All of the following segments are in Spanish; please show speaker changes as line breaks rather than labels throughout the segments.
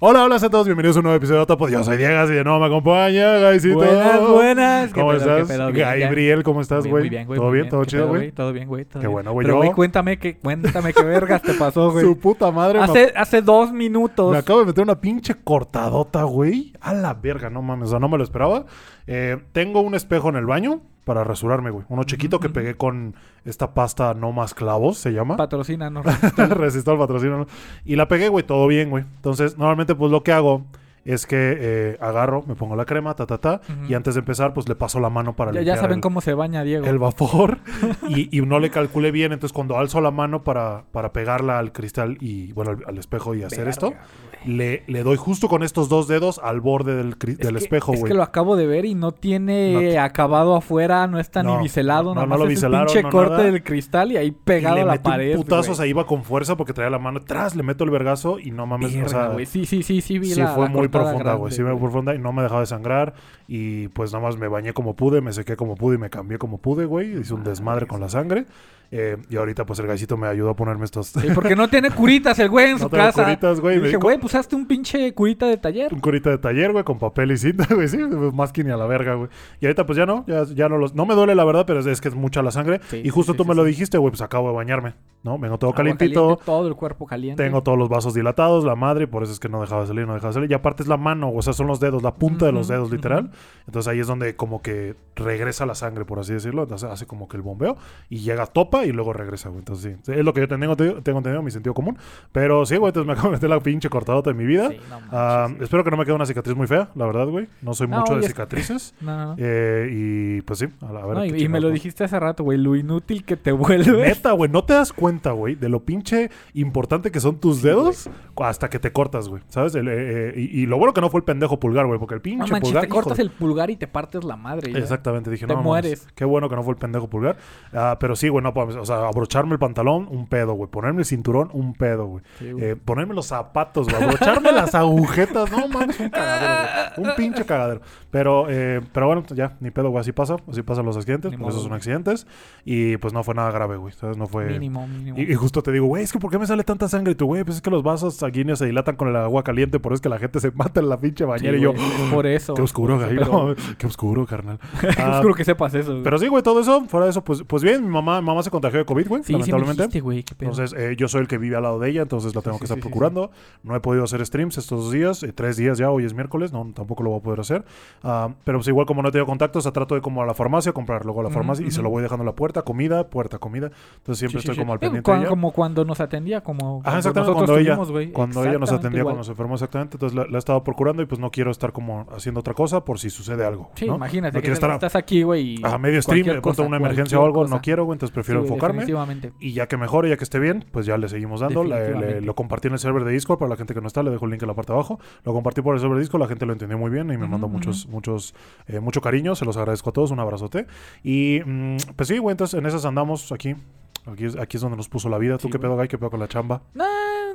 Hola, hola a todos, bienvenidos a un nuevo episodio de Topo. Yo soy Diego y de nuevo me acompaña, Gaisito.
Buenas, buenas.
¿Cómo
¿Qué pedo,
estás? Gabriel, ¿cómo estás, güey?
Muy bien, güey.
¿Todo bien? ¿Todo
¿Qué
chido, güey?
Todo bien, güey.
Qué bueno, güey.
Pero, güey, cuéntame qué, cuéntame qué vergas te pasó, güey.
Su puta madre, me-
Hace, hace dos minutos.
me acabo de meter una pinche cortadota, güey. A la verga, no mames, o sea, no me lo esperaba. Eh, tengo un espejo en el baño para rasurarme, güey. Uno chiquito que pegué con esta pasta no más clavos, se llama.
Patrocina, no.
Resistol patrocina. Y la pegué, güey, todo bien, güey. Entonces, normalmente, pues lo que hago es que eh, agarro, me pongo la crema, ta, ta, ta.
Ujú.
Y antes de empezar, pues le paso la mano para
ya, ya
limpiar
saben
el,
cómo se baña Diego.
el vapor. y, y no le calculé bien. Entonces, cuando alzo la mano para, para pegarla al cristal y, bueno, al, al espejo y hacer
Verga,
esto, le, le doy justo con estos dos dedos al borde del,
Es
del
que-
espejo,
Es
güey.
que lo acabo de ver y no tiene
No
acabado afuera, no está
No,
ni biselado,
no,
nada
no lo
es
biselaron,
el pinche
no
corte
nada.
del cristal y ahí
Y
pegado
le
a la
metí
pared.
un putazo, o sea, iba con fuerza porque traía la mano atrás, le meto el vergazo y no mames, o
Verga,
sea,
güey. Sí, sí, sí, sí, vi
sí
la-
fue
la
muy
cortada
profunda, güey. Sí, muy profunda y no me dejaba de sangrar. Y pues nada más me bañé como pude, me sequé como pude y me cambié como pude, güey. Hice un desmadre con la sangre. Eh, y ahorita pues el galcito me ayudó a ponerme estos...
Sí, porque no tiene curitas el güey en
No
su
tengo
casa.
curitas, güey.
Y dije, güey, pues hazte un pinche curita de taller.
un curita de taller, güey, con papel y cinta, güey, sí, más que ni a la verga, güey. Y ahorita pues ya no, ya, ya no los... No me duele la verdad, pero es, es que es mucha la sangre.
Sí,
y justo
sí,
tú me lo dijiste, güey, pues acabo de bañarme, ¿no? Vengo todo
Agua
calientito.
caliente, todo el cuerpo caliente.
Tengo todos los vasos dilatados, la madre, y por eso es que no dejaba de salir, no dejaba de salir. Y aparte es la mano, o sea, son los dedos, la punta de los dedos, literal. Entonces ahí es donde como que regresa la sangre, por así decirlo. Entonces hace como que el bombeo y llega, topa y luego regresa, güey. Entonces sí, es lo que yo tengo, tengo, entendido, mi sentido común. Pero sí, güey, entonces me acabo de meter la pinche cortadota en mi vida.
Sí, no manches,
Ah,
sí.
Espero que no me quede una cicatriz muy fea, la verdad, güey. No soy
No,
mucho de cicatrices.
No.
Eh, y pues sí, a, la- a ver.
Y, me lo dijiste hace rato, güey, lo inútil que te vuelve.
Neta, güey, no te das cuenta, güey, de lo pinche importante que son tus dedos hasta que te cortas, güey. ¿Sabes? El, eh, eh, y, y lo bueno que no fue el pendejo pulgar, güey, porque el pinche
manches,
pulgar.
te cortas
de-
el pulgar y te partes la madre. ya.
Exactamente, dije,
Te
no, mames,
mueres.
Qué bueno que no fue el pendejo pulgar. Ah, pero sí, güey, no, o sea, abrocharme el pantalón, un pedo, güey. Ponerme el cinturón, un pedo, güey.
Sí, güey.
Eh, ponerme los zapatos, güey. Abrocharme las agujetas, no mames, un cagadero, güey. Un pinche cagadero. Pero, eh, pero bueno, ya, ni pedo, güey. Así pasa, así pasan los accidentes,
Ni
por eso
modo,
son accidentes. Y pues no fue nada grave, güey. ¿Sabes? No fue.
mínimo, mínimo.
Y, y justo te digo, güey, es que ¿por qué me sale tanta sangre? Y tú, güey, pues es que los vasos sanguíneos se dilatan con el agua caliente, por eso es que la gente se mata en la pinche
Sí,
bañera. y yo,
güey, por eso.
qué oscuro, güey. no, qué oscuro, carnal.
Qué
Ah,
oscuro que sepas eso. güey.
pero sí, güey, todo eso, fuera de eso, pues, pues bien, mi mamá, mi mamá se contagió de COVID, güey,
sí, sí me
lamentablemente.
dijiste, güey, qué pedo.
entonces, eh, yo soy el que vive al lado de ella, entonces la tengo
Sí,
que
sí,
estar
sí, sí,
procurando. No he podido hacer streams estos dos días, eh, tres días ya, hoy es miércoles, no, tampoco lo voy a poder hacer. Ah, pero pues igual como no he tenido contactos, o sea, trato de como a la farmacia, comprar luego a la farmacia y se lo voy dejando en la puerta, comida, puerta, comida. Entonces siempre estoy
sí.
como al
Eh,
pendiente
cuan-
de ella.
Como cuando nos atendía, como
Ajá, exactamente, cuando ella,
tuvimos, güey.
cuando ella nos atendía,
igual.
cuando se enfermó exactamente, entonces la, la he estado procurando y pues no quiero estar como haciendo otra cosa por si sucede algo.
Sí,
¿no?
imagínate
No
que
quiero estar a-
estás aquí, güey.
a medio stream,
cualquier
de pronto
cosa,
una emergencia o algo, no quiero, güey, entonces prefiero enfocarme. Y ya que mejore, ya que esté bien, pues ya le seguimos dando. Le- le-
Definitivamente.
lo compartí en el server de Discord para la gente que no está, le dejo el link en la parte de abajo. Lo compartí por el server de Discord, la gente lo entendió muy bien y me mandó muchos, muchos, eh, mucho cariño. Se los agradezco a todos, un abrazote. Y mm, pues sí, güey, entonces en esas andamos aquí. Aquí es, aquí es donde nos puso la vida. ¿Tú
Sí,
qué pedo, Guy? ¿Qué pedo con la chamba?
Nah,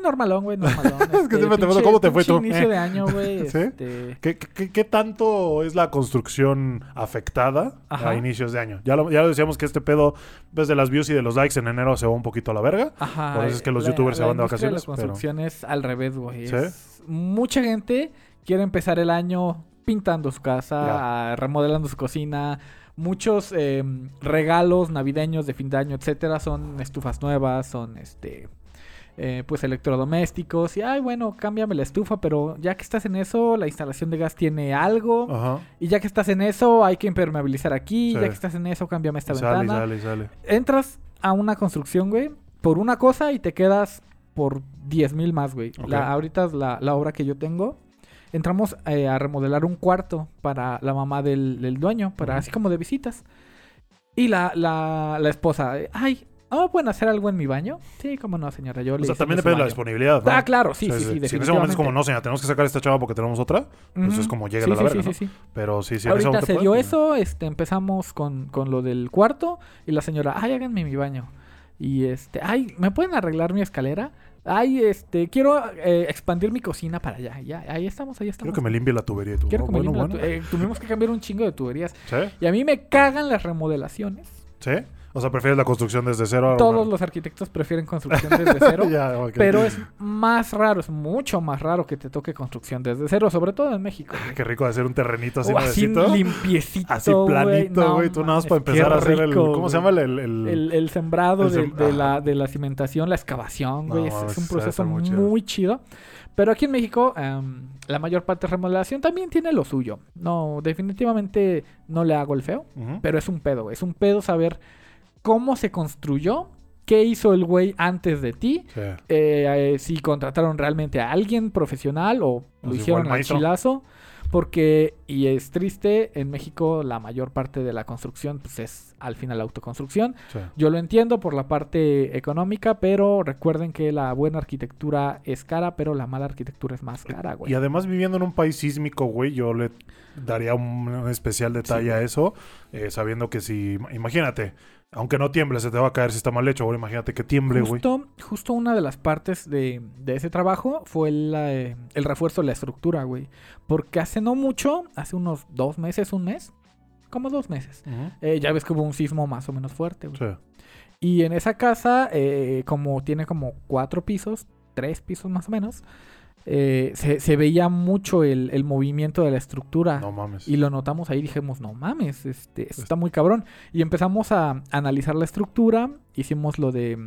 normalón, güey, normalón.
que
Este,
siempre te pregunto,
pinche-
¿cómo te fue tú?
inicio de año, güey.
¿Sí?
este,
¿Qué, qué, qué tanto es la construcción afectada
Ajá.
a inicios de año? Ya lo, ya lo decíamos que este pedo, desde las views y de los likes en enero se va un poquito a la verga.
Ajá.
Por eso es que los
la-
youtubers se van de vacaciones,
La
pero-
construcción es al revés, güey.
¿Sí?
Es- Mucha gente quiere empezar el año pintando su casa, remodelando su cocina. Muchos eh, regalos navideños de fin de año, etcétera, son estufas nuevas, son este. Eh, pues electrodomésticos y ay bueno cámbiame la estufa pero ya que estás en eso la instalación de gas tiene algo
Ajá.
y ya que estás en eso hay que impermeabilizar aquí
Sí.
ya que estás en eso cámbiame esta
Sale,
ventana
sale, sale.
entras a una construcción, güey, por una cosa y te quedas por 10 mil más, güey. La- ahorita es la, la obra que yo tengo. Entramos eh, a remodelar un cuarto para la mamá del, del dueño, para así como de visitas. Y la, la, la esposa, ay, ¿no me pueden hacer algo en mi baño? Sí, cómo no, señora, yo
O sea, también depende de la disponibilidad, ¿no?
Ah, claro, sí,
O sea,
sí, sí,
Si en ese momento es como, no, señora, tenemos que sacar esta chava porque tenemos otra, pues
Ujú.
es como llega
Sí,
a la
sí,
verga,
sí,
¿no?
sí, sí.
Pero sí, sí, en ese
Ahorita se dio
pues,
eso, este, empezamos con, con lo del cuarto y la señora, ay, háganme mi baño. Y este, ay, ¿me pueden arreglar mi escalera? Ay, este, quiero eh, expandir mi cocina para allá. Ya, ahí estamos, ahí estamos.
Quiero que me limpie la tubería tú.
Quiero
"Oh,
que me
bueno,
la
bueno.
eh, tuvimos que cambiar un chingo de tuberías.
¿Sí?
Y a mí me cagan las remodelaciones.
¿Sí? O sea, prefieres la construcción desde cero a
Todos los arquitectos prefieren construcción desde cero. Pero es más raro, es mucho más raro que te toque construcción desde cero, sobre todo en México. güey.
Qué rico hacer un terrenito así
así limpiecito.
Así planito, güey. Tú nada más para empezar
qué
a hacer el.
rico,
¿Cómo se llama el. el- el-
El, el sembrado de,
sem-
de la, de la cimentación, la excavación, güey.
No,
es- es, un proceso
muy
muy
chido.
Pero aquí en México, em, la mayor parte de remodelación también tiene lo suyo. No, definitivamente no le hago el feo. Pero es un pedo, güey. Es un pedo saber cómo se construyó, qué hizo el güey antes de ti,
Sí.
eh, eh, si contrataron realmente a alguien profesional o lo
si
hicieron al chilazo. Porque, y es triste, en México la mayor parte de la construcción pues es al final la autoconstrucción.
sí.
Yo lo entiendo por la parte económica, pero recuerden que la buena arquitectura es cara, pero la mala arquitectura es más cara, güey.
Y además viviendo en un país sísmico, güey, yo le daría un, un especial detalle
Sí,
a eso, eh, sabiendo que si, imagínate, aunque no tiemble, se te va a caer si está mal hecho, ahora imagínate que tiemble, güey.
Justo, justo una de las partes de, de ese trabajo fue el, eh, el refuerzo de la estructura, güey. Porque hace no mucho, hace unos dos meses, un mes, como dos meses, eh, ya ves que hubo un sismo más o menos fuerte, güey.
Sí.
Y en esa casa, eh, como tiene como cuatro pisos, tres pisos más o menos, eh, se, se veía mucho el, el movimiento de la estructura.
No mames.
Y lo notamos ahí, dijimos, no mames, este, esto está muy cabrón. Y empezamos a analizar la estructura, hicimos lo de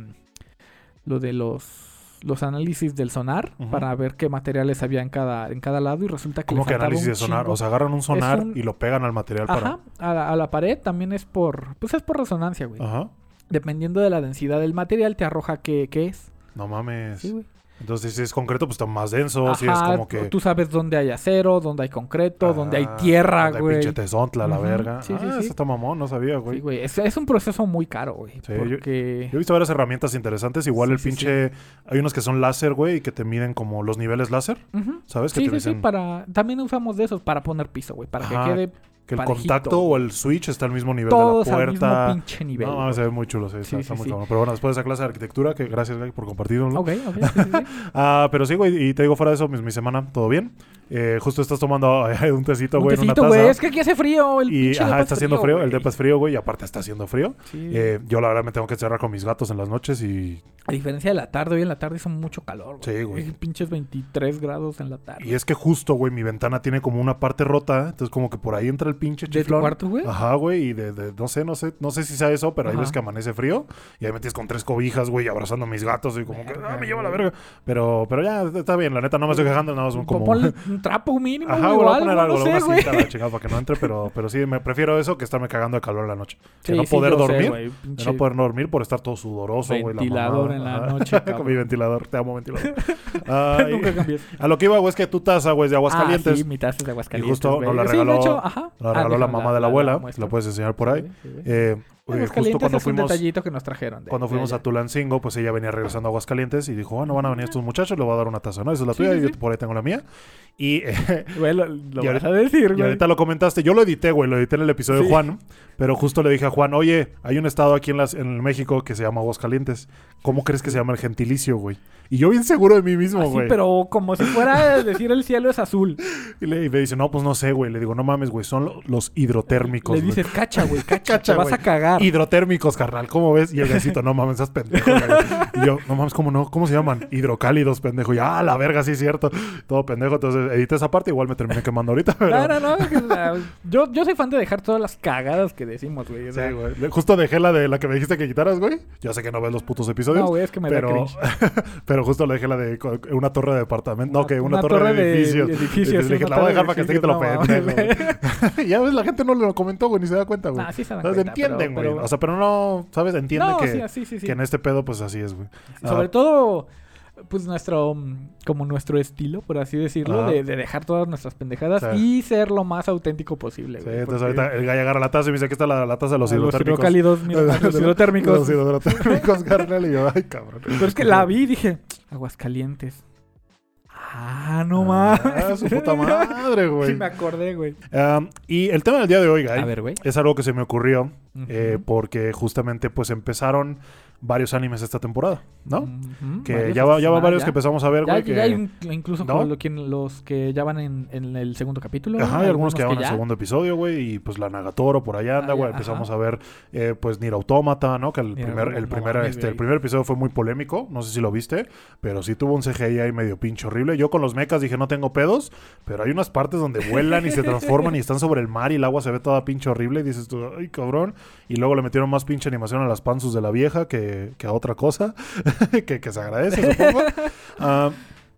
lo de los los análisis del sonar para ver qué materiales había en cada en cada lado y resulta que
¿Cómo que análisis de sonar?
chingo.
O sea, agarran un sonar
un-
y lo pegan al material para...
A la, a la pared también es por pues es por resonancia, güey.
Ajá.
Dependiendo de la densidad del material te arroja qué, qué es.
No mames.
Sí, güey.
Entonces, si es concreto, pues está más denso. Si es
Ajá,
como que...
tú sabes dónde hay acero, dónde hay concreto, dónde hay
Ah,
tierra,
hay
güey.
pinche tezontla, la verga.
sí, sí,
ah,
sí.
eso está mamón, no sabía, güey.
Sí, güey. Es, es un proceso muy caro, güey.
Sí,
porque...
Yo he visto varias herramientas interesantes. Igual
Sí,
el
sí,
pinche... Hay unos que son láser, güey, y que te miden como los niveles láser.
Ujú.
¿Sabes? Que
Sí,
te
sí, sí, para... También usamos de esos para poner piso, güey. Para
Ajá,
que quede
que el
parejito,
contacto o el switch está al mismo nivel
todos
de la
al mismo
puerta.
pinche nivel.
no, se ve muy chulo, sí, está,
Sí,
está muy cabrón. Pero bueno, después de esa clase de arquitectura, que gracias, por compartirlo.
Ok, ok.
Ah, pero sí, güey, y te digo fuera de eso, mi, mi semana, ¿todo bien? Eh, justo estás tomando eh, un tecito,
Un
güey, en una
tecito,
taza.
güey. Es que aquí hace frío. El
y ajá, está
es
haciendo frío, el depa es frío, güey, y aparte está haciendo frío.
Sí.
Eh, yo la verdad me tengo que encerrar con mis gatos en las noches y,
A diferencia de la tarde, hoy en la tarde hizo mucho calor.
Sí, güey.
Hay Pinches 23 grados en la tarde.
y es que justo, güey, mi ventana tiene como una parte rota, entonces como que por ahí entra el pinche
¿De tu
chiflón.
cuarto, güey?
Ajá, güey, y de, de- no sé, no sé, no sé si sea eso, pero hay
Ajá.
veces que amanece frío y ahí me tienes con tres cobijas, güey, abrazando a mis gatos y como que, ah, me lleva la verga. Pero, pero ya, está bien, la neta, no me estoy quejando, nada más como...
Ponle un trapo mínimo,
Ajá, voy a poner
algo, no sé,
una
güey.
la chingada para que no entre, pero, pero sí, me prefiero eso que estarme cagando de calor en la noche.
Sí,
de no
sí,
poder
sé,
dormir,
güey,
de no poder dormir por estar todo sudoroso, güey. la
Ventilador
mamada.
en la noche,
Con mi ventilador, te amo ventilador. Ay,
Nunca cambies.
a lo que iba, güey, es que tu taza, güey, es de Aguascalientes.
Ah, sí, mi taza es de Aguascalientes.
Y justo nos la
Sí,
regaló-
de hecho, ajá.
La
Ah,
regaló la
déjala,
mamá de la
la
abuela, la puedes enseñar por ahí.
Sí, sí, sí.
Eh, justo
Aguascalientes
cuando
es un
fuimos...
detallito que nos trajeron. de-
Cuando fuimos a Tulancingo, pues ella venía regresando a Aguascalientes y dijo, bueno, van a venir estos muchachos, le voy a dar una taza, ¿no? Esa es la
Sí,
tuya
sí,
y yo
sí.
por ahí tengo la mía. Y, eh,
Güey, lo,
Y
vas
ahorita-
a decir,
y
güey.
ahorita lo comentaste. Yo lo edité, güey, lo edité en el episodio de. Juan. Pero justo le dije a Juan, oye, hay un estado aquí en, las, en México que se llama Aguascalientes. ¿Cómo crees que se llama el gentilicio, güey? Y yo bien seguro de mí mismo,
Así,
güey.
Ah, pero como si fuera decir el cielo es azul.
Y, le, y me dice, no, pues no sé, güey. Le digo, no mames, güey, son lo- los hidrotérmicos.
Le
güey".
dices, cacha, güey, cacha,
Cacha,
te vas a cagar.
Hidrotérmicos, carnal, ¿cómo ves? Y el gasito, no mames, estás pendejo. güey". Y yo, no mames, ¿cómo no? ¿Cómo se llaman? Hidrocálidos, pendejo. Y ah, la verga, sí es cierto. Todo pendejo. Entonces edité esa parte, igual me terminé quemando ahorita. Pero...
No, no, no. que la- yo, yo soy fan de dejar todas las cagadas que decimos, güey. o sea,
Sí, güey. Justo dejé la de la que me dijiste que quitaras, güey. Yo sé que no ves los putos episodios.
No, güey, es que me da
pero,
cringe.
pero justo le dejé la de una torre de departamento. No, que una,
una
torre,
torre
de
de
edificios.
edificios,
Y
sí,
le dije, la voy a dejar para que
de
esté que te lo
edificios, no
pendejo. ya ves, la gente no lo comentó, güey, ni se da cuenta, güey.
Nah, sí se dan cuenta,
Entienden, güey.
Pero-
O sea, pero no, ¿sabes? Entienden
no,
que,
sí, sí, sí, sí.
que en este pedo, pues así es, güey.
Sobre
Ah,
todo, pues nuestro, mm, como nuestro estilo, por así decirlo, de, de dejar todas nuestras pendejadas
Sí.
y ser lo más auténtico posible.
Sí,
güey,
entonces
porque-
ahorita el gallo agarra la taza y me dice, aquí está la, la taza de los
los
hidrotérmicos.
hidrocálidos, mira, a los hidrotérmicos.
Los hidrotérmicos, carnal. Y yo, ay, cabrón.
Pero es que la vi y dije, Aguascalientes. Ah, no
Ah,
más.
su puta madre, güey.
Sí, me acordé, güey.
Um, y el tema del día de hoy, Guy,
A ver, güey.
es algo que se me ocurrió eh, porque justamente pues empezaron varios animes esta temporada, ¿no? Que ya va, ya van
ah,
varios
ya.
que empezamos a ver, güey.
ya hay un- incluso
¿No?
lo los que ya van en, en el segundo capítulo.
Ajá, hay algunos que ya van
ya.
al segundo episodio, güey, y pues la Nagatoro por allá anda,
Ah,
güey. Empezamos
ajá.
a ver, eh, pues, Nier Automata, ¿no? Que el
Nier
primer, el primer,
no
este, el primer episodio fue muy polémico, no sé si lo viste, pero sí tuvo un CGI ahí medio pinche horrible. Yo con los mechas dije, no tengo pedos, pero hay unas partes donde vuelan y se transforman y están sobre el mar y el agua se ve toda pinche horrible y dices tú, ay, cabrón. Y luego le metieron más pinche animación a las panzus de la vieja que, que a otra cosa, que, que se agradece, supongo. Ah,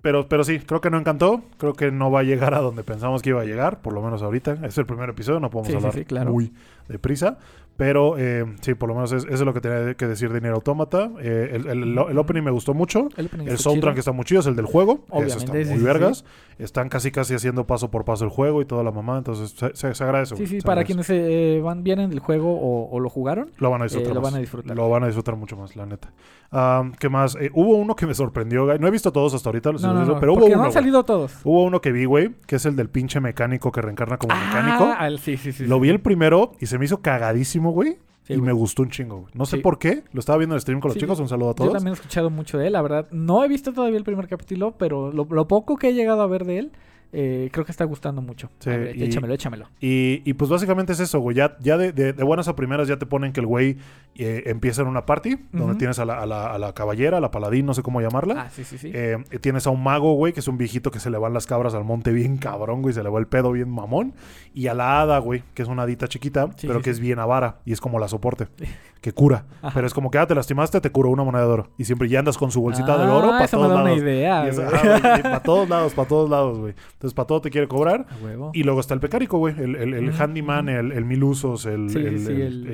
pero, pero sí, creo que no encantó. Creo que no va a llegar a donde pensamos que iba a llegar, por lo menos ahorita. Es el primer episodio, no podemos
Sí, sí,
hablar
sí, claro.
muy deprisa. Pero eh, sí, por lo menos es- eso es lo que tenía que decir de Nier Automata. Eh, el, el- el opening me gustó mucho.
El,
El soundtrack está muy chido, es el del juego. Eso
Obviamente,
está
sí,
muy
sí,
vergas. Están casi casi haciendo paso por paso el juego y toda la mamá. Entonces se, se- se agradece.
Sí, sí, para quienes eh, van, vienen del juego o, o lo jugaron.
Lo van a disfrutar.
eh, lo
más.
van a disfrutar.
Lo van a disfrutar mucho más, la neta. Ah, ¿Qué más? Eh, hubo uno que me sorprendió, güey. No he visto todos hasta ahorita,
No, no, no,
pero hubo uno.
no han
güey.
salido todos.
Hubo uno que vi, güey, que es el del pinche mecánico que reencarna como mecánico.
Ah, el- sí, sí, sí.
Lo vi el primero y se me hizo cagadísimo, güey.
Sí,
y
güey.
me gustó un chingo, güey. No sé
Sí.
por qué. Lo estaba viendo en el stream con los
Sí,
chicos.
yo-
Un saludo a
Yo
todos.
también he escuchado mucho de él, la verdad. No he visto todavía el primer capítulo, pero lo, lo poco que he llegado a ver de él, eh, creo que está gustando mucho.
Sí,
A ver,
y-
Échamelo, échamelo.
Y, y pues básicamente es eso, güey. Ya, ya de, de- de buenas a primeras ya te ponen que el güey eh, empieza en una party donde tienes a la, a, la, a la caballera, a la paladín, no sé cómo llamarla.
Ah, sí, sí, sí.
Eh, tienes a un mago, güey, que es un viejito que se le van las cabras al monte bien cabrón, güey, se le va el pedo bien mamón. Y a la hada, güey, que es una hadita chiquita,
Sí,
pero
sí,
que
sí.
es bien avara y es como la soporte, que cura.
Ajá.
Pero es como que, ah, te lastimaste, te curo una moneda de oro. Y siempre ya andas con su bolsita de oro
Ah,
para todos
da una
lados.
idea.
Y es-
güey.
para todos lados, para todos lados, güey. Entonces, para todo te quiere cobrar.
Huevo.
Y luego está el pecárico, güey. El, el, handyman, el, el mil usos, el,
Sí,
el,
sí,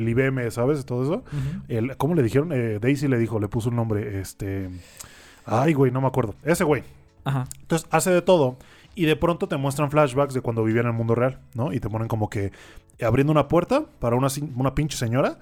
IBM, ¿sabes? Todo eso. El, ¿Cómo le dijeron? Eh, Daisy le dijo, le puso un nombre. Este. Ay, güey, no me acuerdo. Ese güey.
Ajá.
Entonces hace de todo. Y de pronto te muestran flashbacks de cuando vivía en el mundo real, ¿no? Y te ponen como que abriendo una puerta para una, una pinche señora.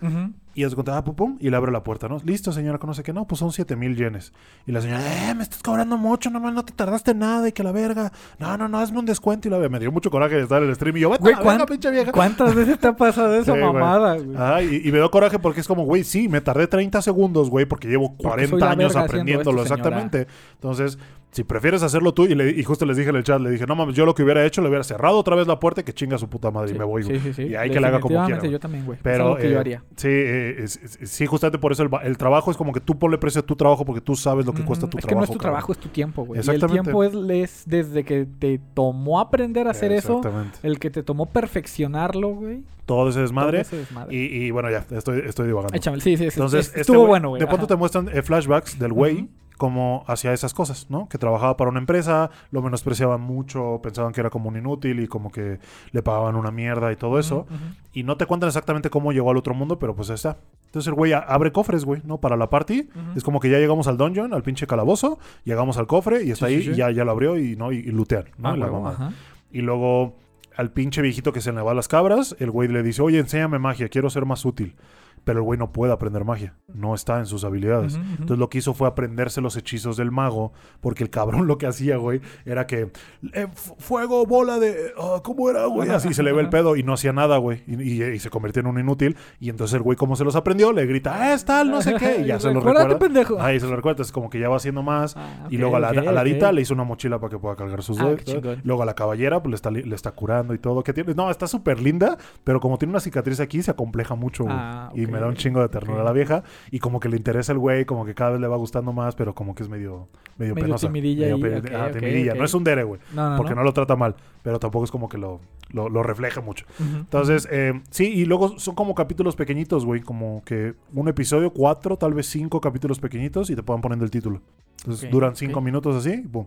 Y cuenta, ah, pum, pum, y le abre la puerta, ¿no? Listo, señora, que no sé qué, no, pues son 7 mil yenes. Y la señora, eh, me estás cobrando mucho, nomás no te tardaste nada y que la verga. No, no, no, hazme un descuento. Y la me dio mucho coraje de estar en el stream. Y yo, vete verga,
¿cuán-
pinche vieja.
¿cuántas veces te ha pasado esa
Sí,
mamada, güey?
Ay, y, y me dio coraje porque es como, güey, sí, me tardé 30 segundos, güey, porque llevo
Porque
40
soy la
años aprendiéndolo,
esto,
exactamente. Entonces, si prefieres hacerlo tú, y, le- y justo les dije en el chat, le dije, no mames, yo lo que hubiera hecho, le hubiera cerrado otra vez la puerta y que chinga su puta madre y me voy.
Sí, sí, sí.
Y ahí que le haga como quiera,
yo también, güey.
Pero,
es que yo
eh,
haría.
sí, eh, es- es- sí, justamente por eso el, trabajo es como que tú ponle precio a tu trabajo porque tú sabes lo que cuesta tu
es
trabajo.
que no es tu
cabrón.
trabajo, es tu tiempo, güey. Y el
Exactamente.
tiempo es, es desde que te tomó aprender a hacer eso,
Exactamente.
el que te tomó perfeccionarlo, güey.
Todo ese desmadre.
todo ese desmadre.
Y, y bueno, ya, estoy, estoy divagando.
Échame, sí, sí, sí.
Entonces,
es-
este
estuvo bueno, güey.
De pronto te muestran eh, flashbacks del güey. Como hacia esas cosas, ¿no? Que trabajaba para una empresa, lo menospreciaban mucho, pensaban que era como un inútil y como que le pagaban una mierda y todo eso. Y no te cuentan exactamente cómo llegó al otro mundo, pero pues ahí está. Entonces el güey abre cofres, güey, ¿no? Para la party. Es como que ya llegamos al dungeon, al pinche calabozo, llegamos al cofre y está
Sí,
ahí
sí, sí.
y ya, ya lo abrió y, ¿no? y, y lootean, ¿no?
Ah,
Y la
ajá.
Y luego al pinche viejito que se le va a las cabras, el güey le dice, oye, enséñame magia, quiero ser más útil. Pero el güey no puede aprender magia, no está en sus habilidades. Entonces lo que hizo fue aprenderse los hechizos del mago, porque el cabrón lo que hacía, güey, era que eh, fu- fuego, bola de... ah, ¿Cómo era, güey? Así se le ve el pedo y no hacía nada, güey. Y, y- y se convirtió en un inútil. Y entonces el güey, como se los aprendió, le grita, ah, es tal, no sé qué. Y ya se lo recuerda.
pendejo.
Ahí se lo recuerda. Es como que ya va haciendo más.
Ah,
Y luego a la,
ok,
a la Adita
ok.
le hizo una mochila para que pueda cargar sus
Ah,
dedos. Luego a la caballera pues le está, le está curando y todo. que tiene? No, está súper linda, pero como tiene una cicatriz aquí se acompleja mucho. güey.
Ah,
Y me da un chingo de ternura
ok.
a la vieja. Y como que le interesa el güey, como que cada vez le va gustando más, pero como que es medio, medio,
Medio
penosa.
timidilla
Medio pe- ah, timidilla. No es un dere, güey.
No, no,
Porque no. lo trata mal, pero tampoco es como que lo, lo, lo refleja mucho. Entonces, eh, sí, y luego son como capítulos pequeñitos, güey. Como que un episodio, cuatro, tal vez cinco capítulos pequeñitos y te puedan poniendo el título. Entonces duran cinco minutos así, pum.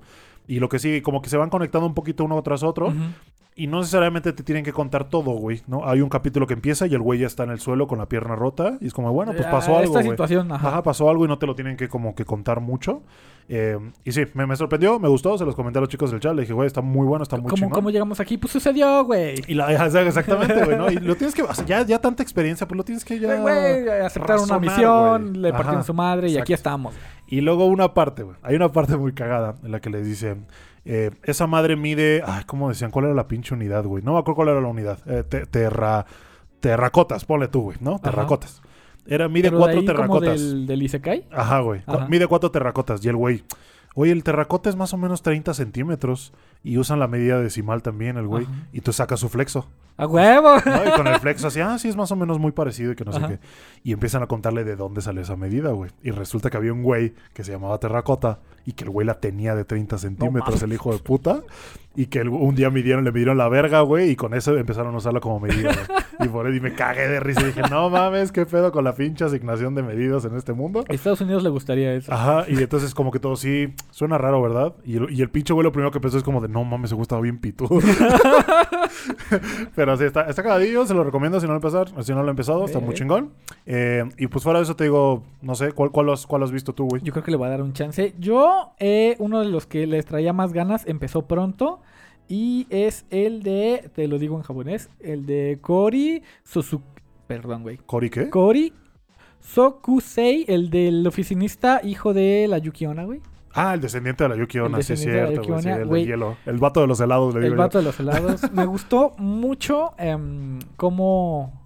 Y lo que sí, como que se van conectando un poquito uno tras otro.
Ujú.
Y no necesariamente te tienen que contar todo, güey, ¿no? Hay un capítulo que empieza y el güey ya está en el suelo con la pierna rota. Y es como, bueno, pues
Eh,
pasó algo,
Esta
güey.
situación, ajá.
Ajá, pasó algo y no te lo tienen que como que contar mucho. Eh, y sí, me, me sorprendió, me gustó, se los comenté a los chicos del chat. Le dije, güey, está muy bueno, está muy
¿Cómo,
chingón.
¿Cómo llegamos aquí? Pues sucedió, güey.
Y la exactamente, güey, ¿no? Y lo tienes que, o sea, ya, ya tanta experiencia, pues lo tienes que ya.
Güey, aceptaron una
razonar,
misión,
güey.
le partieron
Ajá,
su madre y
exacto.
aquí estamos.
Y luego una parte, güey. Hay una parte muy cagada en la que les dice, eh, esa madre mide, ay, ¿cómo decían? ¿Cuál era la pinche unidad, güey? No me acuerdo cuál era la unidad. Eh, te- terra, terracotas, ponle tú, güey, ¿no? Terracotas. Era, mide
Pero de
cuatro
ahí como
terracotas.
del, del Isekai.
Ajá, güey.
Ajá.
Mide cuatro terracotas. Y el güey, oye, el terracota es más o menos 30 centímetros. Y usan la medida decimal también, el güey.
Ajá.
Y tú sacas su flexo.
¡A huevo!
¿no? Y con el flexo así, ah, sí, es más o menos muy parecido y que no sé qué. Y empiezan a contarle de dónde salió esa medida, güey. Y resulta que había un güey que se llamaba Terracota y que el güey la tenía de 30 centímetros, el hijo de puta. Y que el- un día midieron, le midieron la verga, güey, y con eso empezaron a usarla como medida, güey. Y por ahí me cagué de risa y dije, no mames, qué pedo con la pinche asignación de medidas en este mundo.
A Estados Unidos le gustaría eso.
Ajá, y entonces como que todo sí, suena raro, ¿verdad? Y el, y el pinche güey lo primero que pensó es como de, no mames, güey estaba bien pitudo. Pero sí, está, está cagadillo, se lo recomiendo si no lo empezar, si no lo he empezado, está muy chingón. Eh, y pues fuera de eso te digo, no sé, ¿cuál, cuál, has, cuál has visto tú, güey?
Yo creo que le va a dar un chance. Yo, eh, uno de los que les traía más ganas, empezó pronto. Y es el de, te lo digo en japonés, el de Kori Suzuki. Perdón, güey.
¿Cori qué?
Kori Sokusei, el del oficinista, hijo de la Yuki Onna, güey.
Ah, el descendiente de la Yuki Onna,
El
sí
de
cierto, güey, sí, el
güey.
del hielo. El vato de los helados, le digo
El
yo.
vato de los helados. Me gustó mucho em, cómo,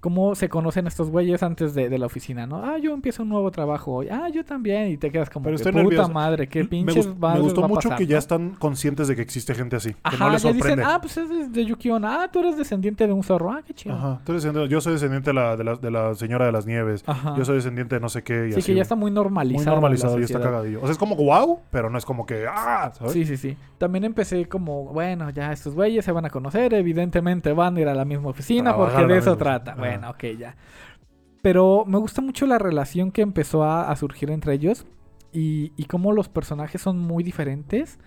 cómo se conocen estos güeyes antes de, de la oficina, ¿no? Ah, yo empiezo un nuevo trabajo hoy. Ah, yo también. Y te quedas como
Pero
que,
estoy
puta
nervioso.
madre, qué
me,
pinches
gust- me gustó
va
mucho
pasar,
que ya están conscientes de que existe gente así. que
Ajá,
no les
ya
sorprende.
dicen, ah, pues es de Yuki Onna. Ah, tú eres descendiente de un zorro. Ah, qué chido.
Ajá. Tú eres descendiente- yo soy descendiente de la, de, la, de la señora de las nieves.
Ajá.
Yo soy descendiente de no sé qué. Y
Sí,
así,
que ya está muy
muy
normalizado.
normalizado
la
y está cagadillo. O sea, es como wow, pero no es como que ah, ¿sabes?
Sí, sí, sí. También empecé como, bueno, ya estos güeyes se van a conocer, evidentemente van a ir a la misma oficina
Trabajar
porque de eso
misma
trata.
oficina.
Bueno, ok, ya. Pero me gusta mucho la relación que empezó a, a surgir entre ellos y, y cómo los personajes son muy diferentes,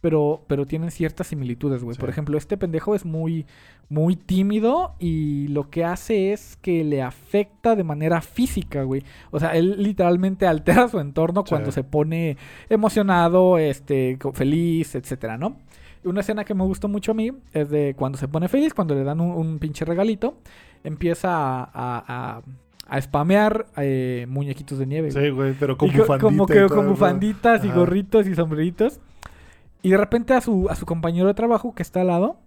pero, pero tienen ciertas similitudes, güey.
Sí.
Por ejemplo, este pendejo es muy, muy tímido y lo que hace es que le afecta de manera física, güey. O sea, él literalmente altera su entorno
Sí.
cuando se pone emocionado, este, feliz, etcétera, ¿no? Una escena que me gustó mucho a mí es de cuando se pone feliz, cuando le dan un, un pinche regalito, empieza a, a, a- a spamear eh, muñequitos de nieve.
Sí, güey, pero con
Y como
y
que
todo,
con bufanditas y gorritos y sombreritos. Y de repente a su, a su compañero de trabajo que está al lado,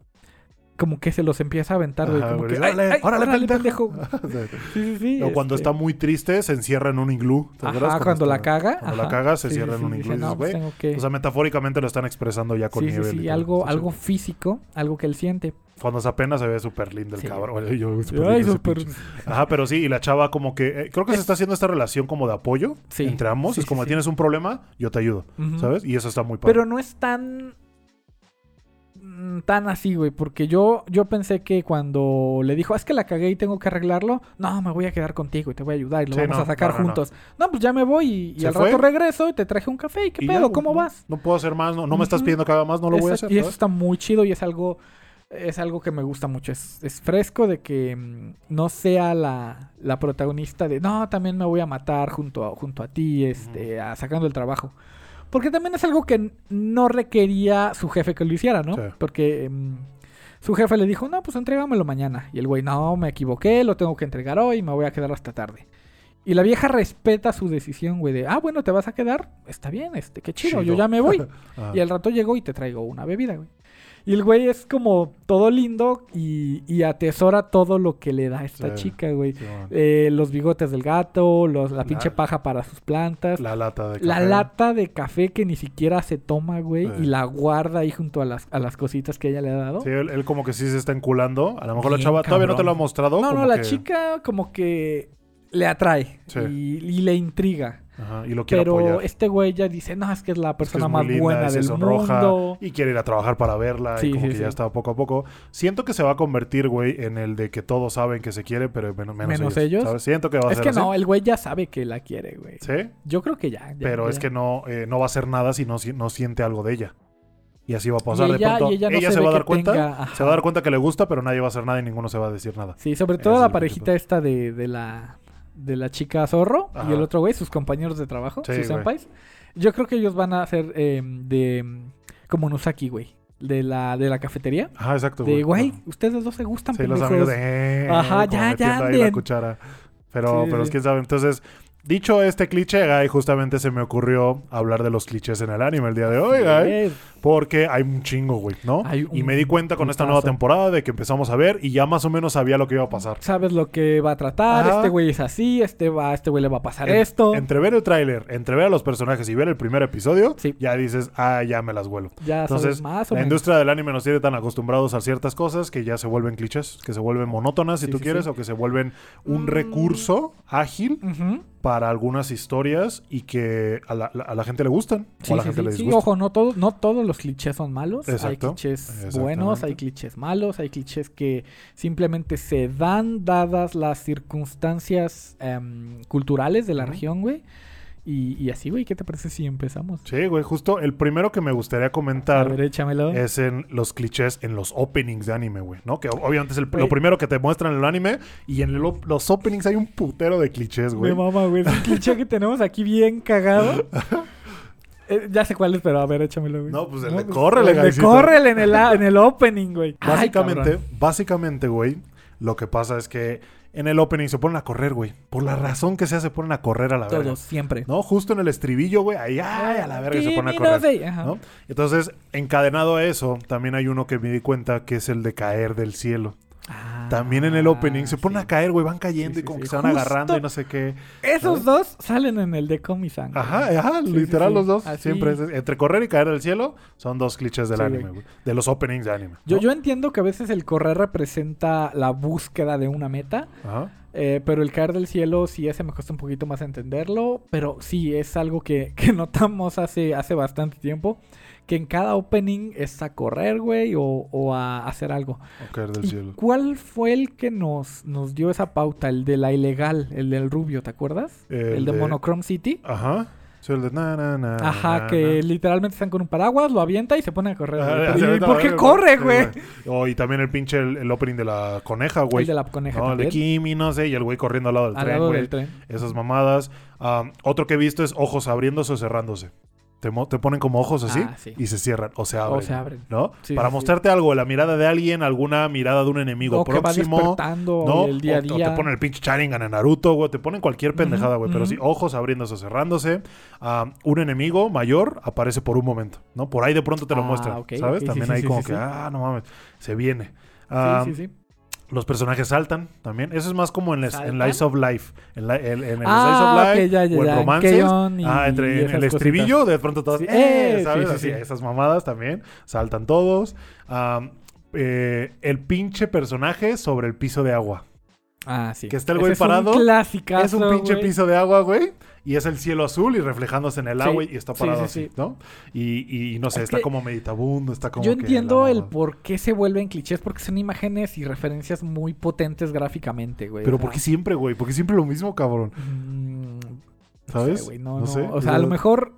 como que se los empieza a aventar, güey. Como
güey.
que, ¡ay,
Órale,
ay,
órale,
órale,
pendejo.
pendejo!
Sí.
Sí, sí.
O cuando
este,
está muy triste, se encierra en un iglú. ¿te?
Ajá, cuando la
está-
caga.
Cuando la caga, se
Sí, sí,
cierra en un iglú.
no, pues que...
O sea, metafóricamente lo están expresando ya con
sí,
nieve.
sí, algo, algo físico, algo que él siente.
Cuando se apenas se ve súper lindo el cabrón. Yo,
Ay, súper-
pinche. Ajá, pero sí, y la chava como que... eh, creo que se está haciendo esta relación como de apoyo entre ambos. Es como, tienes un problema, yo te ayudo. ¿Sabes? Y eso está muy padre.
Pero no es tan tan así, güey, porque yo yo pensé que cuando le dijo, "Es que la cagué y tengo que arreglarlo", no, me voy a quedar contigo y te voy a ayudar y lo
Sí,
vamos
no,
a sacar
no, no, no.
juntos. No. pues ya me voy y, y
¿Se
al
fue?
rato regreso y te traje un café y qué
Y
pedo, ¿cómo vas?
No puedo hacer más, no, no me estás pidiendo que haga más, no lo voy a hacer.
Y eso está muy chido y es algo es algo que me gusta mucho. Es, es fresco de que mm, no sea la, la protagonista de no, también me voy a matar junto a, junto a ti, este, a- sacando el trabajo. Porque también es algo que no requería su jefe que lo hiciera, ¿no?
Sí.
Porque mm, su jefe le dijo, no, pues entrégamelo mañana. Y el güey, no, me equivoqué, lo tengo que entregar hoy, me voy a quedar hasta tarde. Y la vieja respeta su decisión, güey, de, ah, bueno, te vas a quedar, está bien, este, qué chido, yo ya me voy. Y al rato llego y te traigo una bebida, güey. Y el güey es como todo lindo y, y atesora todo lo que le da a esta
Sí.
chica, güey.
Sí, bueno.
Eh, los bigotes del gato, los, la pinche
La-
paja para sus plantas. La,
La lata de café.
lata de café que ni siquiera se toma, güey.
Sí.
Y la guarda ahí junto a las, a las cositas que ella le ha dado.
Sí, él, él como que sí se está enculando. A lo mejor la chava todavía no te lo ha mostrado.
no, no, la
que-
chica como que le atrae y, y le intriga.
Ajá, y lo quiere
Pero
apoyar.
este güey ya dice, no, es que es la
Es que
persona
es
más
linda,
buena del
sonroja
mundo.
Y quiere ir a trabajar para verla.
Sí,
y como
sí,
que
sí.
ya está poco a poco. Siento que se va a convertir, güey, en el de que todos saben que se quiere, pero menos, menos,
Menos
ellos.
ellos.
¿sabes? Siento que va a
Es
ser
que
así.
no, el güey ya sabe que la quiere, güey.
Sí,
Yo creo que ya. ya,
pero es que no, eh, no va a hacer nada si no, si no siente algo de ella. Y así va a pasar.
Y
de
ella-
pronto,
ella no se
va a dar
que
cuenta.
tenga-.
Se va a dar cuenta que le gusta, pero nadie va a hacer nada y ninguno se va a decir nada.
Sí, sobre todo
es
la parejita esta de, de la de la chica zorro
Ajá.
y el otro güey, sus compañeros de trabajo,
Sí,
sus senpais. Yo creo que ellos van a ser eh, de mm, como Nusaki, güey, de la de la cafetería.
Ajá, exacto.
De, güey, ustedes dos se gustan,
Sí, los
pendejos.
amigos de... eh,
Ajá, ya, ya
ahí la cuchara. Pero,
Sí,
pero quién sabe. Entonces, Dicho este cliché, Guy, justamente se me ocurrió hablar de los clichés en el anime el día de hoy, Guy. Porque hay un chingo, güey, ¿no?
Hay
Y
un
me di cuenta con esta nueva temporada de que empezamos a ver y ya más o menos sabía lo que iba a pasar.
Sabes lo que va a tratar,
Ajá.
este güey es así, este va, este güey le va a pasar
En-
esto.
Entre ver el tráiler, entre ver a los personajes y ver el primer episodio,
Sí.
ya dices, ah, ya me las vuelo.
ya
Entonces,
sabes más o
la
menos.
industria del anime nos tiene tan acostumbrados a ciertas cosas que ya se vuelven clichés, que se vuelven monótonas, si
Sí,
tú
sí,
quieres, o que se vuelven un
Mm.
recurso ágil
Ujú.
Para algunas historias y que a la, la- a la gente le gustan
Sí,
o a la
sí,
gente
sí,
le
sí,
disgustan.
ojo, no todos, no todos los clichés son malos. Hay clichés buenos, hay clichés malos, hay clichés que simplemente se dan dadas las circunstancias em, culturales de la región, güey. Y, y así, güey, ¿qué te parece si empezamos?
Sí, güey, justo el primero que me gustaría comentar
ver,
es en los clichés en los openings de anime, güey, ¿no? Que obviamente es el- lo primero que te muestran en el anime y en los openings hay un putero de clichés, güey.
Me mama, güey. Es un cliché que tenemos aquí bien cagado. Eh, ya sé cuál es, pero a ver, échamelo, güey.
No, pues el de córrele,
el de córrele en el, en el opening, güey.
Básicamente, básicamente, güey, lo que pasa es que en el opening se ponen a correr, güey. Por la razón que sea, se ponen a correr a la verga.
Todos, siempre.
¿No? Justo en el estribillo, güey, ahí, ay, a la verga se ponen a correr. ¿no? Entonces, encadenado a eso, también hay uno que me di cuenta que es el de caer del cielo.
Ah,
También en el opening se ponen
sí.
a caer, güey, van cayendo
Sí,
y como que se van
Justo-
agarrando y no sé qué.
Esos dos salen en el de Comisan.
Ajá, ajá, literal los dos.
Así.
Siempre es, entre correr y caer del cielo son dos clichés del anime,
güey.
De los openings de anime.
Yo, yo entiendo que a veces el correr representa la búsqueda de una meta,
Ajá.
Eh, pero el caer del cielo sí ese me cuesta un poquito más entenderlo, pero sí es algo que, que notamos hace, hace bastante tiempo, que en cada opening es a correr, güey, o, o a hacer algo.
O caer del
¿Y
cielo.
cuál fue el que nos, nos dio esa pauta? El de la ilegal, el del rubio, ¿te acuerdas?
El
El, de,
de-
Monochrome City.
Ajá. Sí, el de na, na, na,
Ajá, que literalmente están con un paraguas, lo avienta y se pone a correr.
Ah,
güey.
se
¿Y
avienta
por qué corre, güey?
Oh, y también el pinche, el, el opening de la coneja, güey.
El de la coneja
No, el de. Kimi, no sé, y el güey corriendo al lado del
Al
tren,
lado del tren.
Esas mamadas. Am, otro que he visto es ojos abriéndose o cerrándose. Te, te ponen como ojos así
Ah, sí.
y se cierran o se abren.
O se abren.
¿No?
Sí,
Para
sí,
mostrarte algo, la mirada de alguien, alguna mirada de un enemigo
O que va
próximo. ¿no?
el día a
o
día.
te ponen el pinche Sharingan en Naruto, güey. Te ponen cualquier pendejada, güey. Pero
ujú.
sí, ojos abriéndose o cerrándose. Am, un enemigo mayor aparece por un momento, ¿no? Por ahí de pronto te lo
Ah,
muestran, ¿sabes? También
sí,
como que, ah, no mames, se viene.
Sí, sí, sí.
Los personajes saltan también. Eso es más como en, les- en. Lies of Life. En, la- en- en el
Ah,
Life
ya, ya,
o en romances.
Y-
ah, entre
y
en
esas
el estribillo,
cositas.
de pronto todos,
Sí,
¡eh! ¿sabes?
sí, sí,
Así, esas mamadas también. Saltan todos. Eh, el pinche personaje sobre el piso de agua.
Ah, sí.
Que está el güey
es un
parado. es un pinche piso de agua, güey. Y es el cielo azul y reflejándose en el
Sí,
agua y está parado
sí,
así,
sí.
¿no? Y, y no sé,
Es
está
que
como meditabundo, está como
Yo entiendo el por qué se vuelven clichés, porque son imágenes y referencias muy potentes gráficamente, güey.
Pero ¿por qué siempre, güey? ¿Por qué siempre lo mismo, cabrón?
mm, no
¿Sabes?
sé, güey, no,
No
no.
sé.
O sea, a lo mejor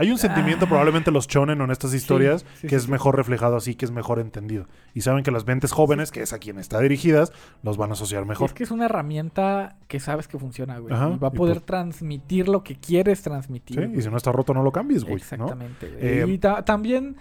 Hay un sentimiento,
Ah.
probablemente los shonen o en estas historias,
sí,
que
sí,
es mejor reflejado así, que es mejor entendido. Y saben que las mentes jóvenes, que es a quien está dirigidas, los van a asociar mejor.
Es que es una herramienta que sabes que funciona, güey.
Ajá,
y va a poder
pues-
transmitir lo que quieres transmitir.
Sí,
güey.
Y si no está roto, no lo cambies, güey. ¿no?
Exactamente. güey.
Eh,
y ta- también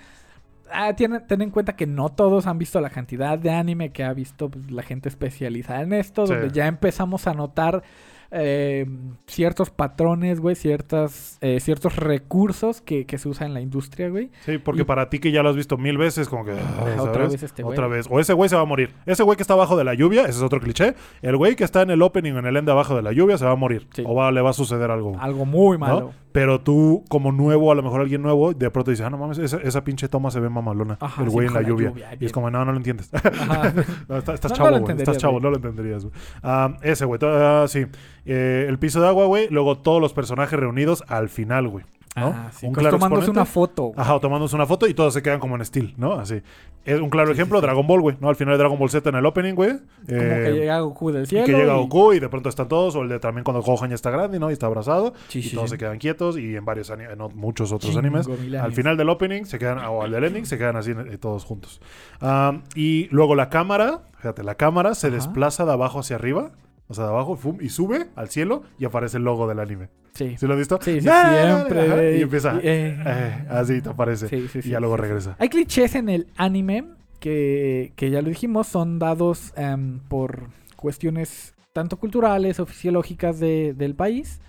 ah, tiene- ten en cuenta que no todos han visto la cantidad de anime que ha visto pues, la gente especializada en esto, donde ya empezamos a notar eh, ciertos patrones, güey, ciertas, eh, ciertos recursos que, que se usan en la industria, güey.
Sí, porque
Y-
para ti que ya lo has visto mil veces, como que... ah,
otra vez este güey.
Otra vez. O ese güey se va a morir. Ese güey que está abajo de la lluvia, ese es otro cliché. El güey que está en el opening o en el end abajo de la lluvia se va a morir.
Sí.
O va, le va a suceder algo.
Algo muy
¿no? Pero tú, como nuevo, a lo mejor alguien nuevo, de pronto dices, ah, no mames, esa, esa pinche toma se ve mamalona.
Ajá,
el
sí,
güey en la lluvia.
lluvia,
y es como, no, no lo entiendes.
Ajá.
No, está- estás
No,
chavo, güey. estás chavo, no lo entenderías, güey. Ah, ese, güey. ah, sí. Eh, el piso de agua, güey. Luego todos los personajes reunidos al final, güey. ¿No?
Ah, sí,
Un claro
tomándose
exponente.
una foto.
Ajá, o tomándose una foto y todos se quedan como en estilo, ¿no? Así. Es un claro
Sí,
ejemplo,
sí.
Dragon Ball, güey, ¿no? Al final de Dragon Ball Z en el opening, güey.
Como
eh,
que llega Goku del
y
cielo.
que llega
y-
Goku y de pronto están todos, o el de también cuando Gohan ya está grande, ¿no? Y está abrazado. Y todos se quedan quietos y en varios en muchos otros
Chingo
animes. Al final del opening se quedan, o al del ending, se quedan así eh, todos juntos. Ah, y luego la cámara, fíjate, la cámara se
Ajá.
desplaza de abajo hacia arriba, o sea, de abajo, fum, y sube al cielo y aparece el logo del anime.
Sí.
¿Sí lo has visto?
Sí, sí,
¡Ah!
siempre.
Y empieza.
Y, eh,
eh, así te aparece.
sí, sí,
y ya luego regresa.
Hay clichés en el anime que, que ya lo dijimos, son dados em, por cuestiones tanto culturales o fisiológicas de- del país.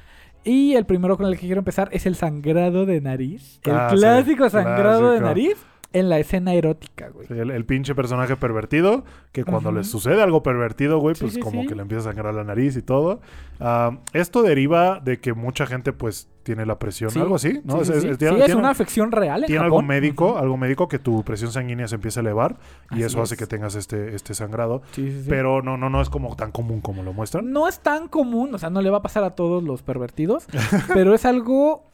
Y el primero con el que quiero empezar es el sangrado de nariz. El
Ah,
clásico sangrado de nariz en la escena erótica, güey.
El, el pinche personaje pervertido, que cuando le sucede algo pervertido, güey,
Sí,
pues
sí,
como
sí.
que le empieza a sangrar la nariz y todo. Ah, esto deriva de que mucha gente, pues, tiene la presión, algo así, ¿no?
Sí,
Es- es- tiene-
una afección real en
tiene algo médico, algo médico que tu presión sanguínea se empieza a elevar y
Así
eso hace que tengas este, este sangrado. Pero no, no, no es como tan común como lo muestran.
No es tan común, o sea, no le va a pasar a todos los pervertidos, pero es algo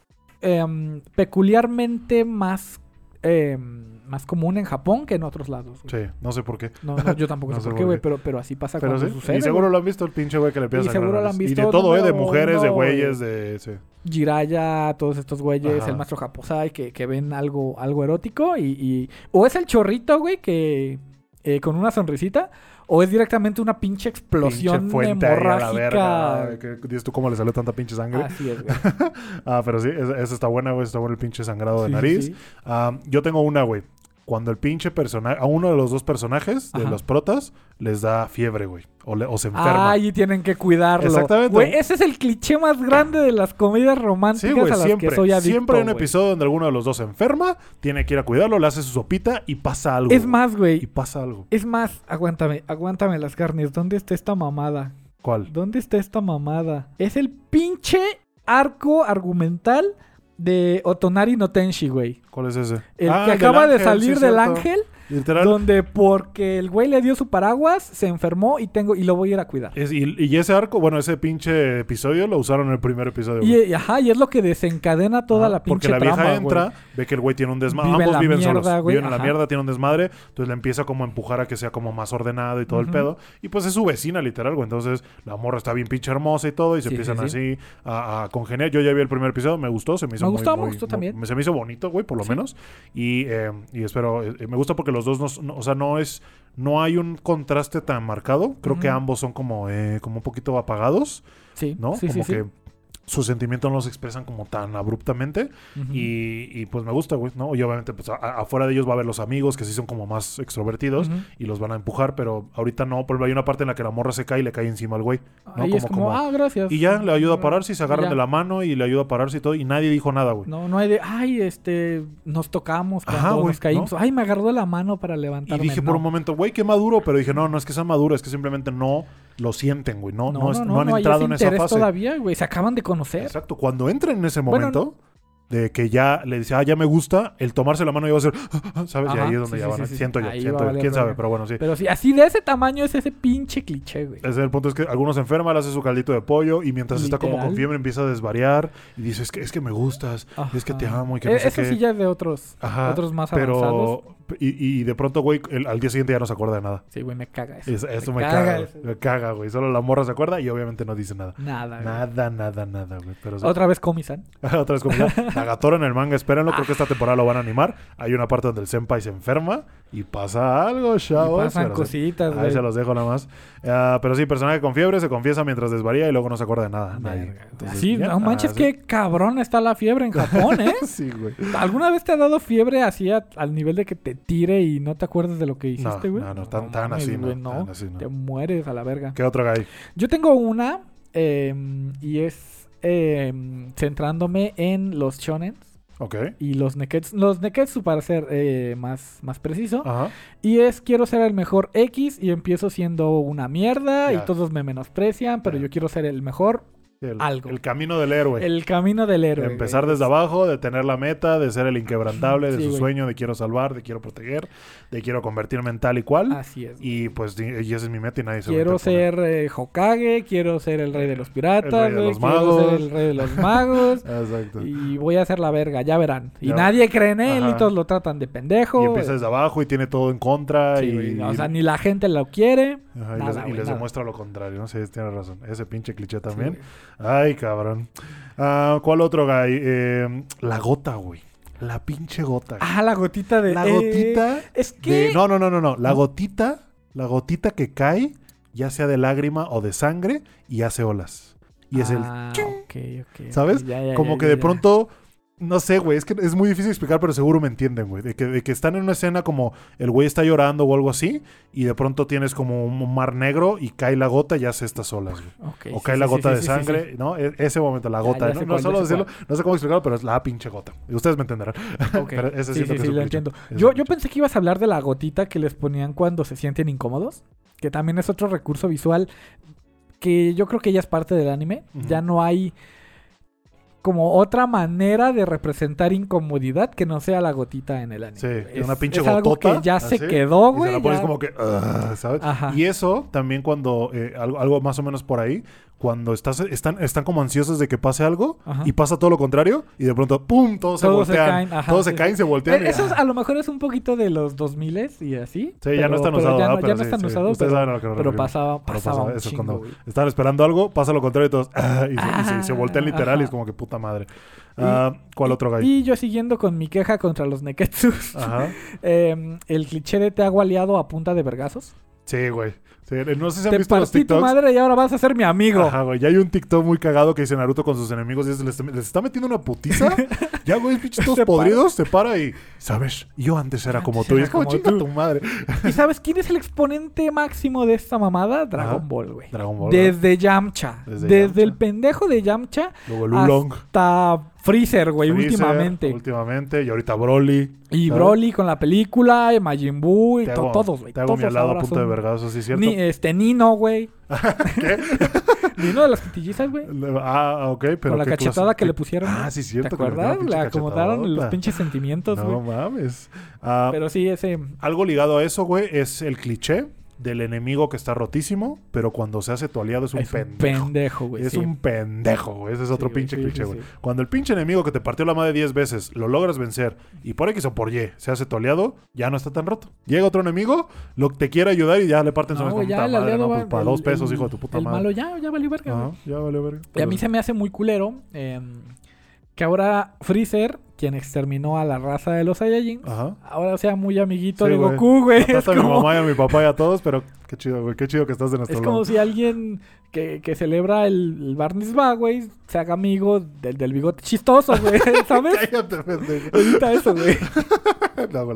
em, peculiarmente más, em, más común en Japón que en otros lados. güey.
Sí, no sé por qué.
No, no, yo tampoco
No
sé por qué, güey, pero, pero así pasa
Pero
cuando
sí,
sucede.
y seguro
güey.
lo han visto el pinche güey que le empieza
Y
a
seguro lo han
nariz. Y
visto
de todo, ¿eh? De mujeres, de güeyes,
güey.
de... Sí.
Jiraya, todos estos güeyes,
Ajá.
el maestro Japosai, que, que ven algo, algo erótico y, y- O es el chorrito, güey, que... eh, con una sonrisita, o es directamente una pinche explosión
Pinche fuente ahí a la
hemorrágica.
verga. Dices tú cómo le salió tanta pinche sangre.
Así es, güey.
Ah, pero sí, esa esa está buena, güey. Está bueno el pinche sangrado de
Sí,
nariz.
sí.
Ah, yo tengo una, güey. Cuando el pinche personaje, a uno de los dos personajes, de los protas, les da fiebre, güey. O, le- o se enferma.
Ay, y tienen que cuidarlo.
Exactamente.
Güey, ese es el cliché más grande de las comedias románticas
Sí, güey,
a las
siempre.
que soy adicto,
siempre hay un
güey.
episodio donde alguno de los dos se enferma, tiene que ir a cuidarlo, le hace su sopita y pasa algo.
Es
güey.
más,
Y
güey.
pasa algo.
Es más, aguántame, aguántame las carnes. ¿Dónde está esta mamada?
¿Cuál?
¿Dónde está esta mamada? Es el pinche arco argumental de Otonari no Tenshi, güey.
¿Cuál es ese?
El
Ah,
que acaba de
ángel,
salir
sí,
del
cierto.
ángel,
Literal.
donde porque el güey le dio su paraguas, se enfermó y tengo y lo voy a ir a cuidar.
Es- y, y ese arco, bueno, ese pinche episodio lo usaron en el primer episodio.
Y, ajá, y es lo que desencadena toda
Ajá,
la pinche
Porque la vieja
trama,
entra,
güey.
ve que el güey tiene un desmadre.
Vive
Ambos viven
mierda,
solos.
güey,
Viven en la
ajá.
mierda, tiene un desmadre. Entonces le empieza como a empujar a que sea como más ordenado y todo el pedo. Y pues es su vecina, literal, güey. Entonces la morra está bien pinche hermosa y todo. Y se
Sí,
empiezan
sí,
así a, a congeniar. Yo ya vi el primer episodio, me gustó. Se me hizo
Me
muy-
gustó, me
muy-
gustó
muy-
también.
Se me hizo bonito, güey, por lo menos. Y, eh, y espero, eh, me gusta porque los dos, no, no- o sea, no es, no hay un contraste tan marcado. Creo que ambos son como, eh, como un poquito apagados,
Sí,
¿no?
sí,
como
sí, sí.
Sus sentimientos no los expresan como tan abruptamente. Y, y, pues me gusta, güey, ¿no? Y obviamente, pues a- afuera de ellos va a haber los amigos que sí son como más extrovertidos y los van a empujar, pero ahorita no. Por ejemplo, hay una parte en la que la morra se cae y le cae encima al güey. ¿no?
Ahí es
Como-
como,
como-
ah, gracias.
Y ya le ayuda a pararse y se agarran de la mano y le ayuda a pararse y todo. Y nadie dijo nada, güey.
No, no hay de, ay, este, nos tocamos cuando
Ajá, güey,
nos caímos. Ay, me agarró de la mano para
Y
levantarme.
dije por un momento, güey, qué maduro. Pero dije, no, no es que sea maduro, es que simplemente no lo sienten, güey. No, no, es- no han
hay
entrado
ese
en esa fase.
todavía, güey. Se acaban de conocer.
Exacto. Cuando entren en ese
Bueno,
momento de que ya le dice, ah, ya me gusta, el tomarse la mano ya va a ser, ¿sabes? y ahí es donde
sí,
ya van. a-
sí, sí.
Siento yo,
Ahí
siento yo. Quién sabe, pero bueno, sí.
Pero sí, así de ese tamaño es ese pinche cliché, güey.
Ese es el punto, es que algunos se enferman, le hace su caldito de pollo y mientras está como con fiebre empieza a desvariar y dice, es que, es que me gustas, es que te amo y que
Eh,
no sé
Eso
qué.
sí ya es de otros,
Ajá,
otros más avanzados.
Y, y de pronto, güey, el- al día siguiente ya no se acuerda de nada.
Sí, güey, me caga eso.
Es- eso me, caga,
eso.
me caga, güey. Solo la morra se acuerda y obviamente no dice nada.
Nada, güey.
Nada, nada, nada, güey. Pero sí.
Otra vez Komi-san.
Otra vez ya. Nagatoro en el manga, espérenlo, creo que esta temporada lo van a animar. Hay una parte donde el senpai se enferma y pasa algo,
Y
chavos.
pasan
sí.
cositas,
Ahí
güey.
se los dejo nada más. Ah, pero sí, personaje con fiebre se confiesa mientras desvaría y luego no se acuerda de nada. Nadie. Entonces, ya.
no manches,
Ah, sí.
qué cabrón está la fiebre en Japón, ¿eh?
Sí, güey.
¿Alguna vez te ha dado fiebre así a- al nivel de que te tire y no te acuerdas de lo que
No,
hiciste, güey?
no, no, tan- tan
mames,
así no,
güey,
tan así no.
Te mueres a la verga.
¿Qué otro hay?
Yo tengo una eh, y es eh, centrándome en los shonen
Ok.
y los neketsu. Los neketsu para ser eh, más, más preciso.
Ajá.
Y es quiero ser el mejor X y empiezo siendo una mierda y todos me menosprecian, pero yo quiero ser el mejor.
El,
Algo.
el camino del héroe.
El camino del héroe.
De empezar
güey.
desde abajo, de tener la meta, de ser el inquebrantable, de
Sí,
su
güey.
sueño, de quiero salvar, de quiero proteger, de quiero convertirme en tal y cual.
Así es.
Y pues y esa es mi meta y nadie se
Quiero ser eh, Hokage, quiero ser el rey de los piratas,
El rey de los
quiero
magos.
ser el rey de los magos.
Exacto.
y voy a hacer la verga, ya verán. Y
Ya.
nadie cree en él
Ajá.
y todos lo tratan de pendejo.
Y empieza desde abajo y tiene todo en contra.
Sí,
y,
o sea, ni la gente lo quiere.
Ajá, y
nada,
les, y demuestra lo contrario, ¿no? Sí, tienes razón. Ese pinche cliché también.
Sí,
Ay, cabrón. Ah, ¿Cuál otro guy? Eh, la gota, güey. La pinche gota.
Ah, la gotita de.
la
eh,
gotita.
es que.
de- no, no, no, no, no. La gotita. La gotita que cae, ya sea de lágrima o de sangre, y hace olas. Y es el.
Ah, ok, ok, ok,
¿Sabes?
ya, ya,
Como
ya,
que de pronto No sé, güey, es que es muy difícil explicar, pero seguro me entienden, güey. De que, de que están en una escena como el güey está llorando o algo así, y de pronto tienes como un mar negro y cae la gota y hace estas olas, güey. O
sí,
cae
sí,
la gota
sí,
de sangre. ¿no? E- ese momento, la gota.
ya
no,
sé
no solo decirlo, no sé cómo explicarlo, pero es la pinche gota. Y ustedes me entenderán.
Ok.
Pero ese
sí,
que es
lo entiendo.
Es
Yo, pensé que ibas a hablar de la gotita que les ponían cuando se sienten incómodos, que también es otro recurso visual que yo creo que ya es parte del anime. Ya no hay como otra manera de representar incomodidad que no sea la gotita en el anime.
Sí,
es,
una pinche
es algo
gotota,
que ya
así,
se quedó,
Y se
güey.
la pones
ya-
como que, "Ugh", ¿sabes?
Ajá.
Y eso también cuando, eh, algo, algo más o menos por ahí, cuando estás, están, están como ansiosos de que pase algo
Ajá.
y pasa todo lo contrario y de pronto, ¡pum! Todos, se
Todos se
voltean.
caen, ajá,
todos se
sí,
caen,
sí.
se voltean.
Eh, Eso es-
ah.
a lo mejor es un poquito de los 2000 y así.
Sí, ya no están
pero
usados,
Ya,
¿verdad?
no, ya
Pero
no
sí,
están
sí.
usados,
Ustedes
pero,
saben a lo que nos
pero pasaba,
Pero
pasaba un
eso,
chingo,
cuando estaban esperando algo, pasa lo contrario y todos, "Ah", y, se, y se- se voltean
Ah,
literal y es como que puta madre. Ah, ¿Cuál
Y-
otro gallo?
Y yo siguiendo con mi queja contra los Neketsus.
Ajá.
eh, el cliché de te hago aliado a punta de vergazos.
Sí, güey. Sí, no sé si han
Te
visto los
partí tu
TikToks.
madre y ahora vas a ser mi amigo.
Ajá, güey. Ya hay un TikTok muy cagado que dice Naruto con sus enemigos y es, les, les está metiendo una putiza. ya, güey, pinches todos podridos, se para y, ¿sabes? Yo antes era como
Antes
tú. Y es como,
como
chinga
tú".
tu madre.
¿Y sabes quién es el exponente máximo de esta mamada? Dragon
Ajá.
Ball, güey.
Dragon Ball.
Desde Yamcha.
Desde
Desde,
Yamcha.
el pendejo de Yamcha
Luego el Oolong.
hasta Freezer, güey,
Freezer,
últimamente.
Últimamente. Y ahorita Broly.
Y
¿sabes?
Broly con la película, y Majin Buu y
Te
to-
hago-
todos, güey.
Te hago mi alado a punto de vergazo, ¿sí cierto?
Ni, este, Nino, güey.
¿Qué?
Nino de las quintillizas, güey.
Ah, ok, pero
Con la
¿qué
cachetada que le pusieron.
Ah, sí,
¿Te
cierto. metieron
acuerdas? Le acomodaron los pinches sentimientos, güey.
No mames. Ah,
Pero sí, ese...
Algo ligado a eso, güey, es el cliché del enemigo que está rotísimo, pero cuando se hace tu aliado es un
es un
pendejo.
pendejo, güey.
es
sí.
un pendejo, güey. Ese es otro
Sí, güey,
pinche
sí,
cliché, güey. Cuando el pinche enemigo que te partió la madre 10 veces lo logras vencer y por X o por Y se hace tu aliado, ya no está tan roto. Llega otro enemigo, lo te quiere ayudar y ya le parten su
No,
madre.
güey,
como,
ya
"Puta madre, no,
va-
pues, para
el-
dos pesos,
el-
hijo de tu puta
El
madre.
malo ya, ya valió verga.
Ajá, ya valió verga.
Y a mí se me hace muy culero eh, que ahora Freezer, quien exterminó a la raza de los Saiyajins,
Ajá.
ahora sea muy amiguito
Sí,
de. Goku, güey.
Mataste a mi mamá y a mi papá y a todos, pero qué chido, güey. Qué chido que estás de nuestro
es
lado.
como si alguien que, que celebra el, el Bar Mitzvah, güey, se haga amigo del, del bigote chistoso, güey, ¿sabes?
Cállate, pendejo.
Evita eso, güey.
No.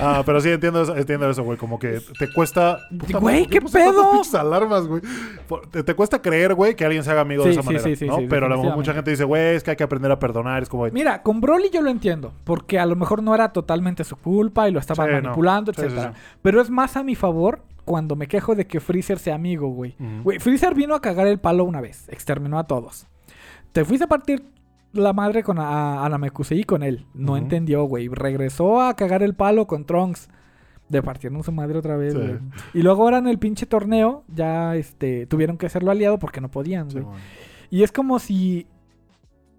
Ah, pero sí entiendo eso, entiendo eso, güey. Como que te cuesta. Puta
Güey,
madre, ¿por
¿qué pedo?
pinches alarmas, güey. Por- Te, te cuesta creer, güey, que alguien se haga amigo de
Sí,
esa
sí,
manera.
sí, sí,
¿no?
sí,
pero a lo mejor
definitivamente.
mucha gente dice, güey, es que hay que aprender a perdonar. Es como,
Mira, con Broly yo lo entiendo, porque a lo mejor no era totalmente su culpa y lo estaba
Sí, no.
manipulando,
Sí, sí,
etcétera.
sí.
Pero es más a mi favor cuando me quejo de que Freezer sea amigo, güey. Güey, Freezer vino a cagar el palo una vez, exterminó a todos. Te fuiste a partir la madre con a, a Namekusei con él. No entendió, güey. Regresó a cagar el palo con Trunks. De partieron su madre otra vez,
Sí.
güey. Y luego ahora en el pinche torneo ya este tuvieron que hacerlo aliado porque no podían,
Sí,
güey. Y es como si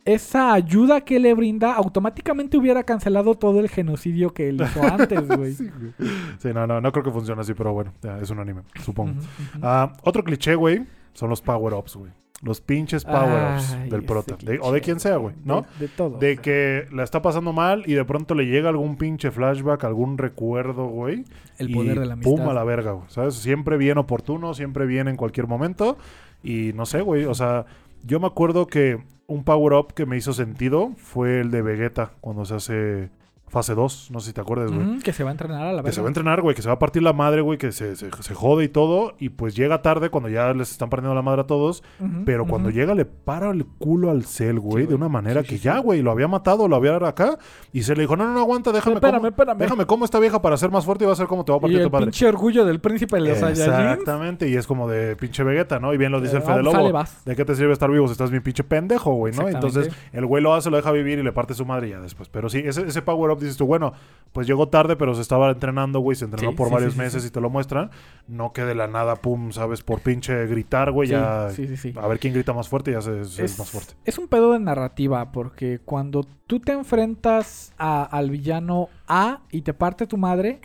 esa ayuda que le brinda automáticamente hubiera cancelado todo el genocidio que él hizo antes, güey.
Sí, no, no, no creo que funcione así, pero bueno, ya, es un anime, supongo. Ah, otro cliché, güey, son los power-ups, güey. Los pinches power-ups del prota. De- o de quien sea, güey, ¿no?
De, de todo.
De que la está pasando mal y de pronto le llega algún pinche flashback, algún recuerdo, güey.
el
y
poder de la amistad.
Pum a la verga, güey. ¿Sabes? Siempre bien oportuno, siempre bien en cualquier momento. Y no sé, güey. O sea, yo me acuerdo que un power-up que me hizo sentido fue el de Vegeta cuando se hace fase 2. No sé si te acuerdas, güey.
Ujú, que se va a entrenar a la
Que
verga.
se va a entrenar, güey, que se va a partir la madre, güey, que se, se, se jode y todo. Y pues llega tarde cuando ya les están partiendo la madre a todos.
Ujú,
Pero cuando
ujú.
llega le para el culo al Cell, güey,
Sí,
de una manera
Sí,
que
sí,
ya, güey, lo había matado, lo había acá. Y se le dijo, no, no, no, aguanta, déjame
Espérame,
como,
espérame.
déjame como esta vieja para ser más fuerte y va a ser como te va a
Y
partir
el
tu padre.
pinche orgullo del príncipe de los.
Exactamente, y es como de pinche Vegeta, ¿no? Y bien lo dice el
Eh,
Fede Lobo.
vas.
¿De qué te sirve estar vivo si estás bien pinche pendejo, güey, no? Entonces, el güey lo hace, lo deja vivir y le parte su madre ya después. Pero sí, ese, ese power-up dices tú, bueno, pues llegó tarde, pero se estaba entrenando, güey, se entrenó
Sí,
por
sí,
varios
sí,
meses y te lo muestran. No que de la nada, pum, ¿sabes? Por pinche gritar, güey, ya... A ver quién grita más fuerte y ya se, se es, más fuerte.
es un pedo de narrativa, porque cuando tú te enfrentas a- al villano A y te parte tu madre,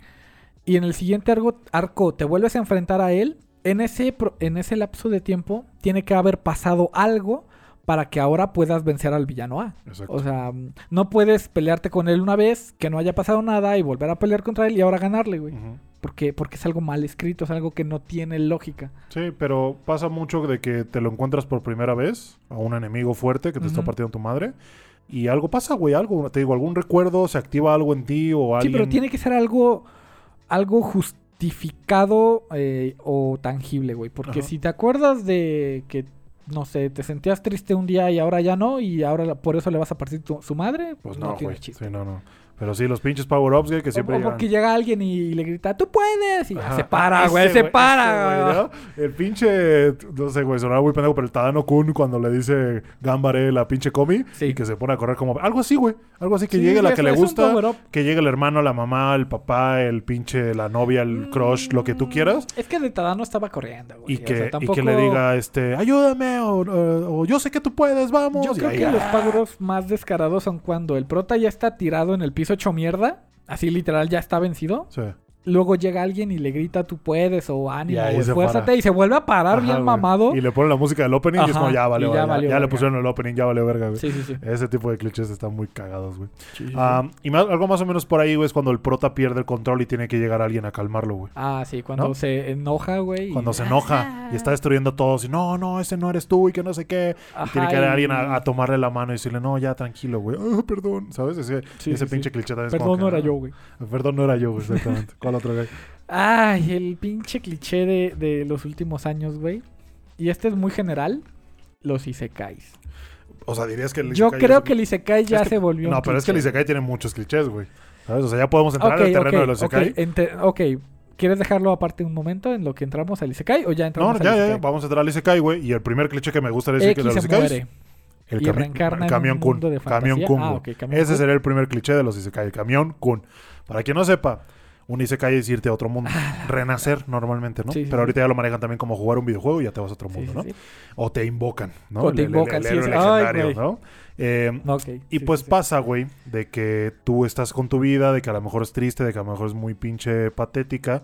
y en el siguiente arco, arco te vuelves a enfrentar a él, en ese, en ese lapso de tiempo tiene que haber pasado algo para que ahora puedas vencer al villano A.
Exacto.
O sea, no puedes pelearte con él una vez, que no haya pasado nada y volver a pelear contra él y ahora ganarle, güey. Porque, porque es algo mal escrito, es algo que no tiene lógica.
Sí, pero pasa mucho de que te lo encuentras por primera vez a un enemigo fuerte que te está partiendo tu madre. y algo pasa, güey, algo, te digo, algún recuerdo, se activa algo en ti o
Sí,
alguien...
pero tiene que ser algo, algo justificado eh, o tangible, güey. Porque
Ajá.
si te acuerdas de que, no sé, te sentías triste un día y ahora ya no, y ahora la- por eso le vas a partir tu- su madre,
Pues no,
no, tiene chiste.
Sí, no, no. Pero sí, los pinches power-ups, güey, que
O,
siempre
o
llegan...
porque llega alguien y le grita, ¡tú puedes! Y ya se para, güey, se para, güey.
¿no? El pinche, no sé, güey, sonaba muy pendejo, pero el Tadano Kun cuando le dice Gambare la pinche comi
Sí.
y que se pone a correr como... Algo así, güey. Algo así, que
Sí,
llegue la que le gusta, que llegue el hermano, la mamá, el papá, el pinche, la novia, el crush, lo que tú quieras.
Es que de Tadano estaba corriendo, güey.
Y
o
que, y que le diga, este, ayúdame, o, o- o yo sé que tú puedes, vamos.
Yo creo
ahí,
que los power-ups más descarados son cuando el prota ya está tirado en el piso hecho mierda. Así literal ya está vencido.
Sí.
Luego llega alguien y le grita tú puedes o ánimo esfuérzate y se vuelve a parar
Ajá,
bien
güey.
mamado.
Y le ponen la música del opening y es como, ya vale,
ya valió
ya le pusieron el opening, ya vale verga, güey.
Sí, sí, sí.
Ese tipo de clichés están muy cagados, güey.
Sí.
Ah, y más- algo más o menos por ahí, güey, es cuando el prota pierde el control y tiene que llegar alguien a calmarlo, güey.
Ah, sí, cuando
¿no?
se enoja, güey. y-
Cuando se enoja y está destruyendo a todos y no, no, ese no eres tú y que no sé qué. y tiene que
y-
alguien a, a tomarle la mano y decirle, no, ya tranquilo, güey. Ah, perdón, ¿sabes? Ese, ese pinche cliché también
Perdón, no era
ah,
yo, güey.
Perdón, no era yo, güey, exactamente. ¿Cuál otro güey?
Ay, el pinche cliché de, de los últimos años, güey. Y este es muy general. Los isekais.
O sea, dirías que el
Yo
Isekai
creo
es-
que el isekai ya
es que-
se volvió
No,
un
pero es que el. Isekai tiene muchos clichés, güey. ¿Sabes? O sea, ya podemos entrar
Ok,
en el terreno de los Isekai.
ente- ok. ¿Quieres dejarlo aparte un momento en lo que entramos al isekai o ya
No,
entramos
ya, ya,
al
ya,
isekai?
vamos a entrar al Isekai, güey. Y el primer cliché que me gusta decir que de los
se
Isekais
muere.
El,
y
cami-
reencarna
el
en
camión
un
kun.
mundo de
Camión kun.
Ah,
güey.
ok, camión
Ese
kun.
sería el primer cliché de los Isekai. El camión kun. Para quien no sepa, un Isekai es irte a otro mundo. Renacer normalmente, ¿no?
Ah, Sí, sí,
Pero
sí.
ahorita ya lo manejan también como jugar un videojuego y ya te vas a otro mundo, ¿no? O te invocan, ¿no?
O te
El- el-
invocan,
el
sí,
legendario,
Ay.
¿no? Eh, y pues pasa, güey, de que tú estás con tu vida, de que a lo mejor es triste, de que a lo mejor es muy pinche patética.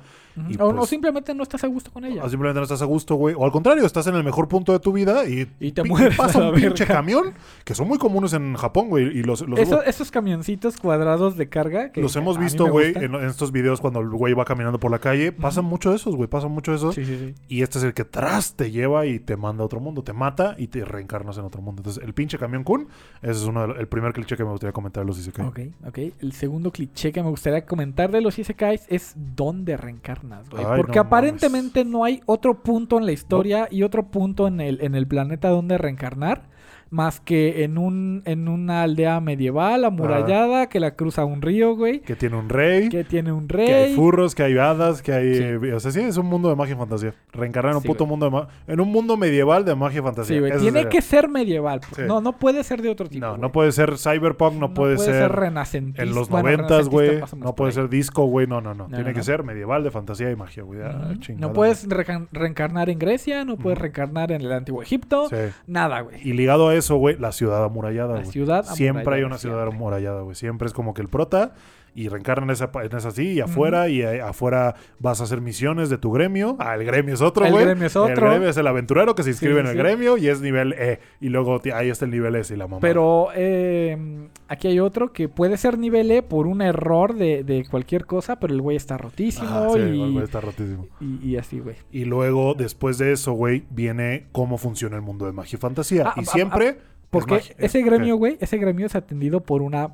Y
o, o
pues-
simplemente no estás a gusto con ella.
o simplemente no estás a gusto, güey. O al contrario, estás en el mejor punto de tu vida y,
Y te mueres
pasa un pinche camión, que son muy comunes en Japón, güey. Y los, los,
Eso- esos camioncitos cuadrados de carga que
los hemos visto, güey, en, en estos videos cuando el güey va caminando por la calle. Pasan mucho de esos, güey. Pasan mucho de esos.
Sí, sí, sí.
Y este es el que tras te lleva y te manda a otro mundo. Te mata y te reencarnas en otro mundo. Entonces, el pinche camión kun, ese es uno de los- el primer cliché que me gustaría comentar de los Isekai.
Ok, ok. El segundo cliché que me gustaría comentar de los Isekais es dónde reencarnas, güey.
Ay,
Porque
no
aparentemente no hay otro punto en la historia y otro punto en el, en el planeta donde reencarnar. Más que en un en una aldea medieval amurallada que la cruza un río, güey.
Que tiene un rey.
Que tiene un
Que hay
rey.
furros, que hay hadas, que hay...
Sí.
eh, O sea, sí, es un mundo de magia y fantasía. Reencarnar en un puto
güey.
mundo de ma- En un mundo medieval de magia y fantasía.
Sí, güey. Tiene
sería.
que ser medieval. pues. No, no puede ser de otro tipo.
No,
güey.
no puede ser cyberpunk, no, puede, ser...
renacentista.
En los
Bueno,
noventas,
renacentista
güey. No puede ser disco, güey. No, no, no.
No,
Tiene
no,
que
no.
ser medieval de fantasía y magia, güey. Ah,
No puedes reencarnar en Grecia, no puedes reencarnar en el antiguo Egipto, nada, güey.
Y ligado a eso, güey, la ciudad amurallada,
La ciudad
Siempre hay
amurallada,
una ciudad amurallada, güey. Siempre es como que el prota y reencarna en esa, en esa así y afuera y eh, afuera vas a hacer misiones de tu gremio. Ah, el gremio es otro,
El
güey.
gremio es otro.
El gremio es el aventurero que se inscribe
Sí,
en el
sí.
gremio y es nivel E. Y luego ahí está el nivel S y la mamá.
Pero eh, aquí hay otro que puede ser nivel E por un error de, de cualquier cosa, pero el güey está rotísimo
Ah, sí,
y,
el güey está rotísimo.
y, y así, güey.
Y luego, después de eso, güey, viene cómo funciona el mundo de magia y fantasía.
Ah,
y
ah,
siempre.
Porque ese gremio, güey, ese gremio es atendido por una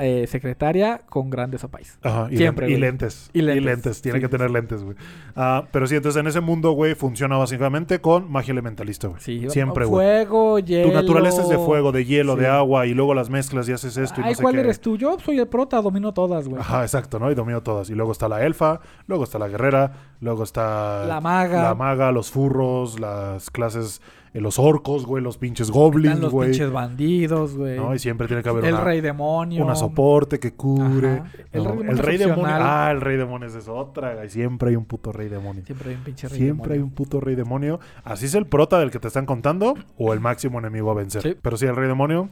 eh, secretaria con grandes opais.
Ajá, y,
Siempre,
len- y lentes.
Y
Y
lentes.
lentes. Tiene
Sí,
que
sí,
tener lentes, güey. Ah, pero sí, entonces en ese mundo, güey, funciona básicamente con magia elementalista, güey.
Sí,
Siempre, güey.
Fuego, hielo.
Tu naturaleza es de fuego, de hielo,
Sí.
de agua, y luego las mezclas y haces esto y
Ay,
no sé
¿cuál
qué.
eres tú? Yo soy el prota, domino todas, güey.
Ajá, exacto, ¿no? Y domino todas. Y luego está la elfa, luego está la guerrera, luego está...
La maga.
La maga, los furros, las clases... eh, los orcos, güey, los pinches goblins,
Están los
güey.
pinches bandidos, güey.
¿no? Y siempre tiene que haber
el
una,
rey demonio.
una soporte que cubre.
Ajá. El
¿no?
rey demonio
el rey demonio. Ah, el rey demonio es otra. güey. Siempre hay un puto rey demonio.
Siempre hay un pinche rey
Siempre hay
demonio.
un puto rey demonio. Así es el prota del que te están contando o el máximo enemigo a vencer.
Sí.
Pero sí, el rey demonio.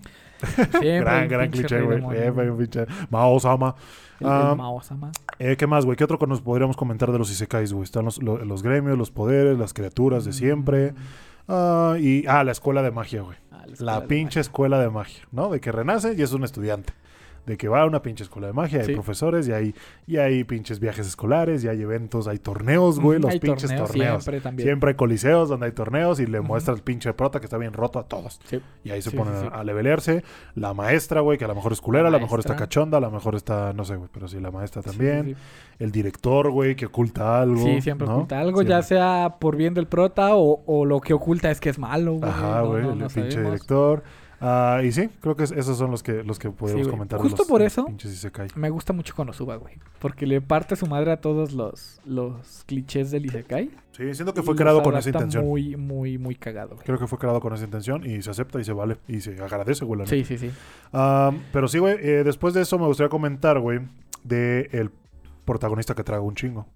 Siempre
gran,
un
gran cliché, güey.
demonio,
Siempre un pinche. Mao Sama.
El- el
Ah,
Mao-sama.
eh, ¿Qué más, güey? ¿Qué otro que nos podríamos comentar de los Isekais, güey? Están los, lo- los gremios, los poderes, las criaturas de siempre. Ah, y, ah, la escuela de magia, güey.
Ah,
La pinche escuela de magia, ¿no? De que renace y es un estudiante. De que va a una pinche escuela de magia, hay
Sí.
profesores y hay, y hay pinches viajes escolares, y hay eventos, hay torneos, güey, los
hay
pinches torneos.
torneos
Siempre, hay coliseos donde hay torneos y le muestra el pinche prota que está bien roto a todos.
Sí.
Y ahí se
Sí,
ponen a- levelearse. La maestra, güey, que a lo mejor es culera, a lo mejor está cachonda, a lo mejor está, no sé, güey, pero sí, la maestra también. El director, güey, que oculta algo.
Sí, siempre
¿no?
oculta algo, ya sea por bien del prota o, o lo que oculta es que es malo, güey.
Ajá, güey,
no,
el pinche
sabemos.
director. Ah, y sí, creo que es- esos son los que, los que podemos
güey.
comentar. de
Justo
los-
por
de
eso-. Me gusta mucho Konosuba, güey. Porque le parte su madre a todos los, los clichés del Isekai.
Sí, siento que fue creado con esa intención.
Muy, muy, muy cagado, güey.
Creo que fue creado con esa intención y se acepta y se vale y se agradece, güey.
Sí, sí, sí.
Pero sí, güey, eh, después de eso me gustaría comentar, güey, de el protagonista que traga un chingo,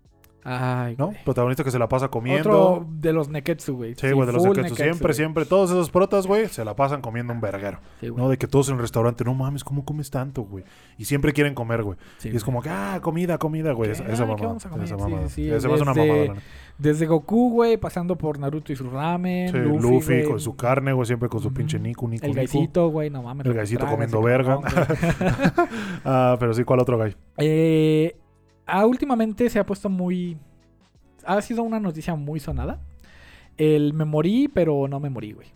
Ay,
¿no?
güey.
Protagonista que se la pasa comiendo.
Otro de los Neketsu, güey.
Sí, güey, de los Neketsu. Siempre,
güey.
siempre. Todos esos protas, güey, se la pasan comiendo un verguero.
Sí.
¿No? De que todos en el restaurante, no mames, ¿cómo comes tanto, güey? Y siempre quieren comer, güey.
Sí,
y es como que, ah, comida, comida, güey. Esa,
Ah,
esa
¿qué
mamada. Esa mamada.
sí.
Esa es una
Desde-
mamada.
Desde Goku, güey, pasando por Naruto y su ramen.
Sí,
Luffy,
Luffy, con su carne, güey, siempre con su pinche Niku, Niku,
El gaisito, güey, no mames.
El gaisito comiendo verga. Ah, pero sí, ¿cuál otro gay?
Eh, ah, últimamente se ha puesto muy. Ha sido una noticia muy sonada. El me morí, pero no me morí, güey.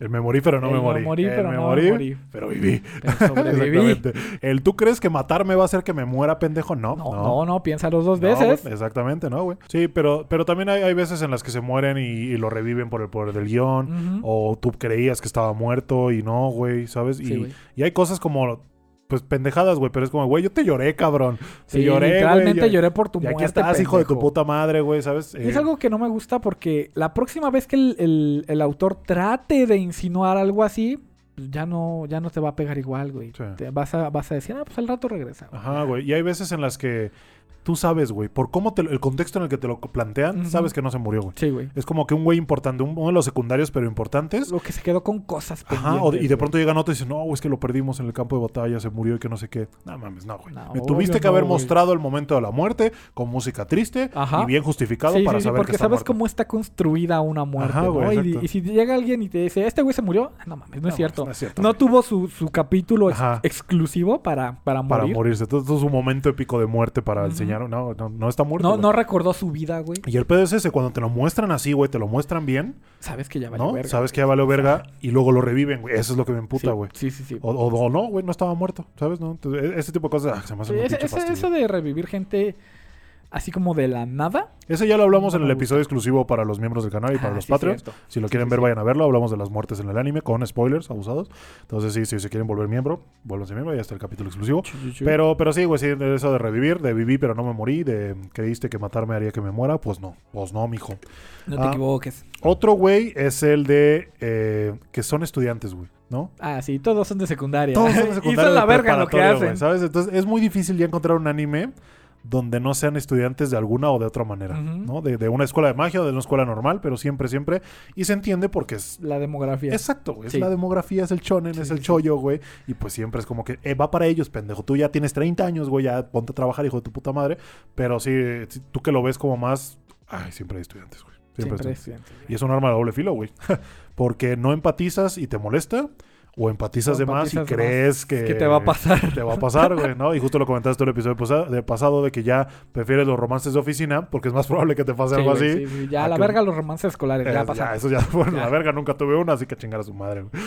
El me morí, pero no
El
me morí.
Me morí,
El
pero
me
no
morí, pero viví.
Pero sobreviví.
El tú crees que matarme va a hacer que me muera, pendejo. No,
no, no, no, piénsalo dos
No,
veces.
exactamente, ¿no, güey? Sí, pero, pero también hay, hay veces en las que se mueren y, y lo reviven por el poder del
guion.
O tú creías que estaba muerto y no, güey, ¿sabes? Y, y hay cosas como, pues, pendejadas, güey. Pero es como, güey, yo te lloré, cabrón. Te
Sí,
lloré,
literalmente lloré por tu
Y
muerte.
aquí estás, hijo de tu puta madre, güey, ¿sabes?
Y Es
Eh,
algo que no me gusta porque la próxima vez que el, el- el autor trate de insinuar algo así, pues ya no, ya no te va a pegar igual, güey.
Sí.
Te vas, a, vas a decir, ah, pues al rato regresa. güey".
Ajá, güey. Y hay veces en las que tú sabes, güey, por cómo te, el contexto en el que te lo plantean, sabes que no se murió, güey.
Sí, güey.
Es como que un güey importante, un- uno de los secundarios, pero importantes.
Lo que se quedó con cosas
Ajá, o y de pronto llegan otros y dicen, no, güey, es que lo perdimos en el campo de batalla, se murió y que no sé qué. No mames, no, güey.
No,
Me tuviste que
no,
haber mostrado el momento de la muerte con música triste
Ajá.
y bien justificado
Sí,
para
sí, sí,
saber
porque
que está
sabes
muerto.
cómo está construida una muerte,
Ajá,
¿no?
güey,
Y- si llega alguien y te dice, este güey se murió, ah, no mames, no, es cierto.
no es cierto,
No tuvo su, su capítulo ex- exclusivo para, para morir.
Para morirse. Todo, todo es un momento épico de muerte para
Ujú.
Enseñar. No, no, no está muerto.
No,
güey.
no recordó su vida, güey.
Y el pedo es ese, cuando te lo muestran así, güey, te lo muestran bien,
Sabes que ya valió
¿no?
verga.
Sabes que ya valió verga y luego lo reviven, güey. Eso es lo que me emputa,
Sí,
güey.
Sí, sí, sí.
O, o- o no, güey, no estaba muerto, ¿sabes? ¿No? Entonces, e- ese tipo de cosas ah, se me hace
Sí,
muy
ese- ese- eso de revivir gente así como de la nada.
Ese ya lo hablamos
No
en el episodio exclusivo para los miembros del canal y para
Ah,
los
sí,
Patreons.
cierto.
Si lo quieren
sí,
ver,
sí.
vayan a verlo. Hablamos de las muertes en el anime con spoilers abusados. Entonces, sí, si se quieren volver miembro, vuélvanse miembro. Ya está el capítulo exclusivo. Pero, pero sí, güey, sí, eso de revivir, de viví pero no me morí, de creíste que matarme haría que me muera, pues no, pues no, mijo.
no te
ah.
equivoques.
Otro güey es el de eh, que son estudiantes, güey, ¿no?
Ah, sí, todos son de secundaria.
Todos son de
y
secundaria
son la verga lo que hacen.
¿sabes? Entonces es muy difícil ya encontrar un anime donde no sean estudiantes de alguna o de otra manera. ¿no? De, de una escuela de magia o de una escuela normal, pero siempre, siempre. Y se entiende porque es...
La demografía.
Exacto. Es
Sí.
la demografía, es el chonen,
Sí,
es el chollo, güey. Y pues siempre es como que eh, va para ellos, pendejo. Tú ya tienes 30 años, güey, ya ponte a trabajar, hijo de tu puta madre. Pero sí, tú que lo ves como más... Ay, siempre hay estudiantes, güey. Siempre,
Siempre
hay
es
estudiantes. Y es un arma de doble filo, güey. porque no empatizas y te molesta. O empatizas
O
de más y crees que...
¿Qué te va a pasar?
Te va a pasar, güey, ¿no? Y justo lo comentaste en el episodio pasado de, pasado de que ya prefieres los romances de oficina porque es más probable que te pase
Sí,
algo
güey,
así.
sí, sí, Ya
Ah,
la
que-
verga los romances escolares. Ya
eso ya, bueno,
Ya.
la verga nunca tuve una, así que chingar a su madre. güey.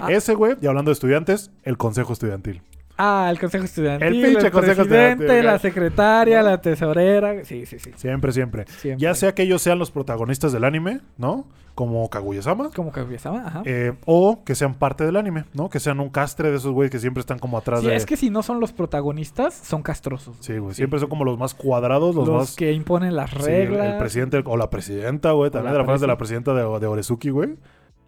Ah.
Ese, güey, y hablando de estudiantes, el consejo estudiantil.
Ah, el consejo estudiantil.
El pinche consejo
presidente,
estudiantil,
la secretaria, la tesorera. Sí, sí, sí.
Siempre, siempre.
Siempre.
Ya sea que ellos sean los protagonistas del anime, ¿no? Como Kaguya-sama.
Como empezaba, ajá.
eh, o que sean parte del anime, ¿no? Que sean un castre de esos güeyes que siempre están como atrás
Sí,
de...
es que si no son los protagonistas, son castrosos.
Sí, güey.
Sí.
Siempre son como los más cuadrados, los,
Los,
más...
que imponen las
Sí, el-
reglas.
el, presidente o la presidenta, güey. También
la
de la frase de la
presi-
presidenta de, de Orezuki, güey.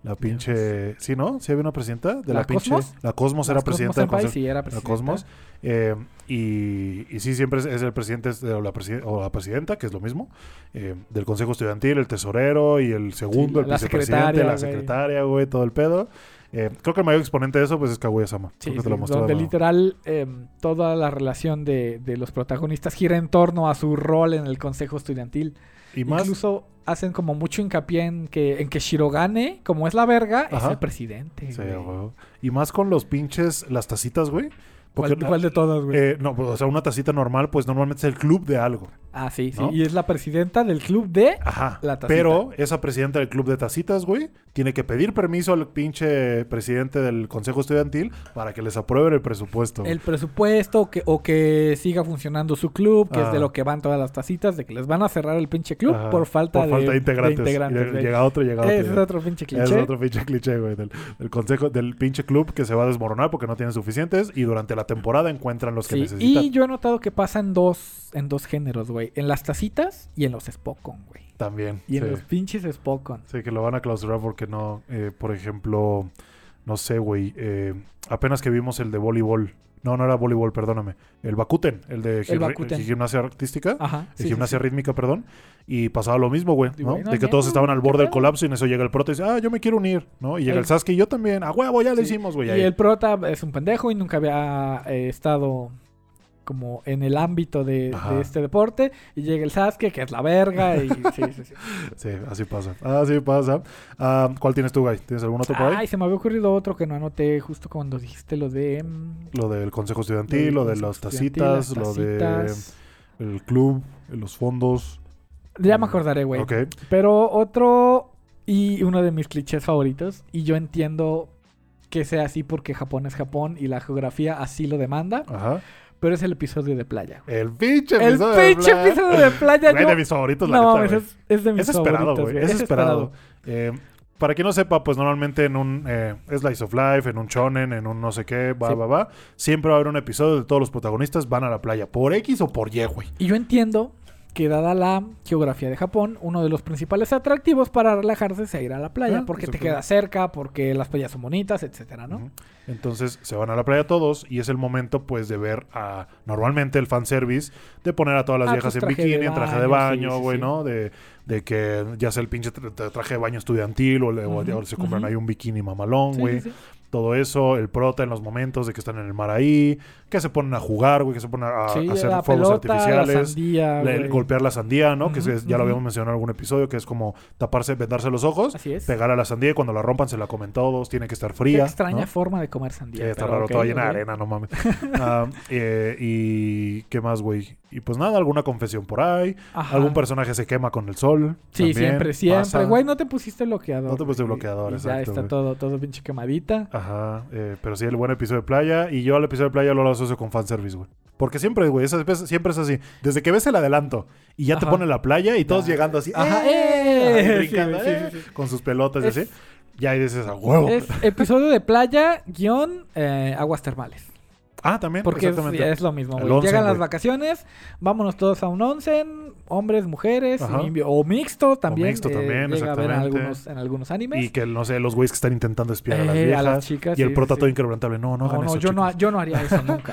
La pinche... Sí, ¿no? Sí había una presidenta de la,
¿La
pinche...
Cosmos?
La Cosmos era
Las Cosmos
presidenta del
Senpai,
consejo.
sí, era
la
presidenta.
Cosmos. Eh, y, y sí, siempre es, es el presidente es- o la, preside- o la presidenta, que es lo mismo, eh, del Consejo Estudiantil, el tesorero y el segundo,
Sí,
el
la
vicepresidente, la secretaria, güey, todo el pedo. Eh, creo que el mayor exponente de eso pues es Kaguya-sama.
Sí, sí,
te lo mostré,
donde literal eh, toda la relación de, de los protagonistas gira en torno a su rol en el consejo estudiantil.
Y más,
Incluso hacen como mucho hincapié en que, en que Shirogane, como es la verga, es el presidente.
Sí,
güey.
y más con los pinches, las tacitas, güey. Porque
¿Cuál, cuál de todas, güey?
eh, no, pues, o sea, una tacita normal, pues normalmente es el club de algo.
ah, sí, sí.
¿no?
Y es la presidenta del club de...
Ajá.
La tacita.
Pero esa presidenta del club de tacitas, güey, tiene que pedir permiso al pinche presidente del consejo estudiantil para que les aprueben el presupuesto. güey.
El presupuesto que, o que siga funcionando su club, que es de
Ah.
lo que van todas las tacitas, de que les van a cerrar el pinche club
Ajá.
por falta,
Por falta de integrantes. llega otro, llega otro.
Es
llega-
otro pinche
Es
cliché.
otro pinche cliché, güey, del, del consejo, del pinche club que se va a desmoronar porque no tiene suficientes y durante la temporada encuentran los que
Sí,
necesitan.
Y yo he notado que pasa en dos, en dos géneros, güey. En las tacitas y en los Spokon, güey.
También.
Y en los pinches Spokon.
Sí, que lo van a clausurar porque no, eh, por ejemplo, no sé, güey, eh, apenas que vimos el de voleibol. No, no era voleibol, perdóname. El Bakuten, el de
Bakuten.
gimnasia artística.
Ajá. sí,
gimnasia
sí.
rítmica, perdón. Y pasaba lo mismo, güey,
Y
¿no?
bueno,
de que todos estaban al
¿qué
borde del colapso y en eso llega el prota y dice, ah, yo me quiero unir, ¿no? Y llega el,
El-
Sasuke y yo también, a huevo, ya lo hicimos, güey.
Y
ahí.
el prota es un pendejo y nunca había eh, estado como en el ámbito de, este deporte. Y llega el Sasuke, que es la verga. Y sí, sí, sí.
Sí, así pasa. Así pasa. Ah, ¿Cuál tienes tú, güey? ¿Tienes algún otro por ahí?
Ay, se me había ocurrido otro que no anoté justo cuando dijiste lo de... mm,
Lo del consejo estudiantil, lo de las tacitas,
las
lo de el club, los fondos.
Ya me acordaré, güey.
Ok.
Pero otro y uno de mis clichés favoritos, y yo entiendo que sea así porque Japón es Japón y la geografía así lo demanda,
Ajá.
Pero es el episodio de playa. güey.
El pinche
El
episodio de
pinche
Black.
episodio de playa,
Güey,
yo-
de mis favoritos, la
No,
neta, güey.
es, es de mis
Es esperado,
favoritos,
güey. Es esperado. Eh, para quien no sepa, pues normalmente en un eh, Slice of Life, en un shonen, en un no sé qué, va,
Sí.
va, va, siempre va a haber un episodio de todos los protagonistas van a la playa, por X o por Y, güey.
Y yo entiendo que dada la geografía de Japón, uno de los principales atractivos para relajarse es ir a la playa,
Ah,
porque te queda cerca, porque las playas son bonitas, etcétera, ¿no?
Entonces se van a la playa todos y es el momento pues de ver a normalmente el fanservice de poner a todas las
Ah,
viejas
pues,
en bikini, en traje de
baño, sí,
baño,
sí,
güey,
sí.
¿no? De, de que ya sea el pinche tra- tra- traje de baño estudiantil o, le- o se compran ahí un bikini mamalón, güey. Todo eso, el prota en los momentos de que están en el mar ahí, que se ponen a jugar, güey, que se ponen a,
Sí,
a hacer fuegos
pelota, la
artificiales.
sandía,
golpear la sandía, ¿no? que es- ya lo habíamos mencionado en algún episodio, que es como taparse, vendarse los ojos,
Así es.
pegar a la sandía y cuando la rompan se la comen todos, tiene que estar
Qué
fría.
extraña
¿no?
forma de comer sandía.
Está raro,
ok,
toda llena de arena, no mames. Ah, eh, y qué más, güey. Y pues nada, alguna confesión por ahí.
Ajá.
Algún personaje se quema con el sol.
Sí,
también
siempre, siempre.
pasa.
Güey, no te pusiste bloqueador.
No te pusiste bloqueador,
Y
exacto,
Ya está
güey.
todo, todo pinche quemadita.
Ajá, eh, pero sí, el buen episodio de playa. Y yo al episodio de playa lo asocio con fanservice, güey. Porque siempre, güey, siempre es así. Desde que ves el adelanto y ya te pone la playa y todos llegando así.
Ajá,
¡eh!
¡eh!
Brincando,
sí,
¡eh!
sí, sí.
Con sus pelotas
Es-
y así. Ya dices a huevo.
Es episodio de playa, guion, eh, aguas termales.
Ah, también.
Porque es,
exactamente.
es lo mismo, güey. Llegan las vacaciones, vámonos todos a un onsen, hombres, mujeres, y- o mixto también.
mixto
eh,
también,
llega a ver en algunos, en algunos animes.
Y que, no sé, los güeyes que están intentando espiar a las
Eh,
viejas.
a las chicas.
y el
sí,
prota
sí,
todo inquebrantable. No, no,
No,
hagan
no,
eso,
yo, no, yo no haría eso nunca.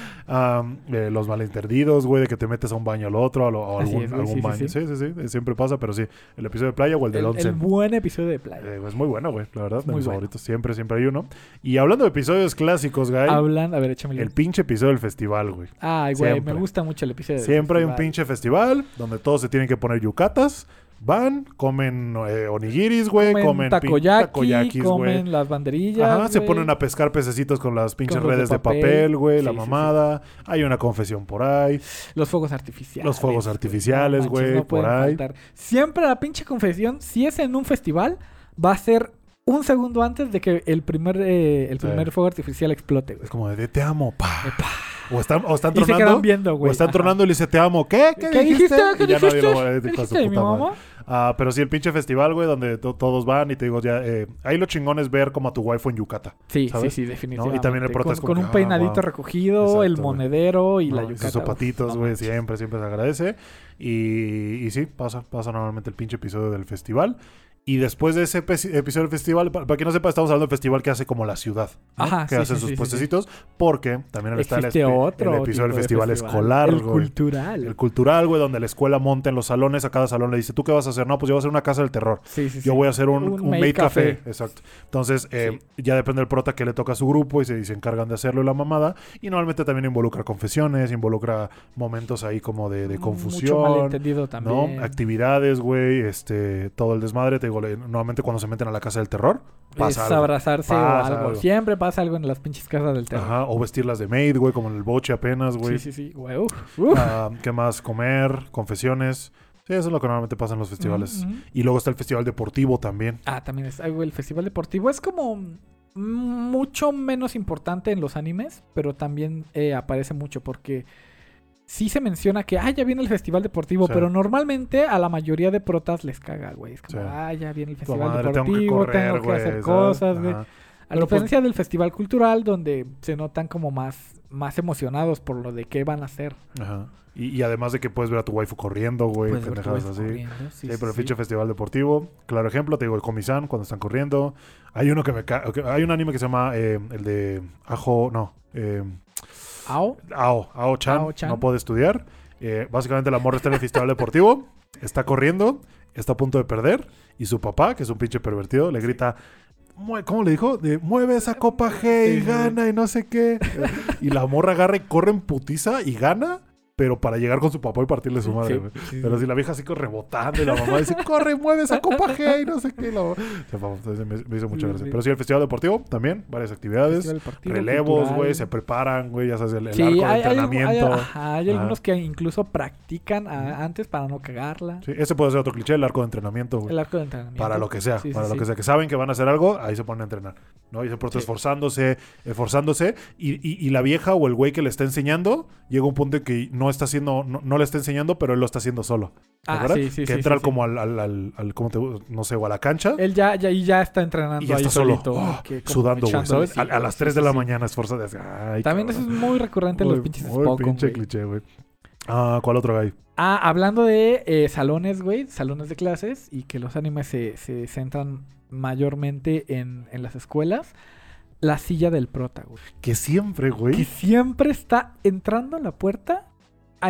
Eh, los malentendidos, güey, de que te metes a un baño al otro,
Así
algún,
es,
algún
sí,
baño. Sí.
sí.
sí, Siempre pasa, pero sí. El episodio de playa o el del
el,
once.
el buen episodio de playa.
Eh, es muy bueno, güey, la verdad, de
Muy
mis
bueno.
favoritos. Siempre, siempre hay uno. Y hablando de episodios clásicos, güey,
Hablan, a ver, échame
el pinche episodio del festival, güey.
Ay, güey, me gusta mucho el episodio. del
Siempre hay un pinche festival donde todos se tienen que poner yucatas. Van, comen eh, onigiris, güey,
Comen,
comen,
takoyaki,
takoyakis, güey.
comen las banderillas.
Ajá, se
güey.
ponen a pescar pececitos con las pinches
Con
redes de
papel.
güey, la
Sí, sí, sí.
mamada. Hay una confesión por ahí.
Los fuegos artificiales.
Los fuegos
güey.
artificiales, güey,
no
por ahí.
faltar. Siempre la pinche confesión, si es en un festival, va a ser un segundo antes de que el primer, eh, el primer fuego artificial explote, güey.
Es como de te amo, pa.
Eh, pa.
O están, o están
Y se
tronando.
quedan viendo, güey.
o están
Ajá.
tronando y le dice te amo. ¿Qué? ¿Qué,
¿Qué dijiste? ¿Qué
Y ya nadie
dijiste?
lo va a
¿Qué mi mamá?
Ah, pero sí, el pinche festival, güey, donde to- todos van y te digo ya. Eh, ahí lo chingón es ver como a tu waifu en Yucata.
Sí,
¿sabes?
sí, sí, definitivamente.
Y también el
con, un
ah,
peinadito
wow.
recogido,
Exacto,
el monedero y
¿no?
la
Y
yucata.
sus zapatitos,
no
güey, siempre, siempre se agradece. Y, y sí, pasa, pasa normalmente el pinche episodio del festival. Y después de ese epi- episodio del festival, pa- para quien no sepa, estamos hablando del festival que hace como la ciudad. ¿no?
Ajá,
que
sí,
hacen
sí,
sus
sí,
puestecitos. Porque también está el,
otro
el episodio del
tipo de
festival, escolar,
El
güey.
cultural.
El cultural, güey, donde la escuela monta en los salones, a cada salón le dice, ¿tú qué vas a hacer? No, pues yo voy a hacer una casa del terror.
Sí, sí, sí.
Yo voy a hacer un,
Un
café.
café.
Exacto. Entonces, eh, ya depende del prota que le toca a su grupo y se, y se encargan de hacerlo y la mamada. Y normalmente también involucra confesiones, involucra momentos ahí como de, de
Mucho
confusión.
malentendido
¿no?
también.
Actividades, güey, este, todo el desmadre. Te le- normalmente cuando se meten a la casa del terror,
Es
pasa algo.
abrazarse
Pasa
o algo.
algo.
Siempre pasa algo en las pinches casas del terror.
Ajá, o vestirlas de maid, güey, como en el boche apenas, güey.
Sí, sí, sí. Güey.
Ah, ¿Qué más? Comer, confesiones. Sí, eso es lo que normalmente pasa en los festivales. Y luego está el festival deportivo también.
Ah, también es algo. El festival deportivo es como mucho menos importante en los animes, pero también eh, aparece mucho porque sí se menciona que, ah, ya viene el festival deportivo,
Sí.
pero normalmente a la mayoría de protas les caga, güey. Es como,
Sí.
ah, ya viene el festival
madre, tengo que
deportivo, tengo que,
güey.
hacer
¿sabes?
cosas, güey. A
Pero, pues,
diferencia del festival cultural, donde se notan como más, más emocionados por lo de qué van a hacer.
Ajá. Y, y además de que puedes ver a tu waifu corriendo, güey, pendejadas así.
corriendo, sí,
pero el pinche festival deportivo, claro ejemplo, te digo, el Comisan cuando están corriendo. Hay uno que me ca- hay un anime que se llama eh, el de Ajo, no, eh,
Ao,
Ao, Ao Chan, no puede estudiar. Eh, básicamente la morra está en el festival deportivo, está corriendo, está a punto de perder y su papá, que es un pinche pervertido, le grita "Mue- ¿Cómo le dijo? De, mueve esa copa G y gana y no sé qué. y la morra agarra y corre en putiza y gana, pero para llegar con su papá y partirle su madre,
Sí,
Pero
sí.
si la vieja así con rebotando y la mamá dice, corre, mueve esa copa G y no sé qué. la me, me hizo mucha gracia. Pero sí, el festival deportivo también, varias actividades. Relevos, güey, se preparan, güey, ya sabes, el, arco de
hay,
entrenamiento.
hay- ajá, hay algunos que incluso practican a- antes para no cagarla.
Sí, ese puede ser otro cliché, el arco de entrenamiento, güey.
El arco de entrenamiento.
Para lo que sea, para lo que sea. Que saben que van a hacer algo, ahí se ponen a entrenar. ¿no? Y se pronto esforzándose, esforzándose. Y, y- y la vieja o el güey que le está enseñando, llega un punto en que no está haciendo, no, no le está enseñando, pero él lo está haciendo solo. ¿Te
Ah, sí, sí,
que
sí,
entra como al, al, al- al- ¿cómo te, no sé, o a la cancha.
Él ya, ya, y ya está entrenando
y ya
ahí
está solo,
solito.
oh,
que
sudando, güey. A, las
sí,
3
sí,
de la mañana esforzado. Ay,
También eso es muy recurrente en los pinches
muy
Spokon,
pinche cliché, güey. Ah, ¿cuál otro hay?
Ah, hablando de eh, salones, güey, salones de clases y que los animes se, se centran mayormente en, en las escuelas. La silla del prota, güey.
Que siempre,
Que
güey.
siempre está entrando a la puerta,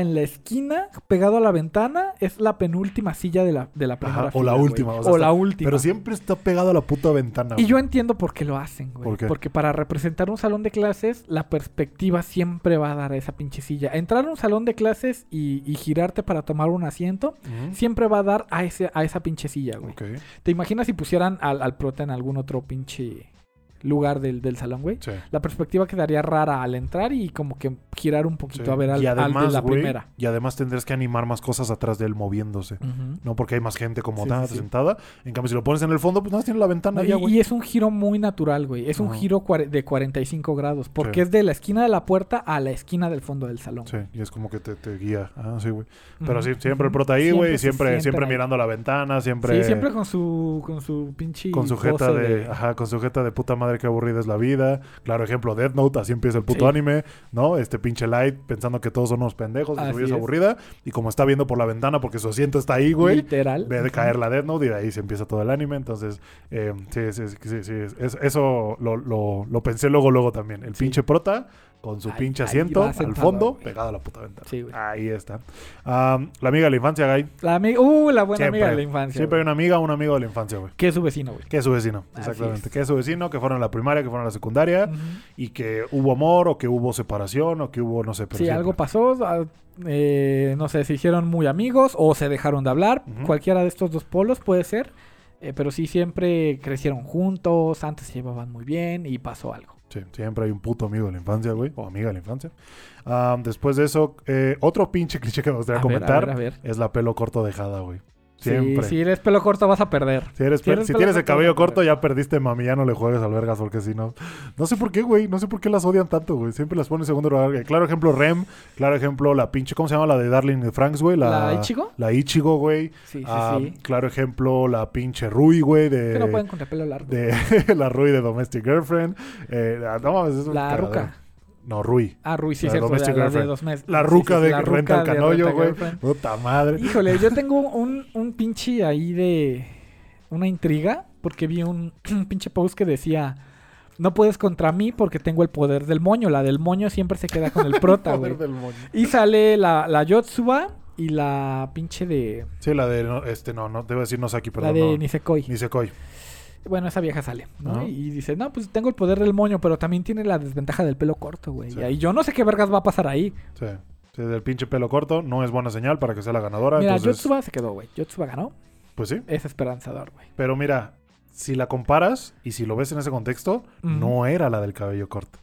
en la esquina, pegado a la ventana, es la penúltima silla de la, de la primera
Ajá, o
fila,
la última, o
O,
sea, está-
la última.
Pero siempre está pegado a la puta ventana.
Y
güey.
yo entiendo por qué lo hacen, güey.
¿Por qué?
Porque para representar un salón de clases, la perspectiva siempre va a dar a esa pinche silla. Entrar a un salón de clases y, y girarte para tomar un asiento, siempre va a dar a, ese, a esa pinche silla, güey.
Ok.
¿Te imaginas si pusieran al, al prota en algún otro pinche lugar del, del salón, güey?
Sí.
La perspectiva quedaría rara al entrar y como que girar un poquito
Sí.
a ver al,
y
al de la
güey,
primera.
y además tendrías que animar más cosas atrás de él moviéndose. No porque hay más gente como
Sí,
nada
sí, sí.
sentada. En cambio, si lo pones en el fondo, pues nada, más tiene la ventana
No,
ya,
y,
güey.
y es un giro muy natural, güey. Es un giro de 45 grados. Porque
Sí.
es de la esquina de la puerta a la esquina del fondo del salón.
Sí, y es como que te, te guía. Ah, sí, güey. Pero sí, siempre el prota ahí, güey. Siempre, siempre,
ahí.
mirando la ventana, siempre.
Sí, siempre con su, con su pinche.
con su jeta
pose
de, ajá, con su jeta de puta madre que aburrida es la vida. Claro, ejemplo, Death Note, así empieza el puto
Sí.
anime, ¿no? Este pinche Light pensando que todos son unos pendejos, que su vida es aburrida. Y como está viendo por la ventana porque su asiento está ahí, güey,
Literal.
ve de caer la Death Note y de ahí se empieza todo el anime. Entonces, eh, sí, sí, sí, sí, sí, es- eso lo, lo- lo pensé luego, luego también. El pinche prota con su
Ahí-
pinche asiento al
sentado,
fondo,
güey.
pegado a la puta ventana.
Sí, güey.
Ahí está. La amiga de la infancia, Guy.
La amiga. Uh, la buena
Siempre.
amiga de la infancia.
Siempre hay una amiga o un amigo de la infancia, güey.
Que es su vecino, güey.
Que es su vecino, exactamente.
es.
Que es su vecino, que fueron a la primaria, que fueron a la secundaria, y que hubo amor, o que hubo separación, o que hubo, no sé, pero
Sí,
siempre.
algo pasó. eh, no sé, se hicieron muy amigos o se dejaron de hablar. Cualquiera de estos dos polos puede ser. eh, pero sí, siempre crecieron juntos. Antes se llevaban muy bien y pasó algo.
Sí, siempre hay un puto amigo de la infancia, güey, o amiga de la infancia. Am, después de eso, eh, otro pinche cliché que me gustaría
A ver, a
comentar
ver, a ver.
es la pelo corto dejada, güey. Siempre.
Sí, si eres pelo corto vas a perder.
Si, eres
Si
pe-
eres
si
pelo
tienes el cabello corto, ya perdiste, mami. Ya no le juegues al vergas porque si no. No sé por qué, güey. No sé por qué las odian tanto, güey. Siempre las ponen en segundo lugar. Claro ejemplo, Rem. Claro ejemplo, la pinche. ¿Cómo se llama la de Darling de Franks, güey?
¿La Ichigo?
La Ichigo, güey.
Sí, sí,
Ah,
sí.
Claro ejemplo, la pinche Rui, güey. De,
Que no pueden con el pelo largo.
de la Rui de Domestic Girlfriend. Eh, no mames, es un
La ruca.
No, Rui.
Ah, Rui, sí,
La
cierto. La, la de dos meses.
La ruca
sí, sí,
de Renta el
de
Canollo, güey. Puta madre.
Híjole, yo tengo un, un pinche ahí de. Una intriga. Porque vi un, un pinche post que decía. No puedes contra mí porque tengo el poder del moño. La del moño siempre se queda con el prota, güey.
Poder del moño.
Y sale la, la Yotsuba y la pinche de.
Sí, la de. no, este, no, no. Debo decir Nosaki, perdón.
la de
no.
Nisekoi.
Nisekoi.
Bueno, esa vieja sale, ¿no? Y dice, no, pues tengo el poder del moño, pero también tiene la desventaja del pelo corto, güey.
Sí.
Y ahí yo no sé qué vergas va a pasar ahí.
Sí. Sí, del pinche pelo corto no es buena señal para que sea la ganadora.
Mira,
entonces,
Yotsuba se quedó, güey. Yotsuba ganó.
Pues sí.
es esperanzador, güey.
Pero mira, si la comparas y si lo ves en ese contexto, no era la del cabello corto.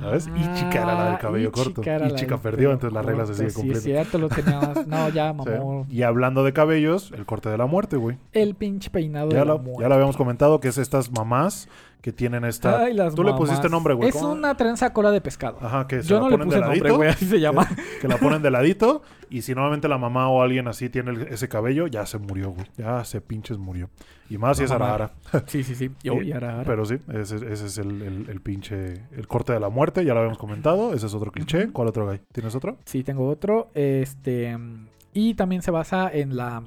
¿Sabes? Y chica era la del cabello
Ah, y
corto.
chica
Y chica perdió, entonces la regla se sigue
Sí,
cumpliendo.
es cierto, lo teníamos. No, ya,
Sí.
mamó.
Y hablando de cabellos, el corte de la muerte, güey.
El pinche peinado
Ya,
de la muerte.
ya lo habíamos comentado, que es estas mamás que tienen esta...
Ay, las
Tú le pusiste nombre, güey.
Es
¿cómo?
una trenza cola de pescado.
Ajá, que se
Yo
la
no le
ponen
puse
de
nombre,
ladito,
güey, así se llama.
que la ponen de ladito y si normalmente la mamá o alguien así tiene el- ese cabello, ya se murió, güey. Ya se pinches murió. Y más si es. Arahara.
Sí, sí, sí. Yo, y ahora.
Pero sí, ese, ese es el, el- el pinche... El corte de la muerte, ya lo habíamos comentado. Ese es otro cliché. ¿Cuál otro hay? ¿Tienes otro?
Sí, tengo otro. Este. Y también se basa en la.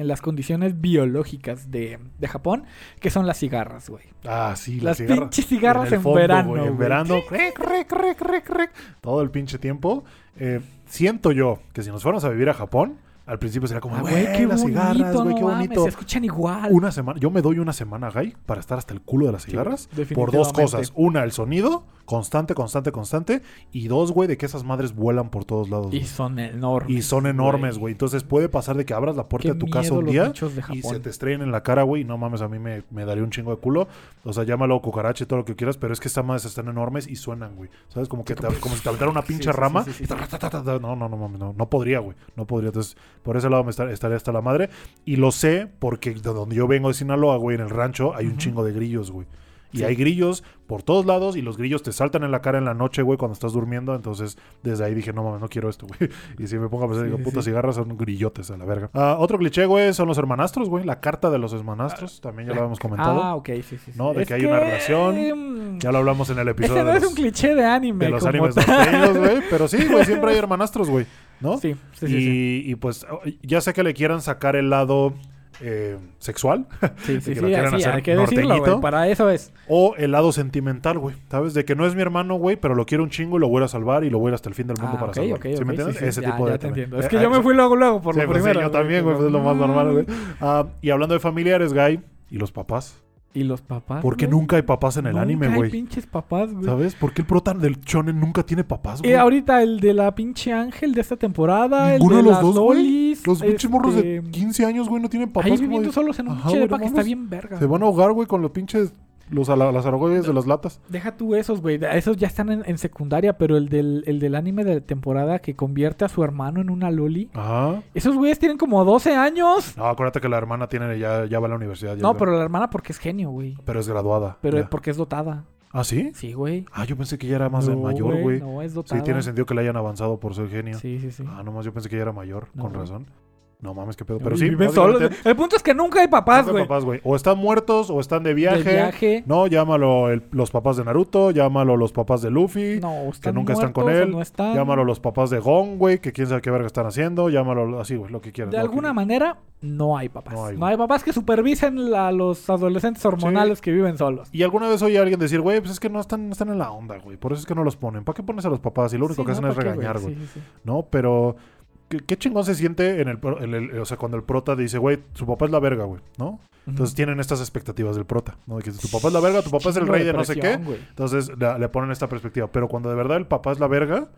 En las condiciones biológicas de, de Japón, que son las cigarras, güey.
Ah, sí, la
Las
cigarra.
pinches cigarras en,
fondo,
verano.
güey, en
güey.
verano. rec, rec, rec, rec, rec, todo el pinche tiempo. Eh, siento yo que si nos fuéramos a vivir a Japón, al principio sería como,
Ah,
güey,
güey, qué
las
bonito,
cigarras, güey,
no
qué
mames,
bonito.
se escuchan igual.
Una semana, yo me doy una semana, Gay, para estar hasta el culo de las
Sí,
cigarras. por dos cosas. Una, el sonido, constante, constante, constante. Y dos, güey, de que esas madres vuelan por todos lados.
Y son enormes.
Y son enormes, güey. Entonces puede pasar de que abras la puerta
Qué
de tu casa un día y se te estrellen en la cara, güey. y No mames, a mí me, me daría un chingo de culo. O sea, llámalo cucaracha y todo lo que quieras, pero es que estas madres están enormes y suenan, güey. ¿Sabes? Como que te- como si te aventara una pinche
sí,
rama.
sí, sí,
y
sí.
ta, ta, ta, ta, ta. No, no, no mames, no. No podría, güey. No podría. Entonces, por ese lado me estar- estaría hasta la madre. Y lo sé porque de donde yo vengo de Sinaloa, güey, en el rancho, hay un chingo de grillos, güey. Y
Sí.
hay grillos por todos lados y los grillos te saltan en la cara en la noche, güey, cuando estás durmiendo. Entonces, desde ahí dije, no mames, no quiero esto, güey. Y si me pongo a pensar,
Sí,
digo,
sí.
cigarras son grillotes a la verga. Ah, otro cliché, güey, son los hermanastros, güey. La carta de los hermanastros, también ya lo habíamos comentado.
Ah, ok, sí, sí.
No, de
Es
que hay una relación. Ya lo hablamos en el episodio
Ese no
de
es
los,
un cliché de anime.
de los animes norteños, güey. Pero sí, güey, siempre hay hermanastros, güey. ¿No?
Sí, sí, sí.
y,
sí.
y, pues, ya sé que le quieran sacar el lado eh, sexual
Sí, sí,
que
sí,
lo quieran hacer
hay que decirlo, güey. Para eso es.
o el lado sentimental, güey. ¿Sabes? De que no es mi hermano, güey, pero lo quiero un chingo y lo voy a salvar y lo voy a hasta el fin del mundo
Ah,
para
ok,
salvarlo.
ok,
¿Sí
ok,
me entiendes?
sí, sí,
Ese
ya,
tipo de...
te entiendo.
Eh,
Es que
eh,
yo me fui luego, luego por lo
pues
primero.
yo también, güey, pues es lo más normal, güey. Ah, y hablando de familiares, Guy, y los papás.
¿Y los papás?
¿Por qué
güey?
nunca hay papás en el
Nunca
anime, güey?
pinches papás, güey.
¿Sabes? ¿Por qué el prota del shonen nunca tiene papás, güey?
Y ahorita el de la pinche ángel de esta temporada,
Ninguno
el
de
de
los
las
dos, güey.
lolis.
Los pinches morros de
este,
15 años, güey, no tienen papás.
Ahí viviendo
de-
solos en un
Ajá,
pinche
güey,
depa que está bien verga.
Se van a ahogar, güey, con los pinches... Los, a la- las argollas de las latas.
Deja tú esos, güey. Esos ya están en, en secundaria, pero el del, el del anime de temporada que convierte a su hermano en una loli.
Ajá.
Esos güeyes tienen como 12 años.
No, acuérdate que la hermana tiene ya, ya va a la universidad. ya
No, pero la hermana porque es genio, güey.
Pero es graduada.
Pero
ya.
porque es dotada.
¿Ah, sí?
Sí, güey.
Ah, yo pensé que ya era más de mayor, güey.
No, es
sí,
dotada.
tiene sentido que le hayan avanzado por ser genio.
Sí, sí, sí.
Ah, nomás yo pensé que ya era mayor,
No,
con razón. No mames, qué pedo. Pero sí,
viven solos. El punto es que nunca hay papás, güey.
papás, güey. O están muertos o están de viaje.
De viaje.
No, llámalo el- los papás de Naruto, llámalo los papás de Luffy,
No, están
nunca están con
muertos o
él.
No están.
llámalo los papás de Gon, güey, que quién sabe qué verga están haciendo, llámalo así, güey, lo que quieras.
De
lo
alguna
que-
manera, no hay papás.
No
No
hay,
hay,
güey.
papás que supervisen a los adolescentes hormonales que viven solos.
Y alguna vez oí a alguien decir, güey, pues es que no están, no están en la onda, güey. Por eso es que no los ponen. ¿Para qué pones a los papás? Y lo único
Sí,
que hacen es
¿Para qué,
regañar, güey.
Sí, sí, sí.
¿no? Pero ¿qué, qué chingón se siente en el, en el- o sea, cuando el prota dice, güey, su papá es la verga, güey, ¿no? Entonces tienen estas expectativas del prota, ¿no? De que tu papá es la verga, tu papá es el rey de no sé qué. Entonces le, le ponen esta perspectiva. Pero cuando de verdad el papá es la verga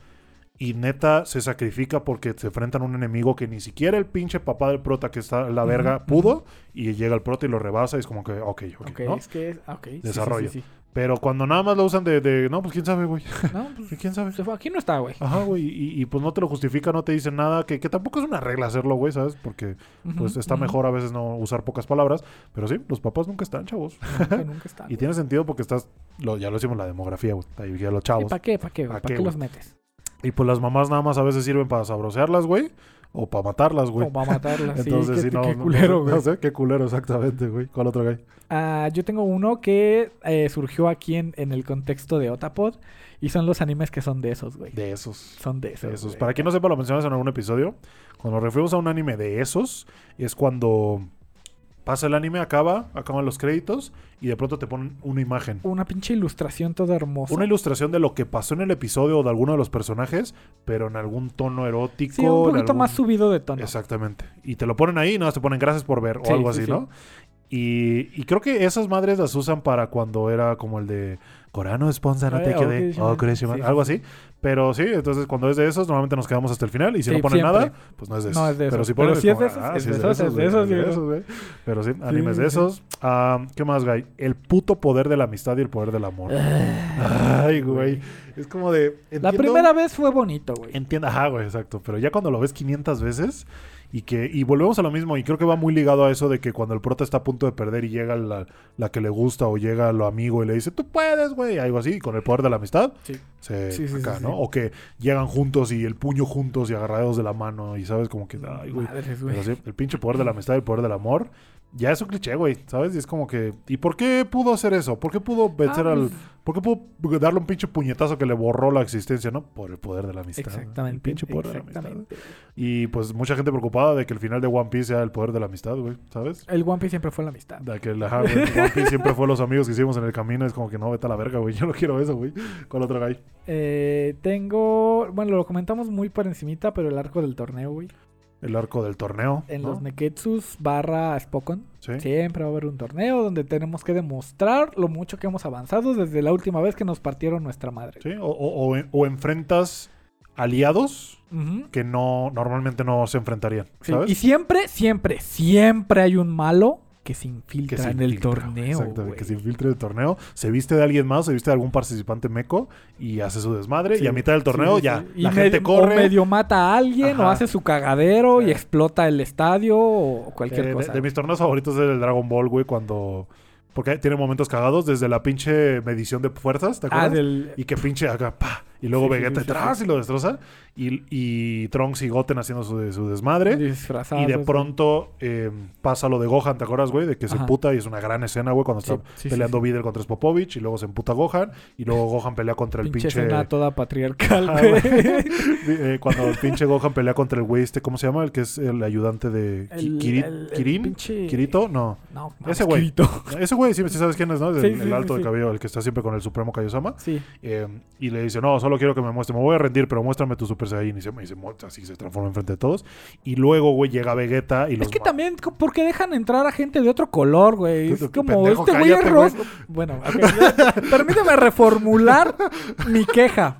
y neta se sacrifica porque se enfrentan a un enemigo que ni siquiera el pinche papá del prota que está la verga pudo y llega el prota y lo rebasa y es como que, ok, ok,
Ok,
¿no?
es que... ok, sí, sí,
Desarrollo.
sí, sí,
Pero cuando nada más lo usan de, de, no, pues quién sabe, güey.
No, pues,
¿Quién sabe?
se fue. Aquí no está, güey.
Ajá, güey. Y, y, pues no te lo justifica, no te dicen nada, que, que tampoco es una regla hacerlo, güey, ¿sabes? Porque pues está mejor a veces no usar pocas palabras. Pero sí, los papás nunca están, chavos.
Nunca, nunca está.
Y tiene sentido porque estás, lo, ya lo decimos en la demografía, güey. Ahí ya los chavos.
¿Para qué? ¿Para qué?
¿Pa'
¿Para
qué,
los metes?
Y pues las mamás nada más a veces sirven para sabrosearlas, güey. O para matarlas, güey.
O para matarlas. sí,
Entonces,
qué,
sí, no,
qué culero, güey.
no sé, qué culero, exactamente, güey. ¿Cuál otro güey?
Ah, yo tengo uno que eh, surgió aquí en, en el contexto de Otapod. Y son los animes que son de esos, güey.
De esos.
Son de esos.
De esos. Para quien no sepa, lo mencionas en algún episodio. Cuando nos referimos a un anime de esos, es cuando pasa el anime, acaba, acaban los créditos y de pronto te ponen una imagen.
Una pinche ilustración toda hermosa.
Una ilustración de lo que pasó en el episodio o de alguno de los personajes, pero en algún tono erótico.
Sí, un poquito
algún-
más subido de tono.
Exactamente. Y te lo ponen ahí y nada te ponen gracias por ver o
Sí,
algo
sí,
así,
sí.
¿no? Y, y creo que esas madres las usan para cuando era como el de Corano sponsor, no te
Eh,
quede. Oh, Kurishima,
Sí,
algo
sí.
así. Pero sí, entonces cuando es de esos, normalmente nos quedamos hasta el final. Y si
Sí,
no ponen
siempre.
nada, pues no es de esos.
No es de
Pero
esos.
si
Pero
ponen
si es de
como,
esos,
ah,
es de esos, es de esos,
es de esos. Pero sí, animes de esos. Ah, ¿Qué más, Guy? El puto poder de la amistad y el poder del amor. Ay, güey. Es como de.
La primera vez fue bonito, güey.
Entienda, ajá, güey, exacto. Pero ya cuando lo ves 500 veces y que y volvemos a lo mismo y creo que va muy ligado a eso de que cuando el prota está a punto de perder y llega la, la que le gusta o llega lo amigo y le dice, tú puedes, güey, algo así, con el poder de la amistad,
Sí.
se,
Sí, sí,
acá, ¿no? O que llegan juntos y el puño juntos y agarrados de la mano y sabes como que, ay, güey. El pinche poder de la amistad y el poder del amor, ya es un cliché, güey, ¿sabes? Y es como que, ¿y por qué pudo hacer eso? ¿Por qué pudo vencer
Ah,
al...
pues,
¿Por qué pudo darle un pinche puñetazo que le borró la existencia, no? Por el poder de la amistad.
Exactamente.
El pinche poder de la amistad.
exactamente.
Y pues mucha gente preocupada de que el final de One Piece sea el poder de la amistad, güey, ¿sabes?
El One Piece siempre fue la amistad.
De que el ajá, One Piece siempre fue los amigos que hicimos en el camino. Es como que no, vete a la verga, güey. Yo no quiero eso, güey. ¿Cuál otro guy?
Eh, tengo, bueno, lo comentamos muy por encimita, pero el arco del torneo, güey.
El arco del torneo.
En
¿no?
los Neketsus barra Spokon.
Sí.
Siempre va a haber un torneo donde tenemos que demostrar lo mucho que hemos avanzado desde la última vez que nos partieron nuestra madre.
Sí, O, o- o en- o enfrentas aliados que no normalmente no se enfrentarían,
Sí. Y siempre, siempre, siempre hay un malo que se infiltra
se
en el
infiltra,
torneo.
Exacto,
güey.
que se infiltre en el torneo, se viste de alguien más, se viste de algún participante meco y hace su desmadre.
Sí,
y a mitad del torneo
sí,
ya.
Y
la
medio-
gente corre.
O medio mata a alguien, o hace su cagadero y explota el estadio, o cualquier
Eh,
cosa.
de mis torneos favoritos es el Dragon Ball, güey, cuando... Porque tiene momentos cagados desde la pinche medición de fuerzas, ¿te
ah,
acuerdas?
del.
Y que pinche acá, pa, y luego
Sí,
Vegeta
sí, sí,
detrás y lo destroza. Y, y Trunks y Goten haciendo su, su desmadre.
disfrazados,
Y de pronto eh, pasa lo de Gohan, ¿te acuerdas, güey? De que se
Ajá.
emputa y es una gran escena, güey, cuando está peleando. Videl contra Spopovich y luego se emputa Gohan y luego Gohan pelea contra el
Pinche
pinche...
escena toda patriarcal,
Ajá,
güey.
Eh, cuando el pinche Gohan pelea contra el güey este, ¿cómo se llama? El que es el ayudante de Ki-
El-
Kiri-
el- el
Kirin.
pinche-
¿Kirito? No.
No,
Ese güey.
Kirito.
Ese güey, sí, sabes quién es, ¿no? El, el alto de cabello, el que está siempre con el Supremo Kaiosama.
Sí.
Eh, y le dice, no, solo quiero que me muestre, me voy a rendir, pero muéstrame tu Super Saiyan. Y se, y se así se transforma enfrente de todos. Y luego, güey, llega Vegeta y los...
Es que también, co- ¿por qué dejan entrar a gente de otro color, güey? Es como,
pendejo,
este güey es rosa. Bueno, ok, permíteme reformular mi queja.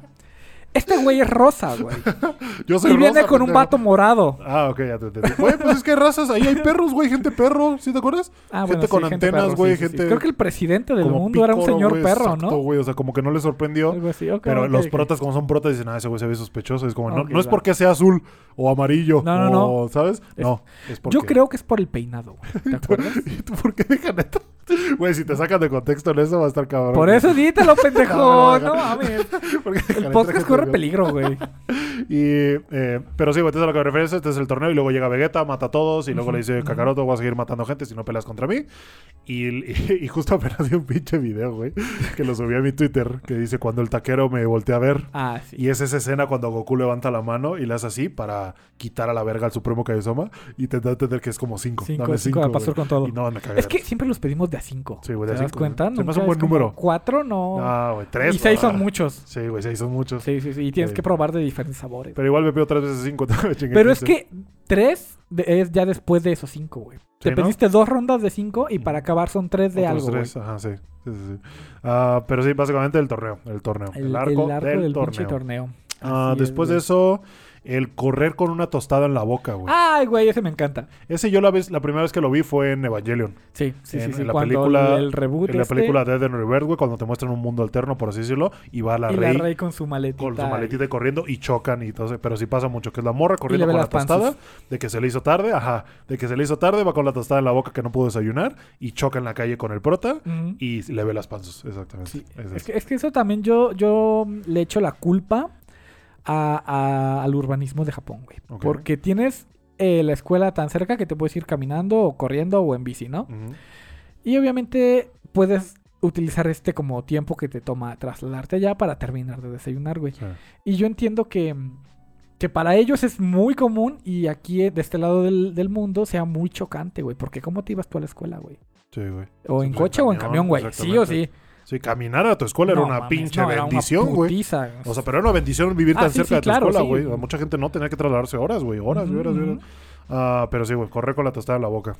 Este güey es rosa, güey.
Yo soy
Y viene con un vato morado.
Ah, ok, ya te entendí. Güey, pues es que hay razas, ahí hay perros, güey, gente perro, ¿sí te acuerdas?
Ah,
gente
bueno,
con
sí, gente
antenas,
perro,
güey,
sí, sí, sí.
gente...
Creo que el presidente del mundo era un señor perro,
exacto,
¿no?
güey, o sea, como que no le sorprendió.
Algo así, ok,
Pero los protas, como son protas, dicen, ah, ese güey se ve sospechoso. Es como, no, no es porque sea azul o amarillo.
No, no,
o, ¿Sabes?
Es-
no, es porque...
Yo creo que es por el peinado, güey. ¿Te acuerdas?
¿Y tú por qué dejan esto? Güey, si te sacan de contexto en eso va a estar cabrón.
Por eso dítelo, pendejo.
No,
No, mames.
¿Por qué dejan
El podcast corre peligro, güey.
Y, eh, pero sí, güey, este es a lo que me refiero. Este es el torneo y luego llega Vegeta, mata a todos y luego le dice. Kakaroto, voy a seguir matando gente si no peleas contra mí. Y, y, y justo apenas vi un pinche video, güey, que lo subí a mi Twitter, que dice, cuando el taquero me voltea a ver.
Ah, sí.
Y es esa escena cuando Goku levanta la mano y le hace así para quitar a la verga al Supremo Kaiosama y te da a entender que es como 5.
Cinco,
Dame
cinco
5,
al pastor con todo.
Y no, me cagué.
Es que siempre los pedimos de a 5.
Sí, güey, de
¿Te
a
das
cinco,
cuenta?
Se me hace un buen número.
Cuatro, no.
Ah, güey, 3.
y seis son muchos.
Sí, güey, 6 son muchos.
Sí, sí, sí. Y tienes que probar de diferentes sabores.
Pero igual me pido 3 veces 5.
Pero es que tres es ya después de esos cinco, güey. Te
Sí, ¿no?
pediste dos rondas de cinco y para acabar son tres de algo, güey.
tres, ajá, sí. sí, sí, sí. Ah, pero sí, básicamente el torneo. El torneo. El, arco, del,
pinche
torneo.
torneo.
Ah,
es,
después de eso, el correr con una tostada en la boca, güey.
Ay, güey, ese me encanta.
Ese yo la vez, la primera vez que lo vi fue en Evangelion.
Sí, sí,
En-
sí. sí.
en la
Cuando
película-
el, el reboot
En la película Dead and Rebirth, güey, cuando te muestran un mundo alterno, por así decirlo, y va la
y
rey,
la rey con su maletita.
con su maletita corriendo y chocan y todo eso. Pero sí pasa mucho, que es la morra corriendo con la tostada,
panzas.
de que se le hizo tarde, ajá, de que se le hizo tarde, va con la tostada en la boca que no pudo desayunar y choca en la calle con el prota y le ve las panzas, exactamente.
Sí,
Es
que, es que eso también yo, yo le echo la culpa a- a- al urbanismo de Japón, güey. Porque tienes eh, la escuela tan cerca que te puedes ir caminando o corriendo o en bici, ¿no? Y obviamente puedes utilizar este como tiempo que te toma trasladarte allá para terminar de desayunar, güey.
Sí.
Y yo entiendo que, que para ellos es muy común y aquí eh, de este lado del, del mundo sea muy chocante, güey. Porque ¿cómo te ibas tú a la escuela, güey?
Sí, güey.
O en
pues,
coche o en
camión,
güey. Sí o sí.
Sí, caminar a tu escuela
No
era una
mames,
pinche
no,
bendición, güey. O sea, pero era una bendición vivir
Ah,
tan
sí,
cerca
sí,
de tu
claro,
escuela, güey. Mucha gente no tenía que trasladarse horas, güey. Horas, horas, horas. Ah, pero sí, güey, correr con la tostada en la boca.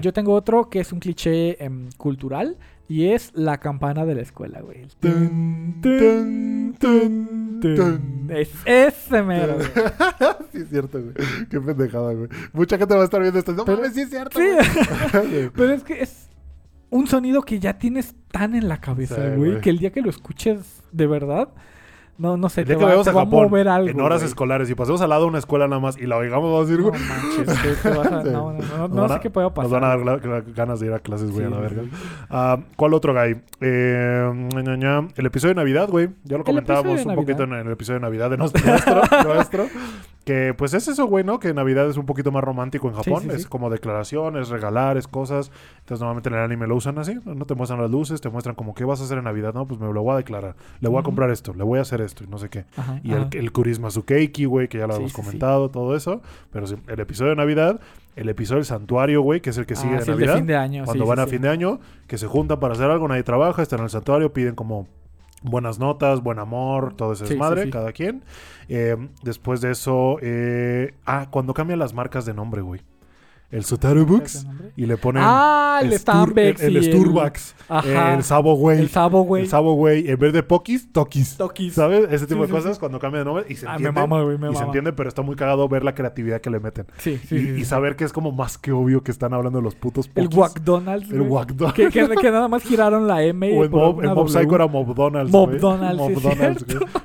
Yo tengo otro que es un cliché em, cultural y es la campana de la escuela, güey. Es ese mero, güey.
sí, es cierto, güey. Qué pendejada, güey. Mucha gente va a estar viendo esto. No
Pero-
mames, sí es cierto,
Sí.
güey.
Pero es que es un sonido que ya tienes tan en la cabeza,
Sí,
güey,
güey.
que el día que lo escuches de verdad, no, no sé,
El día
te
que
va,
vayamos
te
a Japón
mover algo.
en horas
güey.
escolares y pasemos al lado de una escuela nada más y la oigamos, vamos a decir,
No
güey.
manches, te- te vas a-
Sí.
no, no, no, sé qué pueda pasar.
Nos van a dar ganas de ir a clases, güey, a la verga. Ah, ¿Cuál otro, guy? Eh, ña, ña, ña. El episodio de Navidad, güey. Ya lo comentábamos un poquito en, el episodio de Navidad de nuestro, nuestro, nuestro. Que pues es eso, güey, ¿no? Que Navidad es un poquito más romántico en Japón.
sí,
es
sí.
como declaraciones, regalar, es cosas. Entonces normalmente en el anime lo usan así. No te muestran las luces, te muestran como qué vas a hacer en Navidad. No, pues me lo voy a declarar. Le voy a comprar esto, le voy a hacer esto y no sé qué.
Ajá,
Y
ajá.
el, el Kurisma Sukeiki, güey, que ya lo
sí.
comentado, todo eso. Pero sí, el episodio de Navidad, el episodio del santuario, güey, que es el que sigue
Ah,
de
el
Navidad.
de fin de año.
Cuando van a fin de año, que se juntan para hacer algo, nadie trabaja, están en el santuario, piden como buenas notas, buen amor, todo ese
Sí, sí,
desmadre,
sí.
cada quien. Eh, después de eso, eh, ah, cuando cambian las marcas de nombre, güey. El Sutaru Books y le ponen
Ah, el Stambex
el,
y
el Sturbax, el Sabo, güey.
El.
El Sabo, güey. En vez de Pokis, Tokis.
Tokis.
¿Sabes? Ese tipo
Sí,
de cosas
sí.
cuando cambian de nombre y se
Ah, me
entiende.
mama, güey, me
y se
mama.
entiende, pero está muy cagado ver la creatividad que le meten.
Sí, sí,
y, y saber que es como más que obvio que están hablando de los putos
El
Pokis.
McDonald's.
El Wackdonald's.
Que, que, que nada más giraron la M.
O el Mob, el Mob. Psycho era Mobdonald's, güey.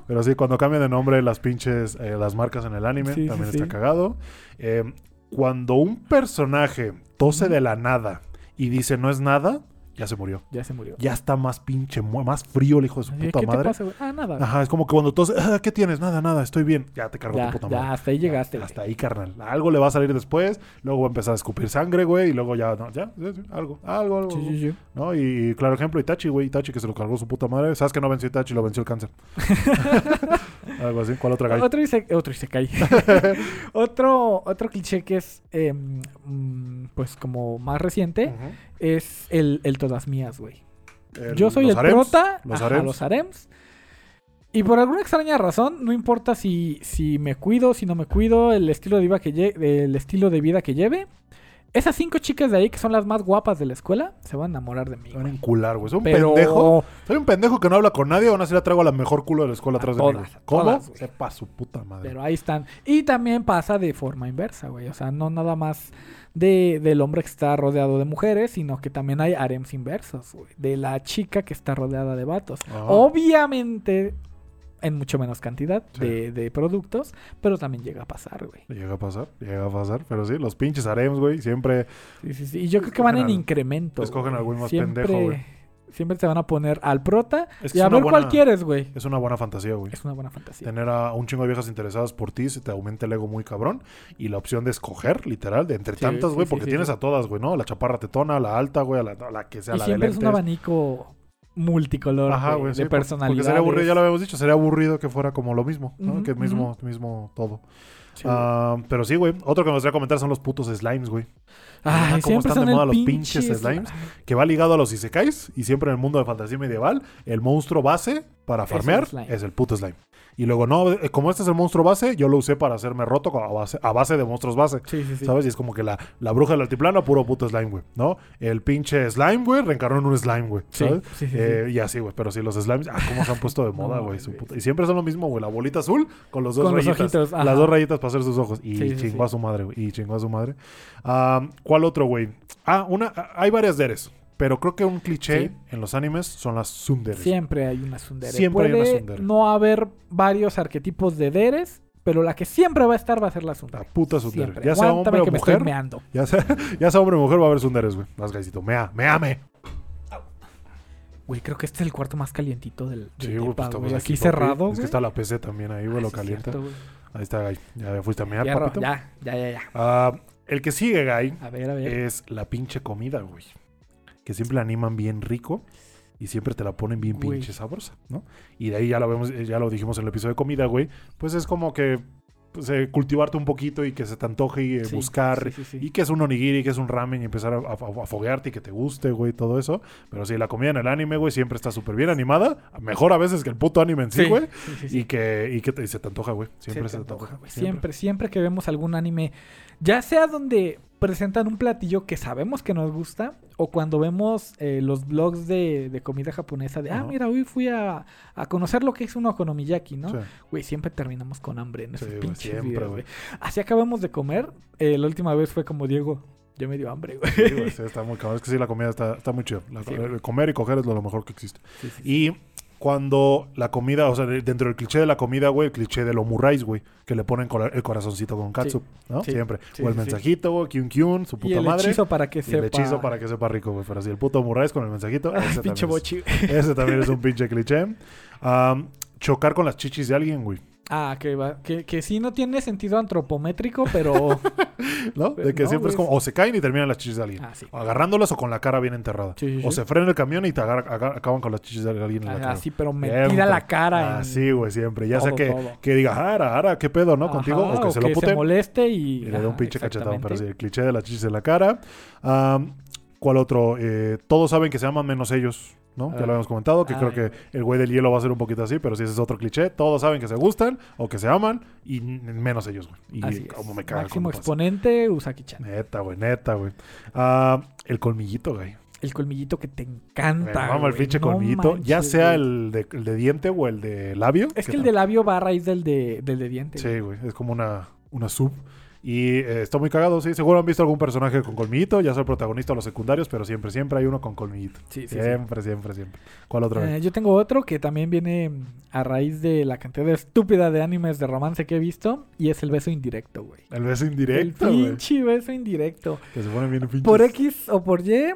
Pero sí, cuando cambian de nombre las pinches, eh, las marcas en el anime, también está cagado. Eh, cuando un personaje tose de la nada y dice no es nada, ya se murió.
Ya se murió.
Ya está más pinche, más frío el hijo de su puta
¿Qué te
madre.
pasa, güey? Ah, nada.
Ajá, es como que cuando tose, ah, ¿qué tienes? Nada, nada, estoy bien. Ya te cargó
ya,
tu puta
ya,
madre.
hasta ahí llegaste.
Ya, hasta ahí, carnal. Algo le va a salir después, luego va a empezar a escupir sangre, güey, y luego ya, no, ya, sí, algo, algo, algo.
Sí, sí, sí.
¿No? Y, claro ejemplo, Itachi, güey. Itachi que se lo cargó su puta madre. ¿Sabes que no venció Itachi? Lo venció el cáncer. Algo así. ¿Cuál otra gay?
Otro dice, otro cae. otro, otro cliché que es eh, mm, pues como más reciente es el, el todas mías, güey. Yo soy el
harems,
prota,
Los
ajá,
harems.
los harems. Y por alguna extraña razón, no importa si, si me cuido, si no me cuido, el estilo de vida que el estilo de vida que lleve, esas cinco chicas de ahí que son las más guapas de la escuela se van a enamorar de mí.
Se van a encular, güey. Soy un
Pero
pendejo. Soy un pendejo que no habla con nadie. Aún así la traigo a la mejor culo de la escuela
A
atrás de mí.
todas,
güey.
a
¿Cómo?
todas, güey.
Sepa su puta madre.
Pero ahí están. Y también pasa de forma inversa, güey. O sea, no nada más de, del hombre que está rodeado de mujeres, sino que también hay harems inversos, güey. De la chica que está rodeada de vatos.
Ajá.
Obviamente, en mucho menos cantidad
Sí.
de, de productos, pero también llega a pasar, güey.
Llega a pasar, llega a pasar. Pero sí, los pinches harems, güey. Siempre
Sí, sí, sí. Y yo creo que van en incremento.
escogen
güey.
al güey más
siempre,
pendejo, güey.
Siempre te van a poner al prota
Es que
y a ver cuál
buena-
quieres, güey.
es una buena fantasía, güey.
Es una buena fantasía.
Tener a un chingo de viejas interesadas por ti se te aumenta el ego muy cabrón. Y la opción de escoger, literal, de entre
Sí,
tantas, güey,
sí,
porque tienes a todas, güey, ¿no? La chaparra tetona, la alta, güey, a la, a la que sea
Y
la de
siempre es un
lentes.
abanico multicolor
Ajá,
de,
güey,
de
sí, por- Porque sería aburrido, ya lo habíamos dicho, sería aburrido que fuera como lo mismo, ¿no?
Ujú,
que mismo, mismo todo.
Sí.
Ah, pero sí, güey. Otro que me gustaría comentar son los putos slimes, güey.
Ay,
¿cómo
siempre
están de moda los
pinche
pinches
slime.
slimes? Que va ligado a los isekais. Y siempre en el mundo de fantasía medieval, el monstruo base para
Es el
farmear es el puto slime. Y luego, no, eh, como este es el monstruo base, yo lo usé para hacerme roto a base, a base de monstruos base.
Sí, sí, sí.
¿Sabes? Y es como que la, la bruja del altiplano, puro puto slime, güey, ¿no? El pinche slime, güey, reencarnó en un slime, güey, ¿sabes?
sí, sí,
Eh, Y así, güey, pero sí, los slimes, ah, cómo se han puesto de moda, güey. puta- Y siempre son lo mismo, güey, la bolita azul con los dos
Con los
rayitas.
ojitos,
las dos rayitas para hacer sus ojos. Y chingó a su madre, güey. Y chingó a su madre. Ah, ¿Cuál otro, güey? Ah, una, hay varias deres. Pero creo que un cliché
Sí.
en los animes son las sunderes.
Siempre hay una sundere.
Siempre hay una
Puede
tsundere.
no haber varios arquetipos de deres, pero la que siempre va a estar va a ser la
La
sundere.
puta sundere.
Siempre.
Ya sea hombre o
que me
mujer.
estoy.
Ya sea, ya sea hombre o mujer, va a haber sunderes, güey. Las gaisito. Mea, meame.
Güey, creo que este es el cuarto más calientito del, del
Sí, güey, pues estamos aquí,
cerrado,
Es que está la PC también ahí, güey,
Ah,
lo calienta.
cierto.
Ahí está, Guy. Ya fuiste a mear, papito.
Ya, ya, ya, ya.
Ah, el que sigue, Guy,
A ver, a ver.
es la pinche comida, güey. Que siempre la animan bien rico y siempre te la ponen bien
Güey.
pinche sabrosa, ¿no? Y de ahí ya lo vemos, eh, ya lo dijimos en el episodio de comida, güey. Pues es como que pues, eh, cultivarte un poquito y que se te antoje y eh,
Sí,
buscar.
sí, sí, sí.
Y que es un onigiri, que es un ramen y empezar a, a- a foguearte y que te guste, güey, todo eso. Pero sí, la comida en el anime, güey, siempre está súper bien animada. Mejor a veces que el puto anime en sí, güey.
sí, sí, sí.
Y que, y que te- y se te antoja, güey. Siempre se,
te
te antoja.
güey. Siempre, siempre que vemos algún anime, ya sea donde presentan un platillo que sabemos que nos gusta, o cuando vemos eh, los blogs de, de comida japonesa de, ah, mira, hoy fui a, a conocer lo que es un okonomiyaki, ¿no?
Sí.
Güey, siempre terminamos con hambre en esos
Sí,
pinches
siempre,
videos,
güey.
Así acabamos de comer. eh, la última vez fue como Diego, ya me dio hambre, güey.
Sí, güey, sí, está muy cabrón. Es que sí, la comida está, está muy chida. La-
Sí, güey.
comer y coger es lo, mejor que existe.
Sí, sí, sí.
Y cuando la comida, o sea, de- dentro del cliché de la comida, güey, el cliché del omurice, güey, que le ponen el corazoncito con katsup, ¿no?
sí,
Siempre.
sí,
o el mensajito, güey, kyun kyun, su
Y
puta
el
madre.
hechizo para que
y
sepa.
el hechizo para que sepa rico, güey. Pero sí, el puto omurice con el mensajito. Ese,
pinche
también
bochi.
es, ese también es un pinche cliché. Am, chocar con las chichis de alguien, güey.
Ah, que, va, que, que sí no tiene sentido antropométrico, pero...
¿No? De que
No,
siempre es como, o se caen y terminan las chichis de alguien.
ah, sí.
Agarrándolas o con la cara bien enterrada.
Sí, sí,
O se frena el camión y te agarra- acaban con las chichis de alguien en la
Ah,
cara.
Así, pero me
Siempre.
tira la cara.
Ah,
en-
sí, güey, siempre. Ya sea
todo,
que,
todo.
que diga, ara, ara, qué pedo, ¿no? Contigo. O que se lo
se
puten
moleste y...
y le dé un pinche cachetón. Pero sí, el cliché de las chichis en la cara. Am, ¿Cuál otro? Eh, todos saben que se aman menos ellos, ¿no? Ya lo habíamos comentado, que creo que el güey del hielo va a ser un poquito así, pero sí, ese es otro cliché. Todos saben que se gustan o que se aman y menos ellos, güey. Y
Así es.
como me caga
Máximo exponente, Usaki-chan.
Neta, güey, neta, güey. Ah, el colmillito, güey.
El colmillito que te encanta,
mama el pinche
No
colmillito. ya sea el de, el de diente o el de labio.
Es que el de labio va a raíz del de, del de diente.
Sí, güey. Es como una, una sub. Y eh, está muy cagado, sí. Seguro han visto algún personaje con colmillito, ya sea el protagonista o los secundarios, pero siempre, siempre hay uno con colmillito.
Sí, sí, sí.
siempre, siempre, siempre. ¿Cuál otra
Eh, yo tengo otro que también viene a raíz de la cantidad estúpida de animes de romance que he visto. Y es el beso indirecto, güey.
El beso
El
indirecto, güey.
pinche beso indirecto.
Que se ponen bien pinches.
Por X o por Y,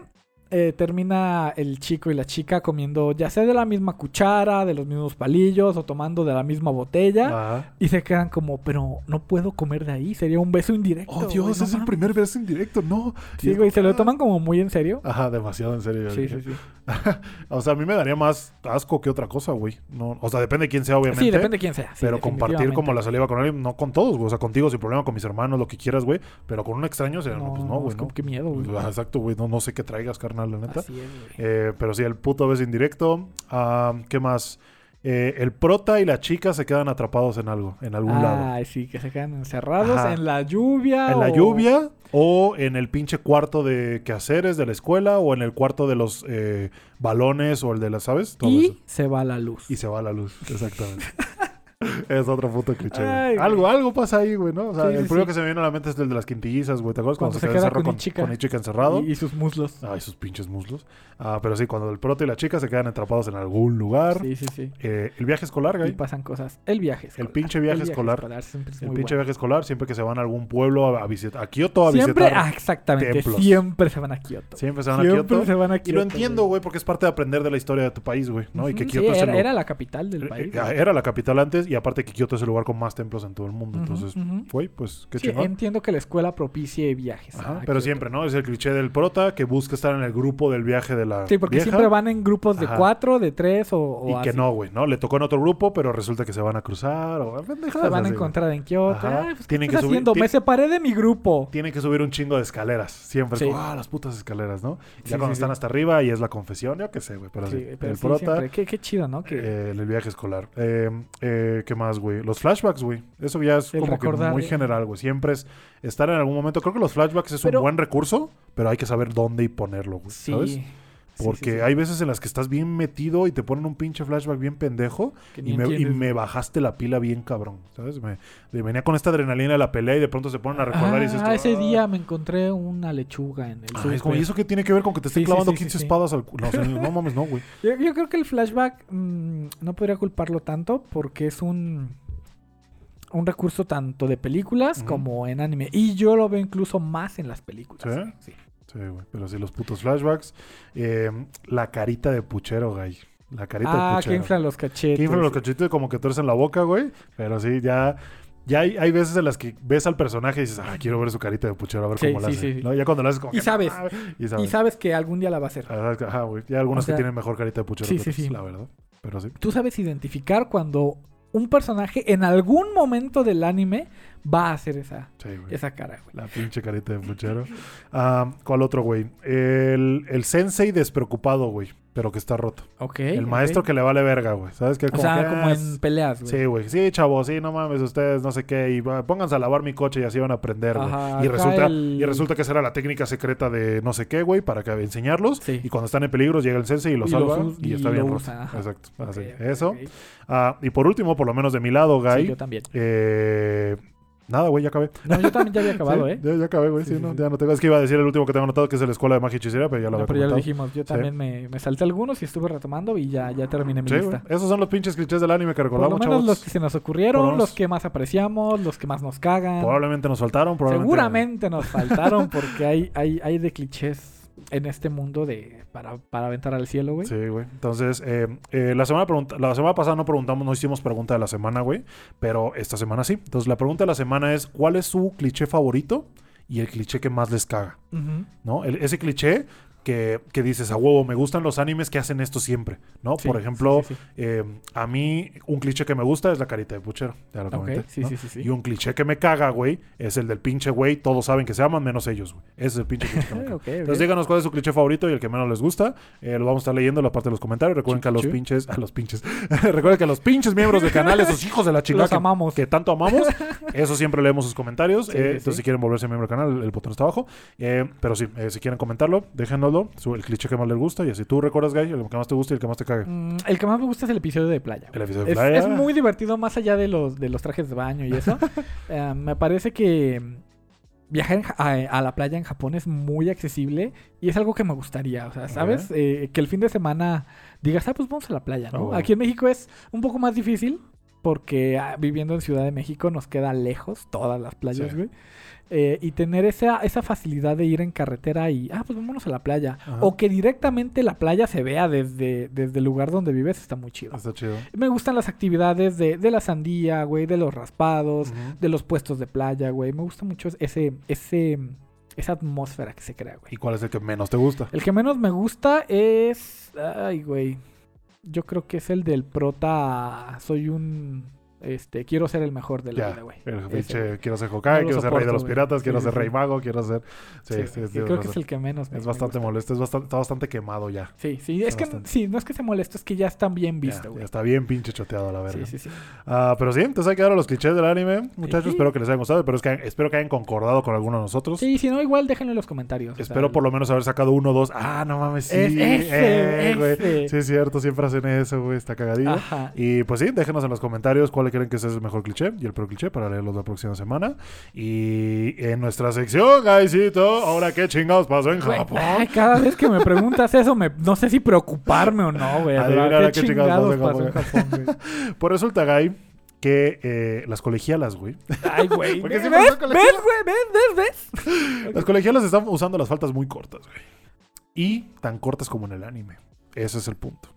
eh, termina el chico y la chica comiendo ya sea de la misma cuchara, de los mismos palillos o tomando de la misma botella.
Ajá.
Y se quedan como, pero no puedo comer de ahí. Sería un beso indirecto.
Oh, Dios,
güey,
es el
mames".
primer beso indirecto, no.
Sí, güey, se lo toman como muy en serio.
Ajá, demasiado en serio.
Sí, sí, sí.
o sea, a mí me daría más asco que otra cosa, güey. No, o sea, depende de quién sea, obviamente.
Sí, depende de quién sea. sí,
pero compartir como la saliva con alguien, no con todos, güey. O sea, contigo sin problema, con mis hermanos, lo que quieras, güey. Pero con un extraño, sea, no, pues no, güey,
es
no.
como qué miedo, güey.
Exacto, güey. No, no sé qué traigas, carnal, la neta.
Así es, güey.
Eh, pero sí, el puto beso indirecto. Ah, ¿Qué más? Eh, el prota y la chica se quedan atrapados en algo, en algún lado.
Ay, sí, que se quedan encerrados
Ajá.
en la lluvia.
En la
o-
lluvia o en el pinche cuarto de quehaceres de la escuela o en el cuarto de los eh, balones o el de las, ¿sabes? Todo
Y
eso.
se va la luz.
Y se va la luz, exactamente. es otro puto cliché, güey.
Ay, güey.
Algo, algo pasa ahí, güey, ¿no? O sea,
Sí,
el
sí,
primero
sí.
que se me viene a la mente es el de las quintillizas, güey. ¿Te acuerdas
Cuando se queda
encerró
con
con,
Ichika.
con Ichika encerrado?
Y, y sus muslos.
Ay, sus pinches muslos. Ah, pero sí, cuando el proto y la chica se quedan atrapados en algún lugar.
Sí, sí, sí.
Eh, el viaje escolar,
Y
güey.
pasan cosas. El viaje escolar.
pinche viaje escolar.
siempre es
El
muy
pinche
bueno.
viaje escolar, siempre que se van a algún pueblo a, a visitar. A Kioto a
Siempre,
visitar.
ah, exactamente.
templos.
Siempre se van a Kioto.
Siempre se van a
Siempre
Kioto.
se van a
Y lo entiendo, güey, porque es parte de aprender de la historia de tu país, güey, ¿no? Y que
Ujú,
Kioto
sí,
es el
era,
lu-
era la capital del
eh,
país.
eh. Era la capital antes y aparte que Kioto es el lugar con más templos en todo el mundo. Entonces, güey, pues qué
Sí,
chingón.
entiendo que la escuela propicie viajes.
Ajá,
a
pero
Kioto.
siempre, ¿no? Es el cliché del prota que busca estar en el grupo del viaje de la
Sí, porque
vieja
siempre van en grupos de
Ajá.
cuatro, de tres o, o
y que no, güey, ¿no? Le tocó en otro grupo, pero resulta que se van a cruzar o
Se van a encontrar en Kioto. Ay, pues, ¿qué
Tienen que subir-
Me separé de mi grupo.
Tienen que subir un chingo de escaleras. Siempre
Sí.
es como, ah, las putas escaleras, ¿no? Y
Sí,
ya cuando están hasta arriba y es la confesión, yo qué sé, güey. Pero sí,
pero
el prota.
Qué, chido, ¿no?
Eh, el viaje escolar. Eh, eh, ¿Qué más, güey? Los flashbacks, güey. Eso ya es
El
como que muy
eh.
general, güey. Siempre es estar en algún momento. Creo que los flashbacks es
Pero-
un buen recurso, pero hay que saber dónde y ponerlo, güey.
sí.
¿Sabes? Porque
sí, sí.
hay veces en las que estás bien metido y te ponen un pinche flashback bien pendejo y me, y
entiendes.
me bajaste la pila bien cabrón, ¿sabes? Me, venía con esta adrenalina de la pelea y de pronto se ponen a recordar y dices...
Ah, ese
"Ah".
día me encontré una lechuga en el
Ah, como, ¿y eso qué tiene que ver con que te
sí,
clavando
sí, sí,
15
sí.
espadas al culo? No, mames, no, güey.
Yo, yo creo que el flashback mm, no podría culparlo tanto porque es un un recurso tanto de películas como en anime. Y yo lo veo incluso más en las películas.
¿Sí?
Sí.
Sí, güey. Pero sí, los putos flashbacks. Eh, la carita de puchero, güey. La carita de
Ah,
puchero.
que inflan los cachetes.
Que inflan los cachetes como que tuercen la boca, güey. Pero sí, ya... Ya hay, hay veces en las que ves al personaje y dices, ah, quiero ver su carita de puchero, a ver
Sí,
cómo la
sí,
hace.
sí.
¿no? Ya cuando la haces como
Y
que,
sabes.
"Ah", y
Y
sabes.
que algún día la va a hacer.
Ajá, güey. Ya hay algunos
O sea,
que tienen mejor carita de puchero
sí,
que
sí, sí.
la verdad. Pero sí.
Tú sabes identificar cuando un personaje en algún momento del anime va a hacer esa,
Sí,
esa cara, güey.
La pinche carita de puchero. Ah, ¿Cuál otro, güey? El, el sensei despreocupado, güey. Pero que está roto.
Ok.
El maestro que le vale verga, güey. ¿Sabes qué?
O sea,
que,
como
ah,
en peleas, güey.
Sí, güey. Sí, chavos, sí, no mames, ustedes no sé qué. Y va, pónganse a lavar mi coche y así van a aprender, güey. Y resulta,
el-
y resulta que esa era la técnica secreta de no sé qué, güey, para que enseñarlos.
Sí.
Y cuando están en peligro llega el sensei y los
Y
salva. y
y
está bien roto. Exacto. Así. Eso. Ah, y por último, por lo menos de mi lado,
Sí,
Guy.
yo también.
eh, nada, güey, ya acabé.
No, yo también ya había acabado,
Sí,
¿eh?
Ya, ya acabé, güey.
Sí,
no, ya no tengo. Es que iba a decir el último que tengo anotado, que es la Escuela de Magia y Hechicera, pero ya lo
No,
había
pero ya lo dijimos. Yo también me, me salté algunos y estuve retomando y ya, ya terminé mi lista.
Esos son los pinches clichés del anime que
Por lo
recordamos,
menos
chavos.
los que se nos
Por
ocurrieron,
lo
los
menos-
que más apreciamos, los que más nos cagan.
Probablemente nos faltaron, probablemente.
Seguramente nos faltaron porque hay, hay, hay de clichés en este mundo de para, para aventar al cielo, güey.
Sí, güey. Entonces, eh, eh, la, semana la semana pasada no preguntamos, no hicimos pregunta de la semana, güey. Pero esta semana sí. Entonces, la pregunta de la semana es: ¿cuál es su cliché favorito y el cliché que más les caga? ¿No? El- ese cliché que, que dices, a huevo, me gustan los animes que hacen esto siempre, ¿no?
Sí,
Por ejemplo,
sí, sí, sí.
eh, a mí un cliché que me gusta es la carita de puchero. Ya lo comenté.
sí,
¿no?
sí, sí, sí.
Y un cliché que me caga, güey, es el del pinche güey. Todos saben que se aman menos ellos, güey. Ese es el pinche cliché que me caga. Entonces díganos cuál es su cliché favorito y el que menos les gusta. Eh, lo vamos a estar leyendo en la parte de los comentarios. Recuerden que a los pinches, a los pinches, recuerden que a los pinches miembros del canal, esos hijos de la chingada que,
amamos.
que tanto amamos, eso siempre leemos sus comentarios. Eh, entonces si quieren volverse miembro del canal, el, botón está abajo. Eh, pero sí, si quieren comentarlo, déjenoslo. El cliché que más les gusta y así tú recuerdas, Guy, el que más te gusta y el que más te cague.
Mm, el que más me gusta es el episodio de playa.
El episodio de
Es,
playa.
es muy divertido, más allá de los, de los trajes de baño y eso. Eh, me parece que viajar a, a la playa en Japón es muy accesible y es algo que me gustaría. O sea, ¿sabes? Eh, que el fin de semana digas, ah, pues vamos a la playa, ¿no?
Ah.
Aquí en México es un poco más difícil porque ah, viviendo en Ciudad de México nos queda lejos todas las playas,
Sí.
güey. Eh, y tener esa, esa facilidad de ir en carretera y, ah, pues vámonos a la playa.
Ajá.
O que directamente la playa se vea desde, desde el lugar donde vives está muy chido.
Está chido.
Me gustan las actividades de, de la sandía, güey, de los raspados, de los puestos de playa, güey. Me gusta mucho ese, ese, esa atmósfera que se crea, güey.
¿Y cuál es el que menos te gusta?
El que menos me gusta es. Ay, güey. Yo creo que es el del prota. Soy un. Este, quiero ser el mejor de la
Ya,
vida, güey.
pinche, quiero ser Hokage, quiero ser rey de los piratas,
Sí,
quiero
sí,
ser rey mago, quiero ser... Sí,
Sí,
sí,
sí,
tienes
creo que es el que menos me-
Es bastante molesto, es bastante, está bastante quemado ya.
Sí, sí. Es que
Bastante.
sí, no es que se moleste, es que ya están bien visto, güey.
está bien pinche choteado la verga.
Sí, sí, sí.
Ah, pero sí, entonces hay que dar los clichés del anime. Muchachos, espero que les haya gustado, pero es que espero que hayan concordado con alguno de nosotros.
Sí, si no, igual déjenlo en los comentarios. o sea,
Espero por lo menos haber sacado uno o dos. Ah, no mames, sí.
Es ese,
eh,
ese.
Sí, es cierto, siempre hacen eso, güey. Está cagadillo. Y pues sí, déjenos en los comentarios cuál creen que es el mejor cliché y el peor cliché para leerlos la próxima semana. Y en nuestra sección, guysito, ahora qué chingados pasó en Japón.
ay, cada vez que me preguntas eso, me, no sé si preocuparme o no, güey. ¿Qué
qué chingados pasó en
Japón, güey?
Pues resulta, Guy, que eh, las colegialas, güey.
Ay, güey.
Porque
¿Ves, ves, güey? ¿Ves, ves, ves?
Las colegialas están usando las faltas muy cortas, güey. Y tan cortas como en el anime. Ese es el punto.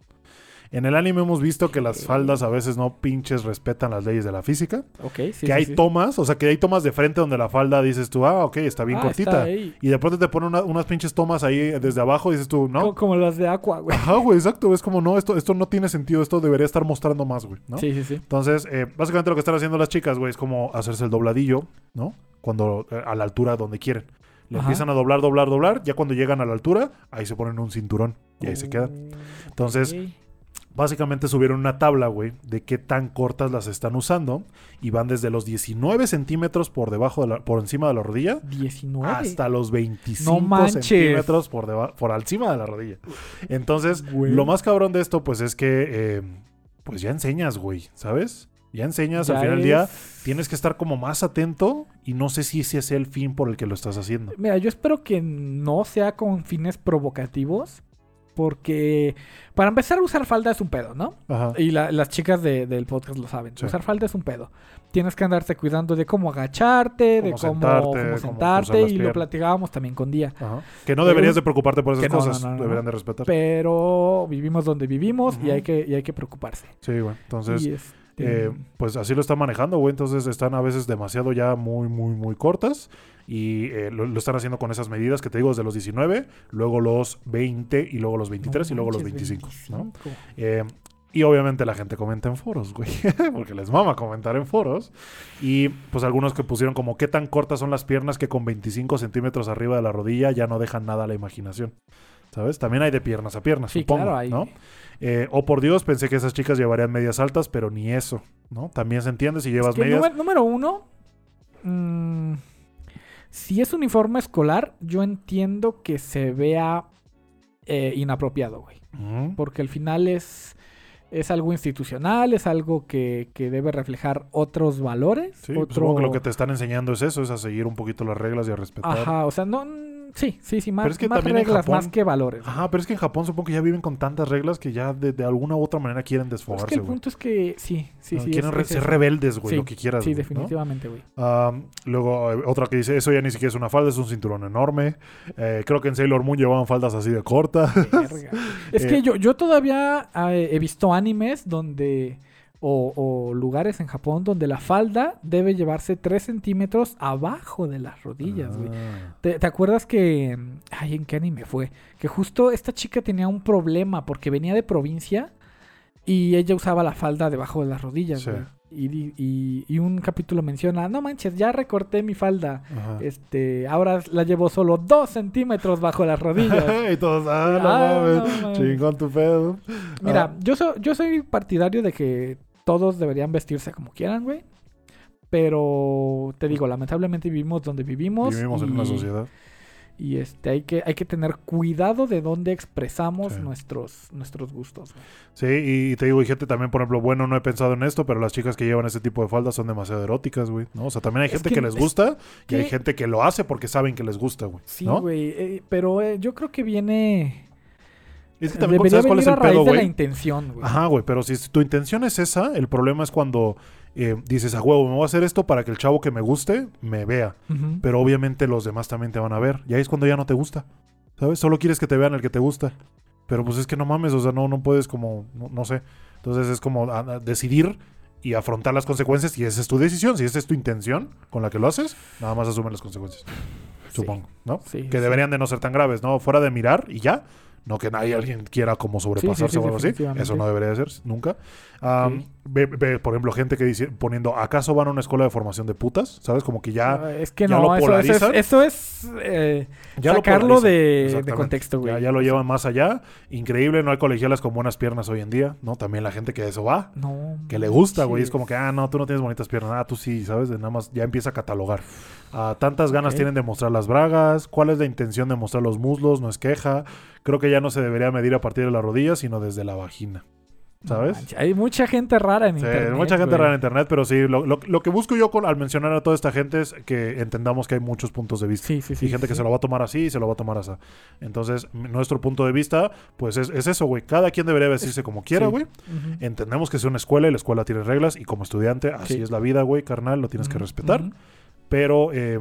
En el anime hemos visto que las faldas a veces no pinches respetan las leyes de la física.
Ok, sí,
que
sí,
hay
sí.
tomas, o sea, que hay tomas de frente donde la falda dices tú, ah, ok, está bien
Ah,
cortita.
está ahí.
Y de pronto te ponen una- unas pinches tomas ahí desde abajo y dices tú, no.
Como las de Aqua, güey.
Ajá, güey, exacto. Es como, no, esto, esto no tiene sentido. Esto debería estar mostrando más, güey, ¿no?
Sí, sí, sí.
Entonces, eh, básicamente lo que están haciendo las chicas, güey, es como hacerse el dobladillo, ¿no? Cuando, eh, a la altura donde quieren. Le
Ajá.
empiezan a doblar, doblar, doblar. Ya cuando llegan a la altura, ahí se ponen un cinturón y ahí se quedan. Entonces. Básicamente subieron una tabla, güey, de qué tan cortas las están usando. Y van desde los 19 centímetros por debajo de la, por encima de la rodilla
19.
hasta los 25
No manches.
centímetros por, deba- por encima de la rodilla. Entonces,
Güey.
lo más cabrón de esto, pues es que, eh, pues ya enseñas, güey, ¿sabes? Ya enseñas, al final del día
es-
tienes que estar como más atento y no sé si ese es el fin por el que lo estás haciendo.
Mira, yo espero que no sea con fines provocativos. Porque para empezar, usar falda es un pedo, ¿no?
Ajá.
Y la- las chicas de- del podcast lo saben.
Sí.
Usar falda es un pedo. Tienes que andarte cuidando de cómo agacharte, de
Cómo
cómo
sentarte,
cómo y lo platicábamos también con Día.
Ajá. Que no deberías de preocuparte por esas
que
cosas.
no, no, no.
Deberían de respetar.
Pero vivimos donde vivimos y, hay que, y hay que preocuparse.
Sí, güey. Entonces,
Y, este,
Eh, pues así lo están manejando, güey. Entonces están a veces demasiado ya muy, muy, muy cortas. Y eh, lo, lo están haciendo con esas medidas que te digo, desde los 19, luego los 20 y luego los 23 y luego los
manches,
25, ¿no?
25.
Eh, Y obviamente la gente comenta en foros, güey. Porque les mama comentar en foros. Y pues algunos que pusieron como qué tan cortas son las piernas que con 25 centímetros arriba de la rodilla ya no dejan nada a la imaginación. ¿Sabes? También hay de piernas a piernas,
Sí,
supongo,
claro, hay.
¿no? Eh, o por Dios, pensé que esas chicas llevarían medias altas, pero ni eso, ¿no? También se entiende si llevas
Que
medias.
número, número uno, mm, si es uniforme escolar, yo entiendo que se vea eh, inapropiado, güey. Porque al final es, es algo institucional, es algo que, que debe reflejar otros valores.
Sí, pues
otro...
supongo que lo que te están enseñando es eso, es a seguir un poquito las reglas y a respetar.
Ajá, o sea, no... Sí, sí, sí, más,
Pero es que
más
también
reglas,
Japón-
más que valores.
Ajá, pero es que en Japón supongo que ya viven con tantas reglas que ya de, de alguna u otra manera quieren
Pero es
desfogarse,
que el
güey.
punto es que sí, sí,
No,
sí.
quieren
es-
re-
es
ser
eso.
rebeldes, güey,
Sí,
lo que quieras.
Sí,
güey,
definitivamente, güey.
Luego, eh, otra que dice, eso ya ni siquiera es una falda, es un cinturón enorme. Eh, creo que en Sailor Moon llevaban faldas así de cortas.
Es
Eh,
que yo, yo todavía eh, he visto animes donde. O, o lugares en Japón donde la falda debe llevarse 3 centímetros abajo de las rodillas, güey.
Ah.
¿Te, te acuerdas que. Ay, ¿en qué anime fue? Que justo esta chica tenía un problema porque venía de provincia y ella usaba la falda debajo de las rodillas,
Sí.
güey. Y, di- y- y un capítulo menciona: No manches, ya recorté mi falda.
Ajá.
Este, ahora la llevo solo 2 centímetros bajo las rodillas.
y todos, ah, no
Ah,
mames,
no mames.
chingón tu pedo.
Mira,
Ah,
yo, so- yo soy partidario de que todos deberían vestirse como quieran, güey. Pero te digo, lamentablemente vivimos donde vivimos.
vivimos en una sociedad.
Y este, hay que, hay que tener cuidado de dónde expresamos
Sí.
nuestros, nuestros gustos. güey.
Sí, y te digo, y gente también, por ejemplo, bueno, no he pensado en esto, pero las chicas que llevan ese tipo de faldas son demasiado eróticas, güey, ¿no? O sea, también hay
Es
gente
que
que, les
es
gusta y
que-
hay gente que lo hace porque saben que les gusta, güey,
Sí,
¿no?
güey. eh, pero eh, yo creo que viene.
Es que también,
debería
¿sabes cuál es el
a raíz
pedo,
de la
güey?
intención, güey.
Ajá, güey, pero si tu intención es esa, el problema es cuando eh, dices, a huevo, me voy a hacer esto para que el chavo que me guste me vea.
Ujú.
Pero obviamente los demás también te van a ver. Y ahí es cuando ya no te gusta. ¿Sabes? Solo quieres que te vean el que te gusta. Pero pues es que no mames, o sea, no, no puedes como, no, no sé. Entonces es como ah, ah, decidir y afrontar las consecuencias. Y esa es tu decisión. Si esa es tu intención con la que lo haces, nada más asume las consecuencias. Supongo, ¿no?
Sí,
que
sí.
deberían de no ser tan graves, ¿no? Fuera de mirar y ya. No que nadie alguien quiera como sobrepasarse
sí,
o algo así. Eso no debería de ser nunca. Ve- ve, por ejemplo, gente que dice, poniendo, ¿acaso van a una escuela de formación de putas? ¿Sabes? Como que ya,
Ah, es que
ya
no,
lo
eso, eso es, eso es, eh,
ya
sacarlo de, de contexto, güey.
Ya, ya lo llevan más allá. Increíble, no hay colegialas con buenas piernas hoy en día, ¿no? También la gente que eso va,
No.
que le gusta, güey. Es como que, ah, no, tú no tienes bonitas piernas. Ah, tú sí, ¿sabes? De nada más ya empieza a catalogar. Ah, tantas ganas tienen de mostrar las bragas. ¿Cuál es la intención de mostrar los muslos? No es queja. Creo que ya no se debería medir a partir de la rodilla, sino desde la vagina. ¿Sabes?
Hay mucha gente rara en
Sí,
internet.
mucha gente
güey.
rara en internet, pero sí, lo, lo- lo que busco yo con, al mencionar a toda esta gente es que entendamos que hay muchos puntos de vista.
Sí, sí, sí.
y gente que se lo va a tomar así y se lo va a tomar así. Entonces, nuestro punto de vista, pues es, es eso, güey. Cada quien debería vestirse como quiera,
sí.
güey. Entendemos que es una escuela y la escuela tiene reglas y como estudiante, así
Sí.
es la vida, güey, carnal, lo tienes que respetar. Pero eh,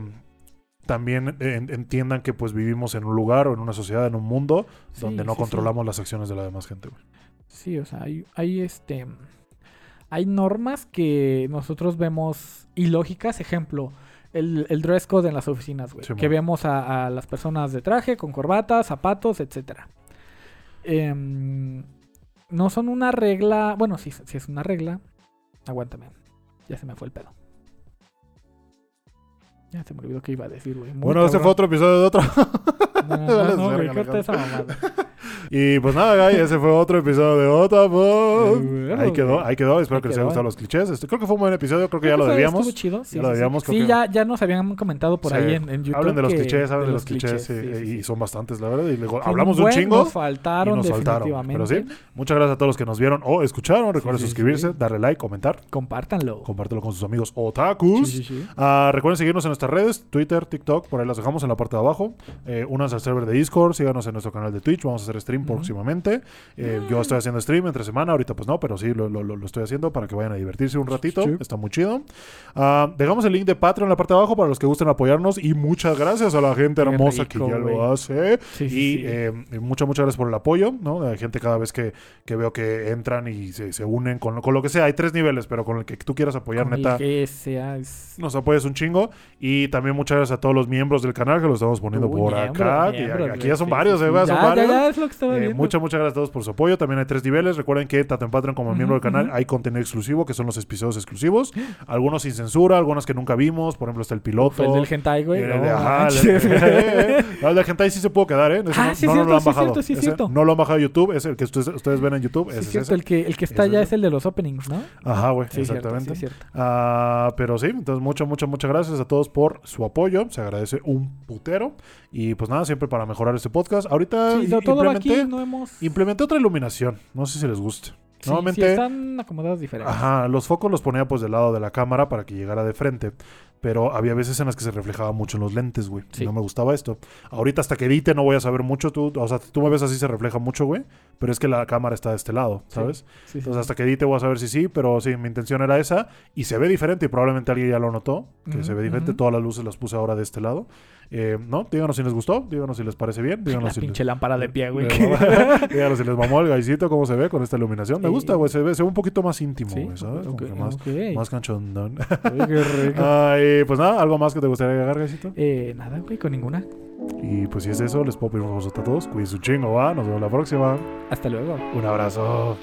también en- entiendan que pues vivimos en un lugar o en una sociedad, en un mundo donde no controlamos las acciones de la demás gente, güey.
Sí, o sea, hay, hay este. Hay normas que nosotros vemos ilógicas. Ejemplo, el, el dress code en las oficinas, güey.
Sí,
que vemos a, a las personas de traje, con corbata, zapatos, etcétera. Em, no son una regla. Bueno, sí, sí es una regla. Aguántame. Ya se me fue el pedo. Ya se me olvidó qué iba a decir, güey.
Bueno,
cabrón.
fue otro episodio de otro.
No, no,
Vale,
no, güey, esa mamada.
Y pues nada, guy, ese fue otro episodio de Otapod.
Bueno,
Ahí quedó, ahí quedó. Espero
Ahí
que les haya gustado los clichés. Este, creo que fue un buen episodio, creo que ya lo debíamos.
chido, sí,
Ya lo debíamos,
Sí,
que-
ya, ya nos habían comentado por ahí en, en YouTube.
Hablen de los clichés, hablen de los clichés, y son bastantes, la verdad. Y luego hablamos de un chingo.
Nos faltaron,
y nos faltaron, pero sí. Muchas gracias a todos los que nos vieron o escucharon. Recuerden suscribirse, darle like, comentar,
Compártanlo.
compártelo con sus amigos otakus. Ah, recuerden seguirnos en nuestras redes, Twitter, TikTok, por ahí las dejamos en la parte de abajo. Eh, únanse al server de Discord, síganos en nuestro canal de Twitch, vamos a hacer stream Próximamente. Eh, Yo estoy haciendo stream entre semana, ahorita pues no, pero sí lo, lo- lo- lo estoy haciendo para que vayan a divertirse un ratito,
Sí.
está muy chido. Ah, dejamos el link de Patreon en la parte de abajo para los que gusten apoyarnos y muchas gracias a la gente
Qué
hermosa
rico,
que ya lo hace.
Sí,
Y
sí.
eh, y muchas, muchas gracias por el apoyo, ¿no? De gente cada vez que, que veo que entran y se, se unen con, lo- con lo que sea. Hay tres niveles, pero con el que tú quieras apoyar,
Con el
neta,
que sea, es-
nos apoyas un chingo. Y también muchas gracias a todos los miembros del canal que lo estamos poniendo
Uy,
por
miembros,
acá. aquí ya son varios, ¿eh?
Ya,
Son
ya, es lo que
Eh, muchas, muchas gracias a todos por su apoyo. También hay tres niveles. Recuerden que tanto en Patreon como en miembro del canal hay contenido exclusivo, que son los episodios exclusivos. Algunos sin censura, algunos que nunca vimos. Por ejemplo, está el piloto.
El del hentai, güey.
El
No,
de- ajá, el
manches.
de- No, el de hentai sí se pudo quedar, ¿eh? Ese
Ah,
no,
sí,
no,
cierto,
no lo han
sí,
bajado.
sí,
Ese
cierto.
No lo han bajado a YouTube. Es el que ustedes, ustedes ven en YouTube.
Sí,
ese
cierto,
ese.
el que, el que está ya
es
el de los openings, ¿no?
Ajá, güey.
Sí,
exactamente.
sí, cierto.
Ah, pero sí, entonces muchas, muchas, muchas gracias a todos por su apoyo. Se agradece un putero. Y pues nada, siempre para mejorar este podcast. Ahorita
Sí, to- todo va aquí,
implementé,
no hemos...
implementé otra iluminación. No sé si les guste.
Sí,
Normalmente,
sí, están acomodados diferentes.
ajá, los focos los ponía pues del lado de la cámara para que llegara de frente. Pero había veces en las que se reflejaba mucho en los lentes, güey.
Sí.
No me gustaba esto. Ahorita hasta que edite no voy a saber mucho. Tú, o sea, tú me ves así se refleja mucho, güey. Pero es que la cámara está de este lado. ¿sabes?
Sí,
Entonces hasta que edite voy a saber si sí, pero sí, mi intención era esa. Y se ve diferente y probablemente alguien ya lo notó, que se ve diferente. Todas las luces las puse ahora de este lado. Eh, ¿No? Díganos si les gustó, díganos si les parece bien, díganos
La
si
pinche
les...
lámpara de pie, güey.
díganos si les mamó el gaisito, cómo se ve con esta iluminación. Me gusta, güey, se ve, se ve un poquito más íntimo,
Sí,
güey, ¿sabes? Más,
ok.
más canchondón.
Qué rico.
Ay, pues nada, ¿algo más que te gustaría agregar, gaisito?
Eh, nada, güey, con ninguna.
Y pues si es eso, les puedo pedir un a todos. Cuídense un chingo, va. Nos vemos la próxima.
Hasta luego.
Un abrazo.